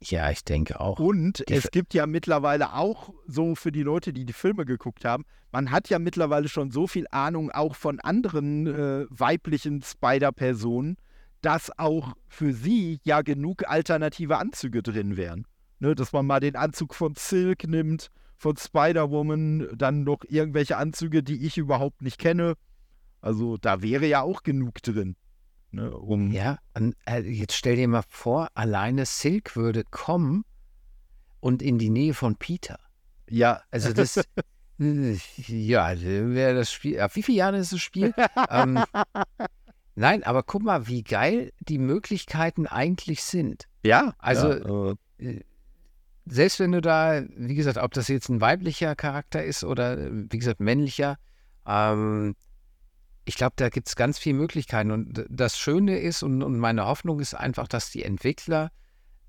Ja, ich denke auch. Und Die es gibt ja mittlerweile auch so für die Leute, die die Filme geguckt haben, man hat ja mittlerweile schon so viel Ahnung auch von anderen äh, weiblichen Spider-Personen, dass auch für sie ja genug alternative Anzüge drin wären. Ne, dass man mal den Anzug von Silk nimmt, von Spider-Woman, dann noch irgendwelche Anzüge, die ich überhaupt nicht kenne. Also da wäre ja auch genug drin. Ne, um Ja, und, äh, jetzt stell dir mal vor, alleine Silk würde kommen und in die Nähe von Peter. ja, Also das, äh, ja, wäre das Spiel, ab wie viele Jahre ist das Spiel? ähm, nein, aber guck mal, wie geil die Möglichkeiten eigentlich sind. ja, Also- ja, äh, Selbst wenn du da, wie gesagt, ob das jetzt ein weiblicher Charakter ist oder, wie gesagt, männlicher, ähm, ich glaube, da gibt es ganz viele Möglichkeiten. Und das Schöne ist und, und meine Hoffnung ist einfach, dass die Entwickler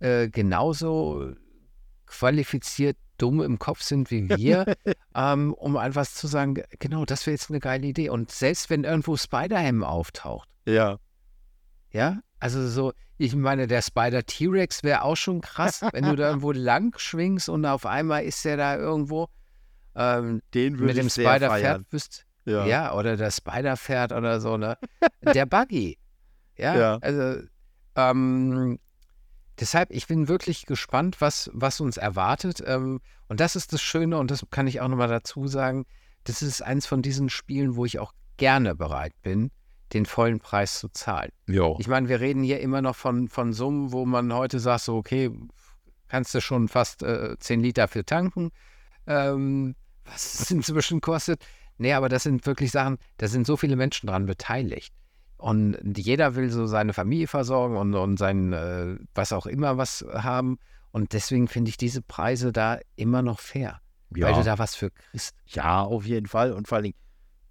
äh, genauso qualifiziert dumm im Kopf sind wie wir, ähm, um einfach zu sagen, genau, das wäre jetzt eine geile Idee. Und selbst wenn irgendwo Spider-Ham auftaucht, Ja. ja, also so, ich meine, der Spider-T-Rex wäre auch schon krass, wenn du da irgendwo lang schwingst und auf einmal ist der da irgendwo ähm, Den würde mit dem ich sehr Spider-Pferd feiern. bist. Ja. Ja. oder der Spider-Pferd oder so, ne? Der Buggy. Ja, Ja. also ähm, deshalb, ich bin wirklich gespannt, was, was uns erwartet. Ähm, und das ist das Schöne, und das kann ich auch nochmal dazu sagen, das ist eins von diesen Spielen, wo ich auch gerne bereit bin, den vollen Preis zu zahlen. Jo. Ich meine, wir reden hier immer noch von, von Summen, wo man heute sagt, so, okay, kannst du schon fast äh, 10 Liter für tanken, ähm, was es inzwischen kostet. Nee, aber das sind wirklich Sachen, da sind so viele Menschen dran beteiligt. Und jeder will so seine Familie versorgen und, und sein, äh, was auch immer was haben. Und deswegen finde ich diese Preise da immer noch fair, weil du da was für kriegst. Ja, auf jeden Fall. Und vor allen Dingen,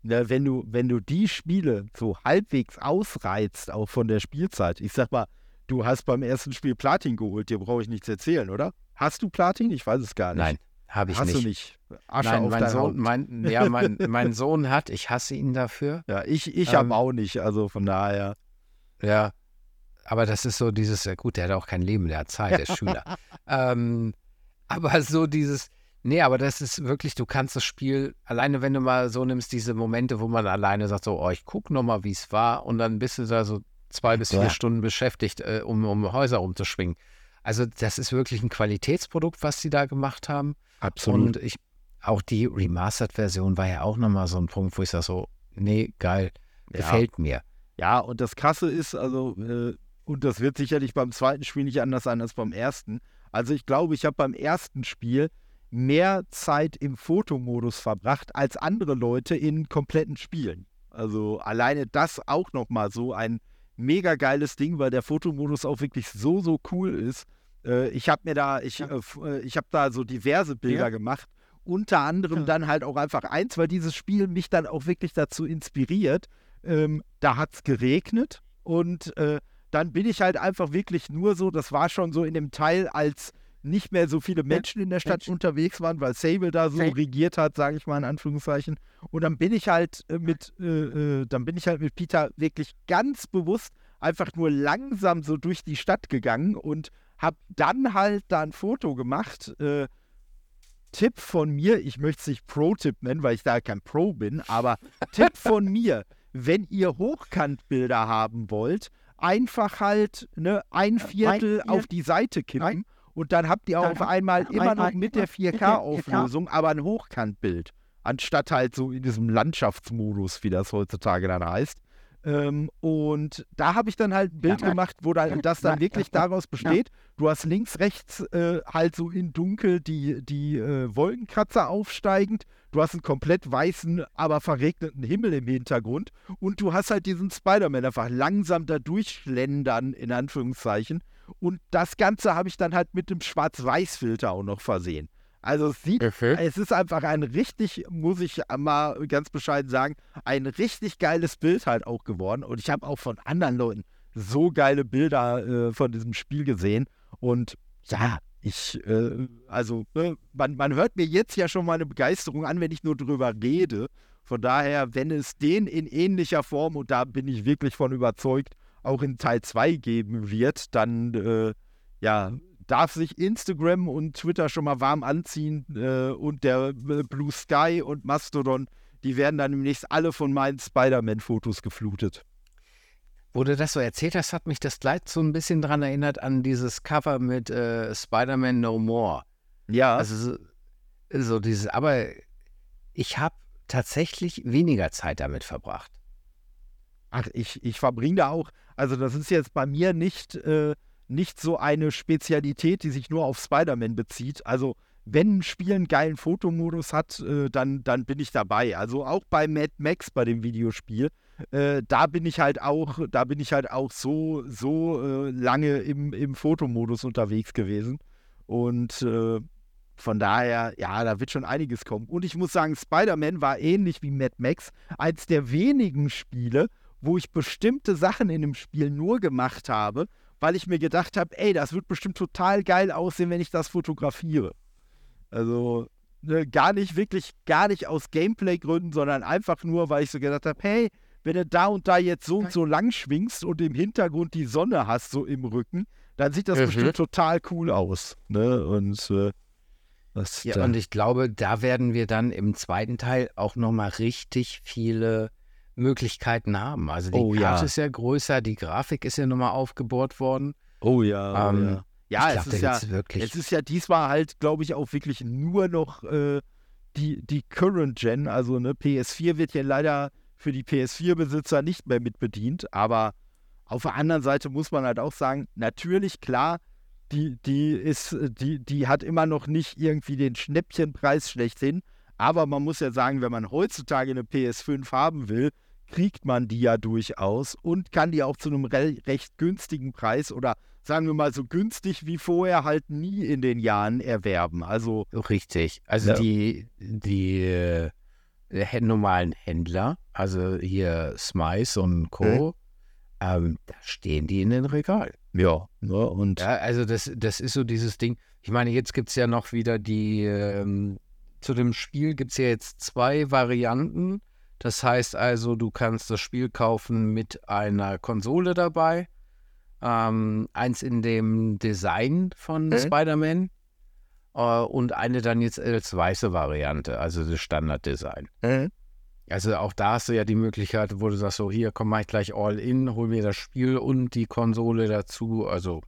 ne, wenn du, wenn du die Spiele so halbwegs ausreizt, auch von der Spielzeit, ich sag mal, du hast beim ersten Spiel Platin geholt, dir brauche ich nichts erzählen, oder? Hast du Platin? Ich weiß es gar nicht. Nein, habe ich hast nicht. du nicht. Asche Nein, auf mein Sohn, mein, ja, mein, mein Sohn hat, ich hasse ihn dafür. Ja, ich, ich Ähm, habe auch nicht, also von daher. Ja, aber das ist so dieses, gut, der hat auch kein Leben, der hat Zeit, der ist Schüler. ähm, aber so dieses, nee, aber das ist wirklich, du kannst das Spiel, alleine wenn du mal so nimmst, diese Momente, wo man alleine sagt, so, oh, ich guck noch mal, wie es war und dann bist du da so zwei bis vier Ja. Stunden beschäftigt, äh, um, um Häuser rumzuschwingen. Also das ist wirklich ein Qualitätsprodukt, was sie da gemacht haben. Und ich, auch die Remastered-Version war ja auch nochmal so ein Punkt, wo ich sage so, nee, geil, Ja. gefällt mir. Ja, und das Krasse ist, also, äh, und das wird sicherlich beim zweiten Spiel nicht anders sein als beim ersten. Also ich glaube, ich habe beim ersten Spiel mehr Zeit im Fotomodus verbracht als andere Leute in kompletten Spielen. Also alleine das auch nochmal so ein mega geiles Ding, weil der Fotomodus auch wirklich so, so cool ist. Äh, ich habe mir da, ich, Ja. äh, äh, ich habe da so diverse Bilder Ja. gemacht. Unter anderem Ja. dann halt auch einfach eins, weil dieses Spiel mich dann auch wirklich dazu inspiriert. Ähm, da hat es geregnet und äh, dann bin ich halt einfach wirklich nur so, das war schon so in dem Teil, als nicht mehr so viele Menschen in der Stadt Menschen. unterwegs waren, weil Sable da so regiert hat, sage ich mal in Anführungszeichen. Und dann bin ich halt äh, mit, äh, äh, dann bin ich halt mit Peter wirklich ganz bewusst einfach nur langsam so durch die Stadt gegangen und habe dann halt da ein Foto gemacht. Äh, Tipp von mir, ich möchte es nicht Pro-Tipp nennen, weil ich da kein Pro bin, aber Tipp von mir, wenn ihr Hochkantbilder haben wollt, einfach halt ne, ein Viertel auf die Seite kippen und dann habt ihr auf einmal immer noch mit der 4K-Auflösung, aber ein Hochkantbild, anstatt halt so in diesem Landschaftsmodus, wie das heutzutage dann heißt. Ähm, und da habe ich dann halt ein Bild Ja. gemacht, wo dann, das dann wirklich daraus besteht. Du hast links, rechts äh, halt so in dunkel die, die äh, Wolkenkratzer aufsteigend. Du hast einen komplett weißen, aber verregneten Himmel im Hintergrund. Und du hast halt diesen Spider-Man einfach langsam da durchschlendern, in Anführungszeichen. Und das Ganze habe ich dann halt mit dem Schwarz-Weiß-Filter auch noch versehen. Also es sieht es ist einfach ein richtig, muss ich mal ganz bescheiden sagen, ein richtig geiles Bild halt auch geworden. Und ich habe auch von anderen Leuten so geile Bilder äh, von diesem Spiel gesehen. Und ja, ich, äh, also, ne, man, man hört mir jetzt ja schon meine Begeisterung an, wenn ich nur drüber rede. Von daher, wenn es den in ähnlicher Form, und da bin ich wirklich von überzeugt, auch in Teil 2 geben wird, dann, äh, ja, darf sich Instagram und Twitter schon mal warm anziehen äh, und der äh, Blue Sky und Mastodon, die werden dann demnächst alle von meinen Spider-Man-Fotos geflutet. Wo du das so erzählt hast, hat mich das gleich so ein bisschen dran erinnert an dieses Cover mit äh, Spider-Man No More. Ja, Also so, so dieses, aber ich habe tatsächlich weniger Zeit damit verbracht. Ach, ich, ich verbringe da auch, also das ist jetzt bei mir nicht, äh, nicht so eine Spezialität, die sich nur auf Spider-Man bezieht. Also wenn ein Spiel einen geilen Fotomodus hat, äh, dann, dann bin ich dabei. Also auch bei Mad Max, bei dem Videospiel, äh, da bin ich halt auch, da bin ich halt auch so, so äh, lange im, im Fotomodus unterwegs gewesen. Und äh, von daher, ja, da wird schon einiges kommen. Und ich muss sagen, Spider-Man war ähnlich wie Mad Max, eins der wenigen Spiele, wo ich bestimmte Sachen in dem Spiel nur gemacht habe, weil ich mir gedacht habe, ey, das wird bestimmt total geil aussehen, wenn ich das fotografiere. Also ne, gar nicht wirklich, gar nicht aus Gameplay-Gründen, sondern einfach nur, weil ich so gedacht habe, hey, wenn du da und da jetzt so und so lang schwingst und im Hintergrund die Sonne hast, so im Rücken, dann sieht das Mhm. bestimmt total cool aus. Ne? Und äh, das Ja, da- und ich glaube, da werden wir dann im zweiten Teil auch nochmal richtig viele Möglichkeiten haben. Also die Oh, ja. Karte ist ja größer, die Grafik ist ja nochmal aufgebohrt worden. oh ja, Ähm, oh ja. Ja, ich es ist ja, wirklich. es ist ja diesmal halt, glaube ich, auch wirklich nur noch äh, die, die Current Gen. Also ne, PS4 wird ja leider für die PS4-Besitzer nicht mehr mitbedient. Aber auf der anderen Seite muss man halt auch sagen, natürlich, klar, die, die ist, die, die hat immer noch nicht irgendwie den Schnäppchenpreis schlechthin. Aber man muss ja sagen, wenn man heutzutage eine PS5 haben will, kriegt man die ja durchaus und kann die auch zu einem re recht günstigen Preis oder sagen wir mal so günstig wie vorher halt nie in den Jahren erwerben. Also Richtig. Also Ja. die, die äh, normalen Händler, also hier Smice und Co., ähm, da stehen die in den Regal. ja, ne, und Ja, also das, das ist so dieses Ding. Ich meine, jetzt gibt es ja noch wieder die, ähm, zu dem Spiel gibt es ja jetzt zwei Varianten. Das heißt also, du kannst das Spiel kaufen mit einer Konsole dabei. Ähm, eins in dem Design von Mhm. Spider-Man äh, und eine dann jetzt als weiße Variante, also das Standarddesign. äh, Also auch da hast du ja die Möglichkeit, wo du sagst, so hier, komm, ich gleich all in, hol mir das Spiel und die Konsole dazu. Also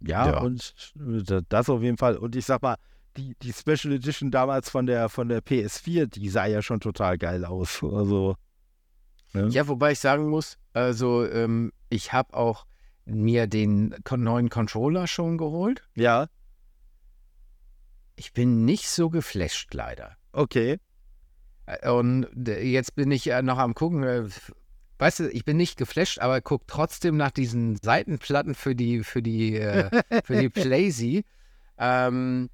ja, Ja. und äh, das auf jeden Fall. Und ich sag mal, die, die Special Edition damals von der von der PS4, die sah ja schon total geil aus. Also ne? Ja, wobei ich sagen muss, also ähm, ich habe auch mir den neuen Controller schon geholt. ja, Ich bin nicht so geflasht leider. okay. Äh, Und jetzt bin ich äh, noch am gucken. äh, Weißt du, ich bin nicht geflasht, aber guck trotzdem nach diesen Seitenplatten für die für die für die Playsee. Ähm,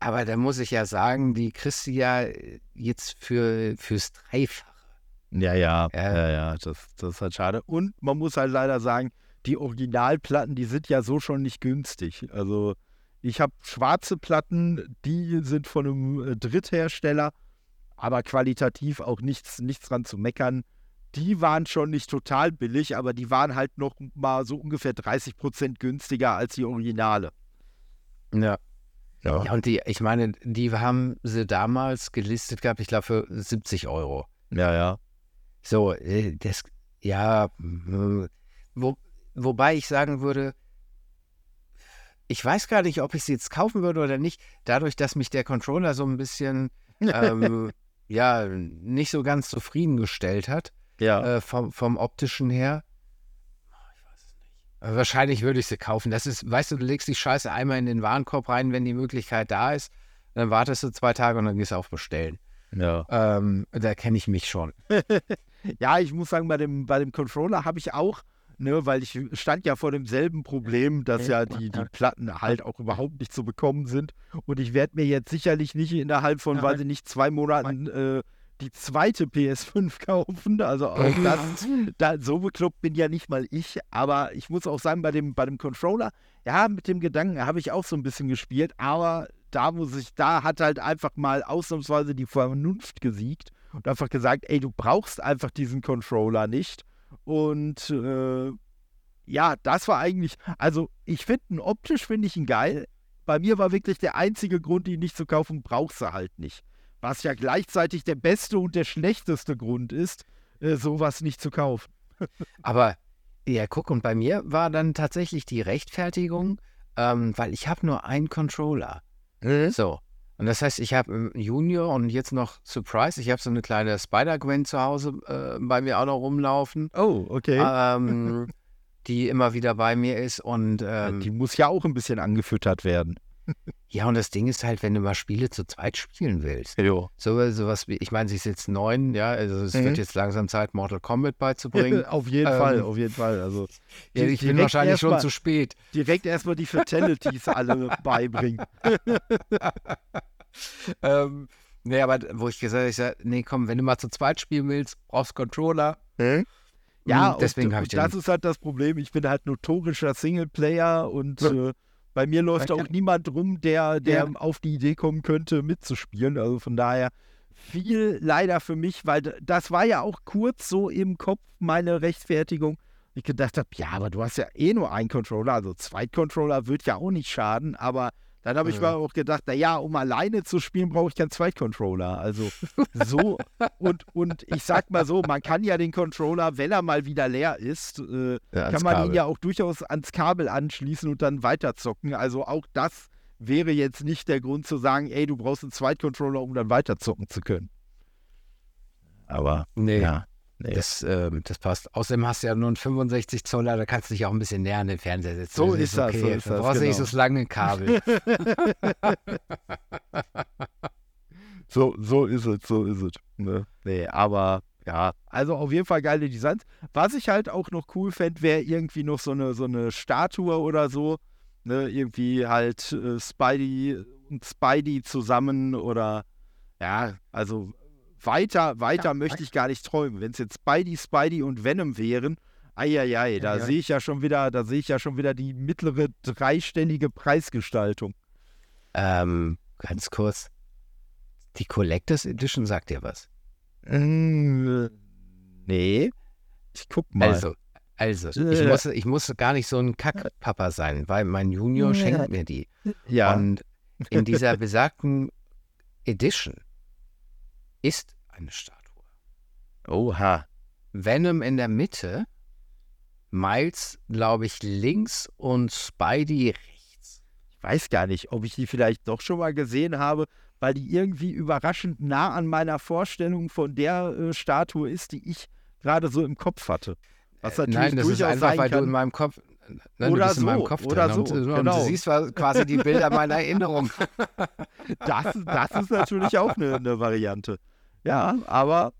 aber da muss ich ja sagen, die kriegst du ja äh, jetzt für fürs Dreifache. Ja, ja, Ja. ja, ja, das, das ist halt schade. Und man muss halt leider sagen, die Originalplatten, die sind ja so schon nicht günstig. Also ich habe schwarze Platten, die sind von einem äh, Dritthersteller, aber qualitativ auch nichts, nichts dran zu meckern. Die waren schon nicht total billig, aber die waren halt noch mal so ungefähr 30% günstiger als die Originale. Ja. Ja. Ja, und die, ich meine, die haben sie damals gelistet gehabt, ich glaube, für 70 Euro. Ja, ja. So, äh, das, ja, äh, wo, wobei ich sagen würde, ich weiß gar nicht, ob ich sie jetzt kaufen würde oder nicht, dadurch, dass mich der Controller so ein bisschen, ähm, ja, nicht so ganz zufriedengestellt hat, Ja. äh, vom, vom optischen her. Ich weiß es nicht. Aber wahrscheinlich würde ich sie kaufen. Das ist, weißt du, du legst die Scheiße einmal in den Warenkorb rein, wenn die Möglichkeit da ist. Dann wartest du zwei Tage und dann gehst du auf Bestellen. ja. Ähm, da kenne ich mich schon. Ja, ich muss sagen, bei dem, bei dem Controller habe ich auch, ne, weil ich stand ja vor demselben Problem, dass ja die, die Platten halt auch überhaupt nicht zu bekommen sind. Und ich werde mir jetzt sicherlich nicht innerhalb von, weiß ich nicht, zwei Monaten äh, die zweite PS5 kaufen. Also auch das, da, so bekloppt bin ja nicht mal ich. Aber ich muss auch sagen, bei dem, bei dem Controller, ja, mit dem Gedanken habe ich auch so ein bisschen gespielt, aber da muss ich, da hat halt einfach mal ausnahmsweise die Vernunft gesiegt und einfach gesagt, ey, du brauchst einfach diesen Controller nicht. Und äh, ja, das war eigentlich, also ich finde ihn optisch, finde ich ihn geil. Bei mir war wirklich der einzige Grund, ihn nicht zu kaufen, brauchst du halt nicht. Was ja gleichzeitig der beste und der schlechteste Grund ist, äh, sowas nicht zu kaufen. Aber ja, guck, und bei mir war dann tatsächlich die Rechtfertigung, ähm, weil ich habe nur einen Controller. So. Und das heißt, ich habe Junior und jetzt noch Surprise. Ich habe so eine kleine Spider-Gwen zu Hause äh, bei mir auch noch rumlaufen, Oh, okay. ähm, die immer wieder bei mir ist. Und ähm, die muss ja auch ein bisschen angefüttert werden. ja, und das Ding ist halt, wenn du mal Spiele zu zweit spielen willst. Jo. So, sowas wie, ich meine, sie ist jetzt neun, ja, also es Mhm. wird jetzt langsam Zeit, Mortal Kombat beizubringen. auf jeden Ähm, Fall, auf jeden Fall. Also ja, ich bin wahrscheinlich schon erstmal- zu spät. direkt erstmal die Fatalities alle beibringen. ähm, nee, aber wo ich gesagt habe, ich sag, nee, komm, wenn du mal zu zweit spielen willst, brauchst Controller. Ja, Hm, deswegen habe ich und das den. ist halt das Problem. Ich bin halt notorischer Singleplayer und äh, Bei mir läuft auch niemand rum, der, der Ja. auf die Idee kommen könnte, mitzuspielen. Also von daher viel leider für mich, weil das war ja auch kurz so im Kopf meine Rechtfertigung. Ich gedacht habe, ja, aber du hast ja eh nur einen Controller, also Zweitcontroller wird ja auch nicht schaden, aber dann habe ich Mhm. mal auch gedacht, naja, um alleine zu spielen, brauche ich keinen Zweitcontroller. Also so und, und ich sag mal so, man kann ja den Controller, wenn er mal wieder leer ist, äh, Ja, kann man Kabel. ihn ja auch durchaus ans Kabel anschließen und dann weiterzocken. Also auch das wäre jetzt nicht der Grund zu sagen, ey, du brauchst einen Zweitcontroller, um dann weiterzocken zu können. Aber Nee, ja, nee. das, ähm, das passt. Außerdem hast du ja nur einen 65 Zoller, da kannst du dich auch ein bisschen näher an den Fernseher setzen. So ist das, so ist Da das, brauchst du nicht genau. so lange Kabel. So, so ist es, so ist es. Ne? Nee, aber ja, also auf jeden Fall geile Designs. Was ich halt auch noch cool fände, wäre irgendwie noch so eine, so eine Statue oder so. Ne? Irgendwie halt äh, Spidey und Spidey zusammen oder ja, also weiter, weiter Ja, möchte ich gar nicht träumen. Wenn es jetzt Spidey, Spidey und Venom wären, eieiei, da Ja, ja. sehe ich ja schon wieder, da sehe ich ja schon wieder die mittlere dreistellige Preisgestaltung. ähm, ganz kurz. Die Collectors Edition sagt dir was. Äh, nee. Ich guck mal. Also, also, ich Äh. musste, ich musste gar nicht so ein Kackpapa sein, weil mein Junior schenkt mir die. ja. Und in dieser besagten Edition ist eine Statue. Oha. Venom in der Mitte, Miles, glaube ich, links und Spidey rechts. Ich weiß gar nicht, ob ich die vielleicht doch schon mal gesehen habe, weil die irgendwie überraschend nah an meiner Vorstellung von der äh, Statue ist, die ich gerade so im Kopf hatte. Was natürlich Äh, Nein, das ist einfach, weil du kann. in meinem Kopf. Nein, Oder du bist in meinem so, Kopf oder so, und genau. du siehst quasi die Bilder meiner Erinnerung. Das, das ist natürlich auch eine, eine Variante. Ja, aber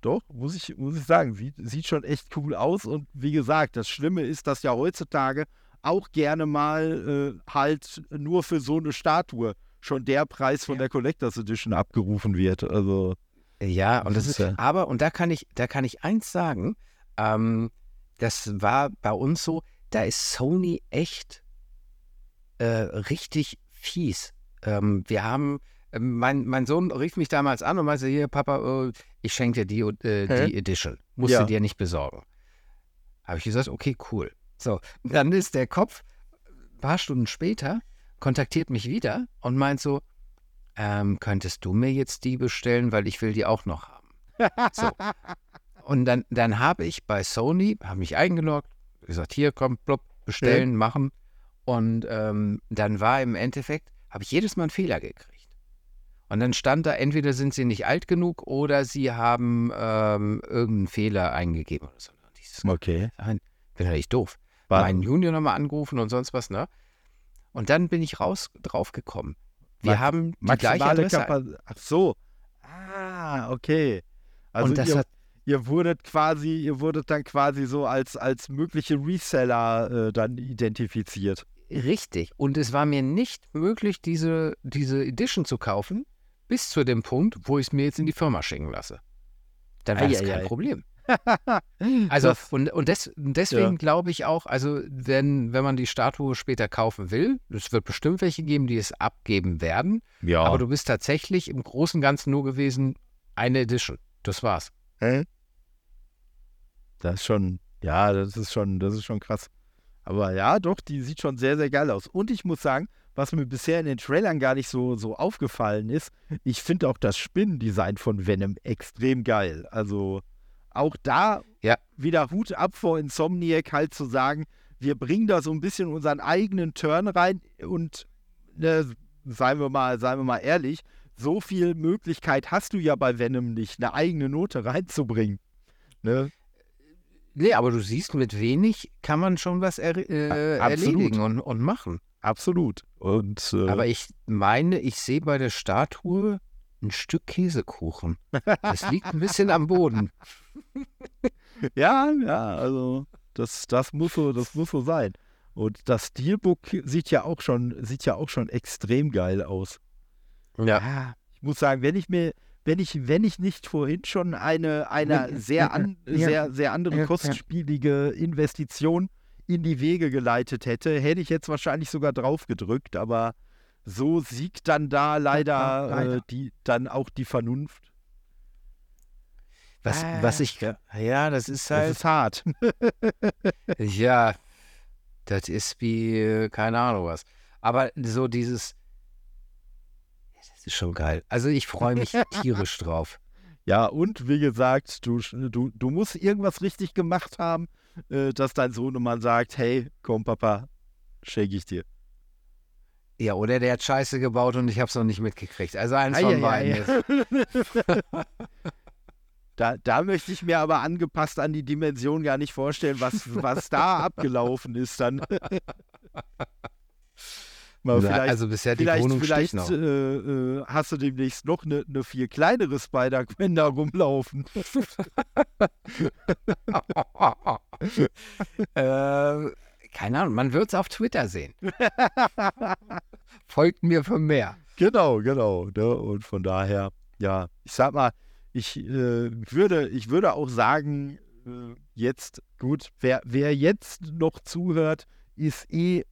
doch, muss ich, muss ich sagen, sieht, sieht schon echt cool aus. Und wie gesagt, das Schlimme ist, dass ja heutzutage auch gerne mal äh, halt nur für so eine Statue schon der Preis von Ja. der Collectors Edition abgerufen wird. Also, Ja, und das ist, ja- aber, und da kann ich, da kann ich eins sagen, ähm, das war bei uns so, da ist Sony echt äh, richtig fies. Ähm, wir haben, mein, mein Sohn rief mich damals an und meinte, hier, Papa, äh, ich schenke dir die, äh, die Edition. Musst Ja. du dir nicht besorgen. Habe ich gesagt, okay, cool. So, dann ist der Kopf, ein paar Stunden später, kontaktiert mich wieder und meint so, ähm, könntest du mir jetzt die bestellen, weil ich will die auch noch haben. So. Und dann, dann habe ich bei Sony, habe mich eingeloggt, gesagt, hier, komm, blub, bestellen, machen. Und ähm, dann war im Endeffekt, habe ich jedes Mal einen Fehler gekriegt. Und dann stand da, entweder sind sie nicht alt genug oder sie haben ähm, irgendeinen Fehler eingegeben oder so. Und ich so, okay. Nein, bin ja nicht doof. War- Meinen Junior nochmal angerufen und sonst was, ne? Und dann bin ich raus drauf gekommen. Wir Max- haben die gleiche Adresse. Kapazität. Ach so. Ah, okay. Also ihr, hat, ihr wurdet quasi, ihr wurdet dann quasi so als, als mögliche Reseller äh, dann identifiziert. richtig. Und es war mir nicht möglich, diese, diese Edition zu kaufen, bis zu dem Punkt, wo ich es mir jetzt in die Firma schicken lasse. Dann das Eieiei. kein Problem. Also, und, und des, deswegen glaube ich auch, also, wenn, wenn man die Statue später kaufen will, es wird bestimmt welche geben, die es abgeben werden, ja. aber du bist tatsächlich im Großen und Ganzen nur gewesen, eine Edition. Das war's. Hä? Das ist schon, ja, das ist schon, das ist schon krass. Aber ja, doch, die sieht schon sehr, sehr geil aus. Und ich muss sagen, was mir bisher in den Trailern gar nicht so, so aufgefallen ist, ich finde auch das Spinnendesign von Venom extrem geil. Also auch da Ja. wieder Hut ab vor Insomniac halt zu sagen, wir bringen da so ein bisschen unseren eigenen Turn rein und ne, seien wir mal, seien wir mal ehrlich, so viel Möglichkeit hast du ja bei Venom nicht, eine eigene Note reinzubringen. Ne? Nee, aber du siehst, mit wenig kann man schon was er, äh, erledigen und, und machen. Absolut. Und äh, Aber ich meine, ich sehe bei der Statue ein Stück Käsekuchen. Das liegt ein bisschen am Boden. ja, ja, also das, das muss so, das muss so sein. Und das Steelbook sieht ja auch schon, sieht ja auch schon extrem geil aus. Ja. Ich muss sagen, wenn ich mir, wenn ich, wenn ich nicht vorhin schon eine, eine Ja, sehr, ja, an, ja. sehr, sehr andere Ja, ja. kostspielige Investition in die Wege geleitet hätte, hätte ich jetzt wahrscheinlich sogar drauf gedrückt, aber so siegt dann da leider, Ja, leider. Äh, die, dann auch die Vernunft. Was, Ah, was ich, ja, das ist Das halt, ist hart. ja, das ist wie, äh, keine Ahnung was. Aber so dieses, das ist schon geil. Also ich freue mich tierisch drauf. Ja, und wie gesagt, du, du, du musst irgendwas richtig gemacht haben, äh, dass dein Sohnemann sagt, hey, komm Papa, schenke ich dir. Ja, oder der hat Scheiße gebaut und ich habe es noch nicht mitgekriegt. Also eins Ei, von ei, beiden. ei. Da, da möchte ich mir aber angepasst an die Dimension gar nicht vorstellen, was, was da abgelaufen ist dann. Mal Na, vielleicht also bisher die vielleicht, Wohnung vielleicht steht noch. äh, äh, hast du demnächst noch eine ne viel kleinere Spider-Gwen da rumlaufen. äh, keine Ahnung, man wird es auf Twitter sehen. Folgt mir für mehr. Genau, genau. Ne? Und von daher, ja, ich sag mal, ich, äh, würde, ich würde auch sagen, äh, jetzt, gut, wer, wer jetzt noch zuhört, ist eh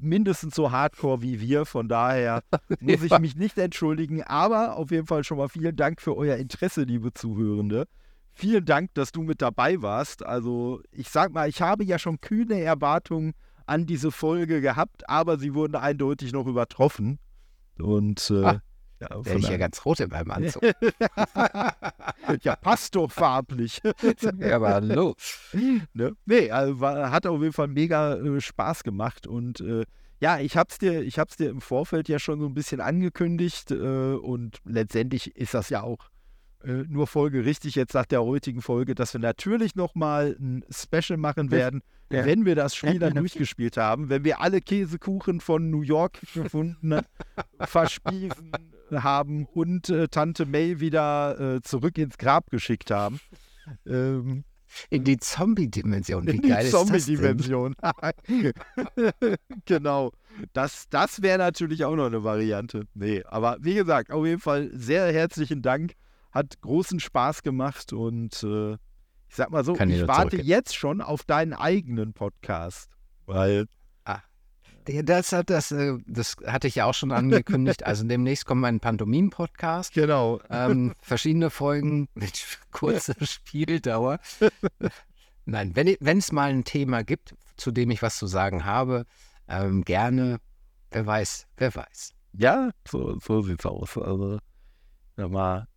mindestens so hardcore wie wir. Von daher muss ich mich nicht entschuldigen. Aber auf jeden Fall schon mal vielen Dank für euer Interesse, liebe Zuhörende. Vielen Dank, dass du mit dabei warst. Also, ich sag mal, ich habe ja schon kühne Erwartungen an diese Folge gehabt, aber sie wurden eindeutig noch übertroffen. Und äh, Ah, ja, Werde ich ja ganz rot in meinem Anzug. ja, passt doch farblich. ja, aber hallo. ne? Nee, also war, hat auf jeden Fall mega äh, Spaß gemacht und äh, ja, ich hab's dir, ich hab's dir im Vorfeld ja schon so ein bisschen angekündigt äh, und letztendlich ist das ja auch äh, nur folgerichtig jetzt nach der heutigen Folge, dass wir natürlich nochmal ein Special machen werden, Ja. wenn wir das Spiel dann durchgespielt haben, wenn wir alle Käsekuchen von New York gefunden, verspiesen haben und äh, Tante May wieder äh, zurück ins Grab geschickt haben. Ähm, In die Zombie-Dimension. Wie in die geil ist das denn? Zombie-Dimension. genau. Das, das wäre natürlich auch noch eine Variante. Nee, aber wie gesagt, auf jeden Fall sehr herzlichen Dank. Hat großen Spaß gemacht und äh, ich sag mal so, Kann ich warte jetzt schon auf deinen eigenen Podcast. Weil, Ja, Das, hat, das, äh, das hatte ich ja auch schon angekündigt. Also demnächst kommt mein Pantomim-Podcast. genau. Ähm, verschiedene Folgen mit kurzer Spieldauer. Nein, wenn es mal ein Thema gibt, zu dem ich was zu sagen habe, ähm, gerne. Wer weiß, wer weiß. Ja, so, so sieht's aus. Also, sag mal,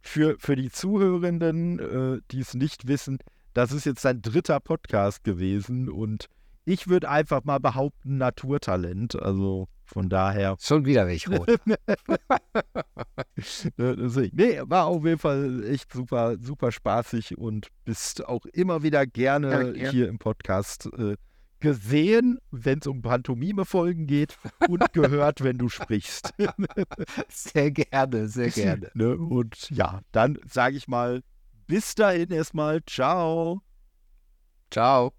für, für die Zuhörenden, äh, die es nicht wissen, das ist jetzt ein dritter Podcast gewesen und ich würde einfach mal behaupten, Naturtalent. Also von daher, Schon wieder bin ich rot. deswegen, nee, war auf jeden Fall echt super, super spaßig und bist auch immer wieder gerne Ja, ja. hier im Podcast äh, gesehen, wenn es um Pantomime-Folgen geht und gehört, wenn du sprichst. Sehr gerne, sehr gerne. Ne? Und ja, dann sage ich mal, bis dahin erstmal, ciao. Ciao.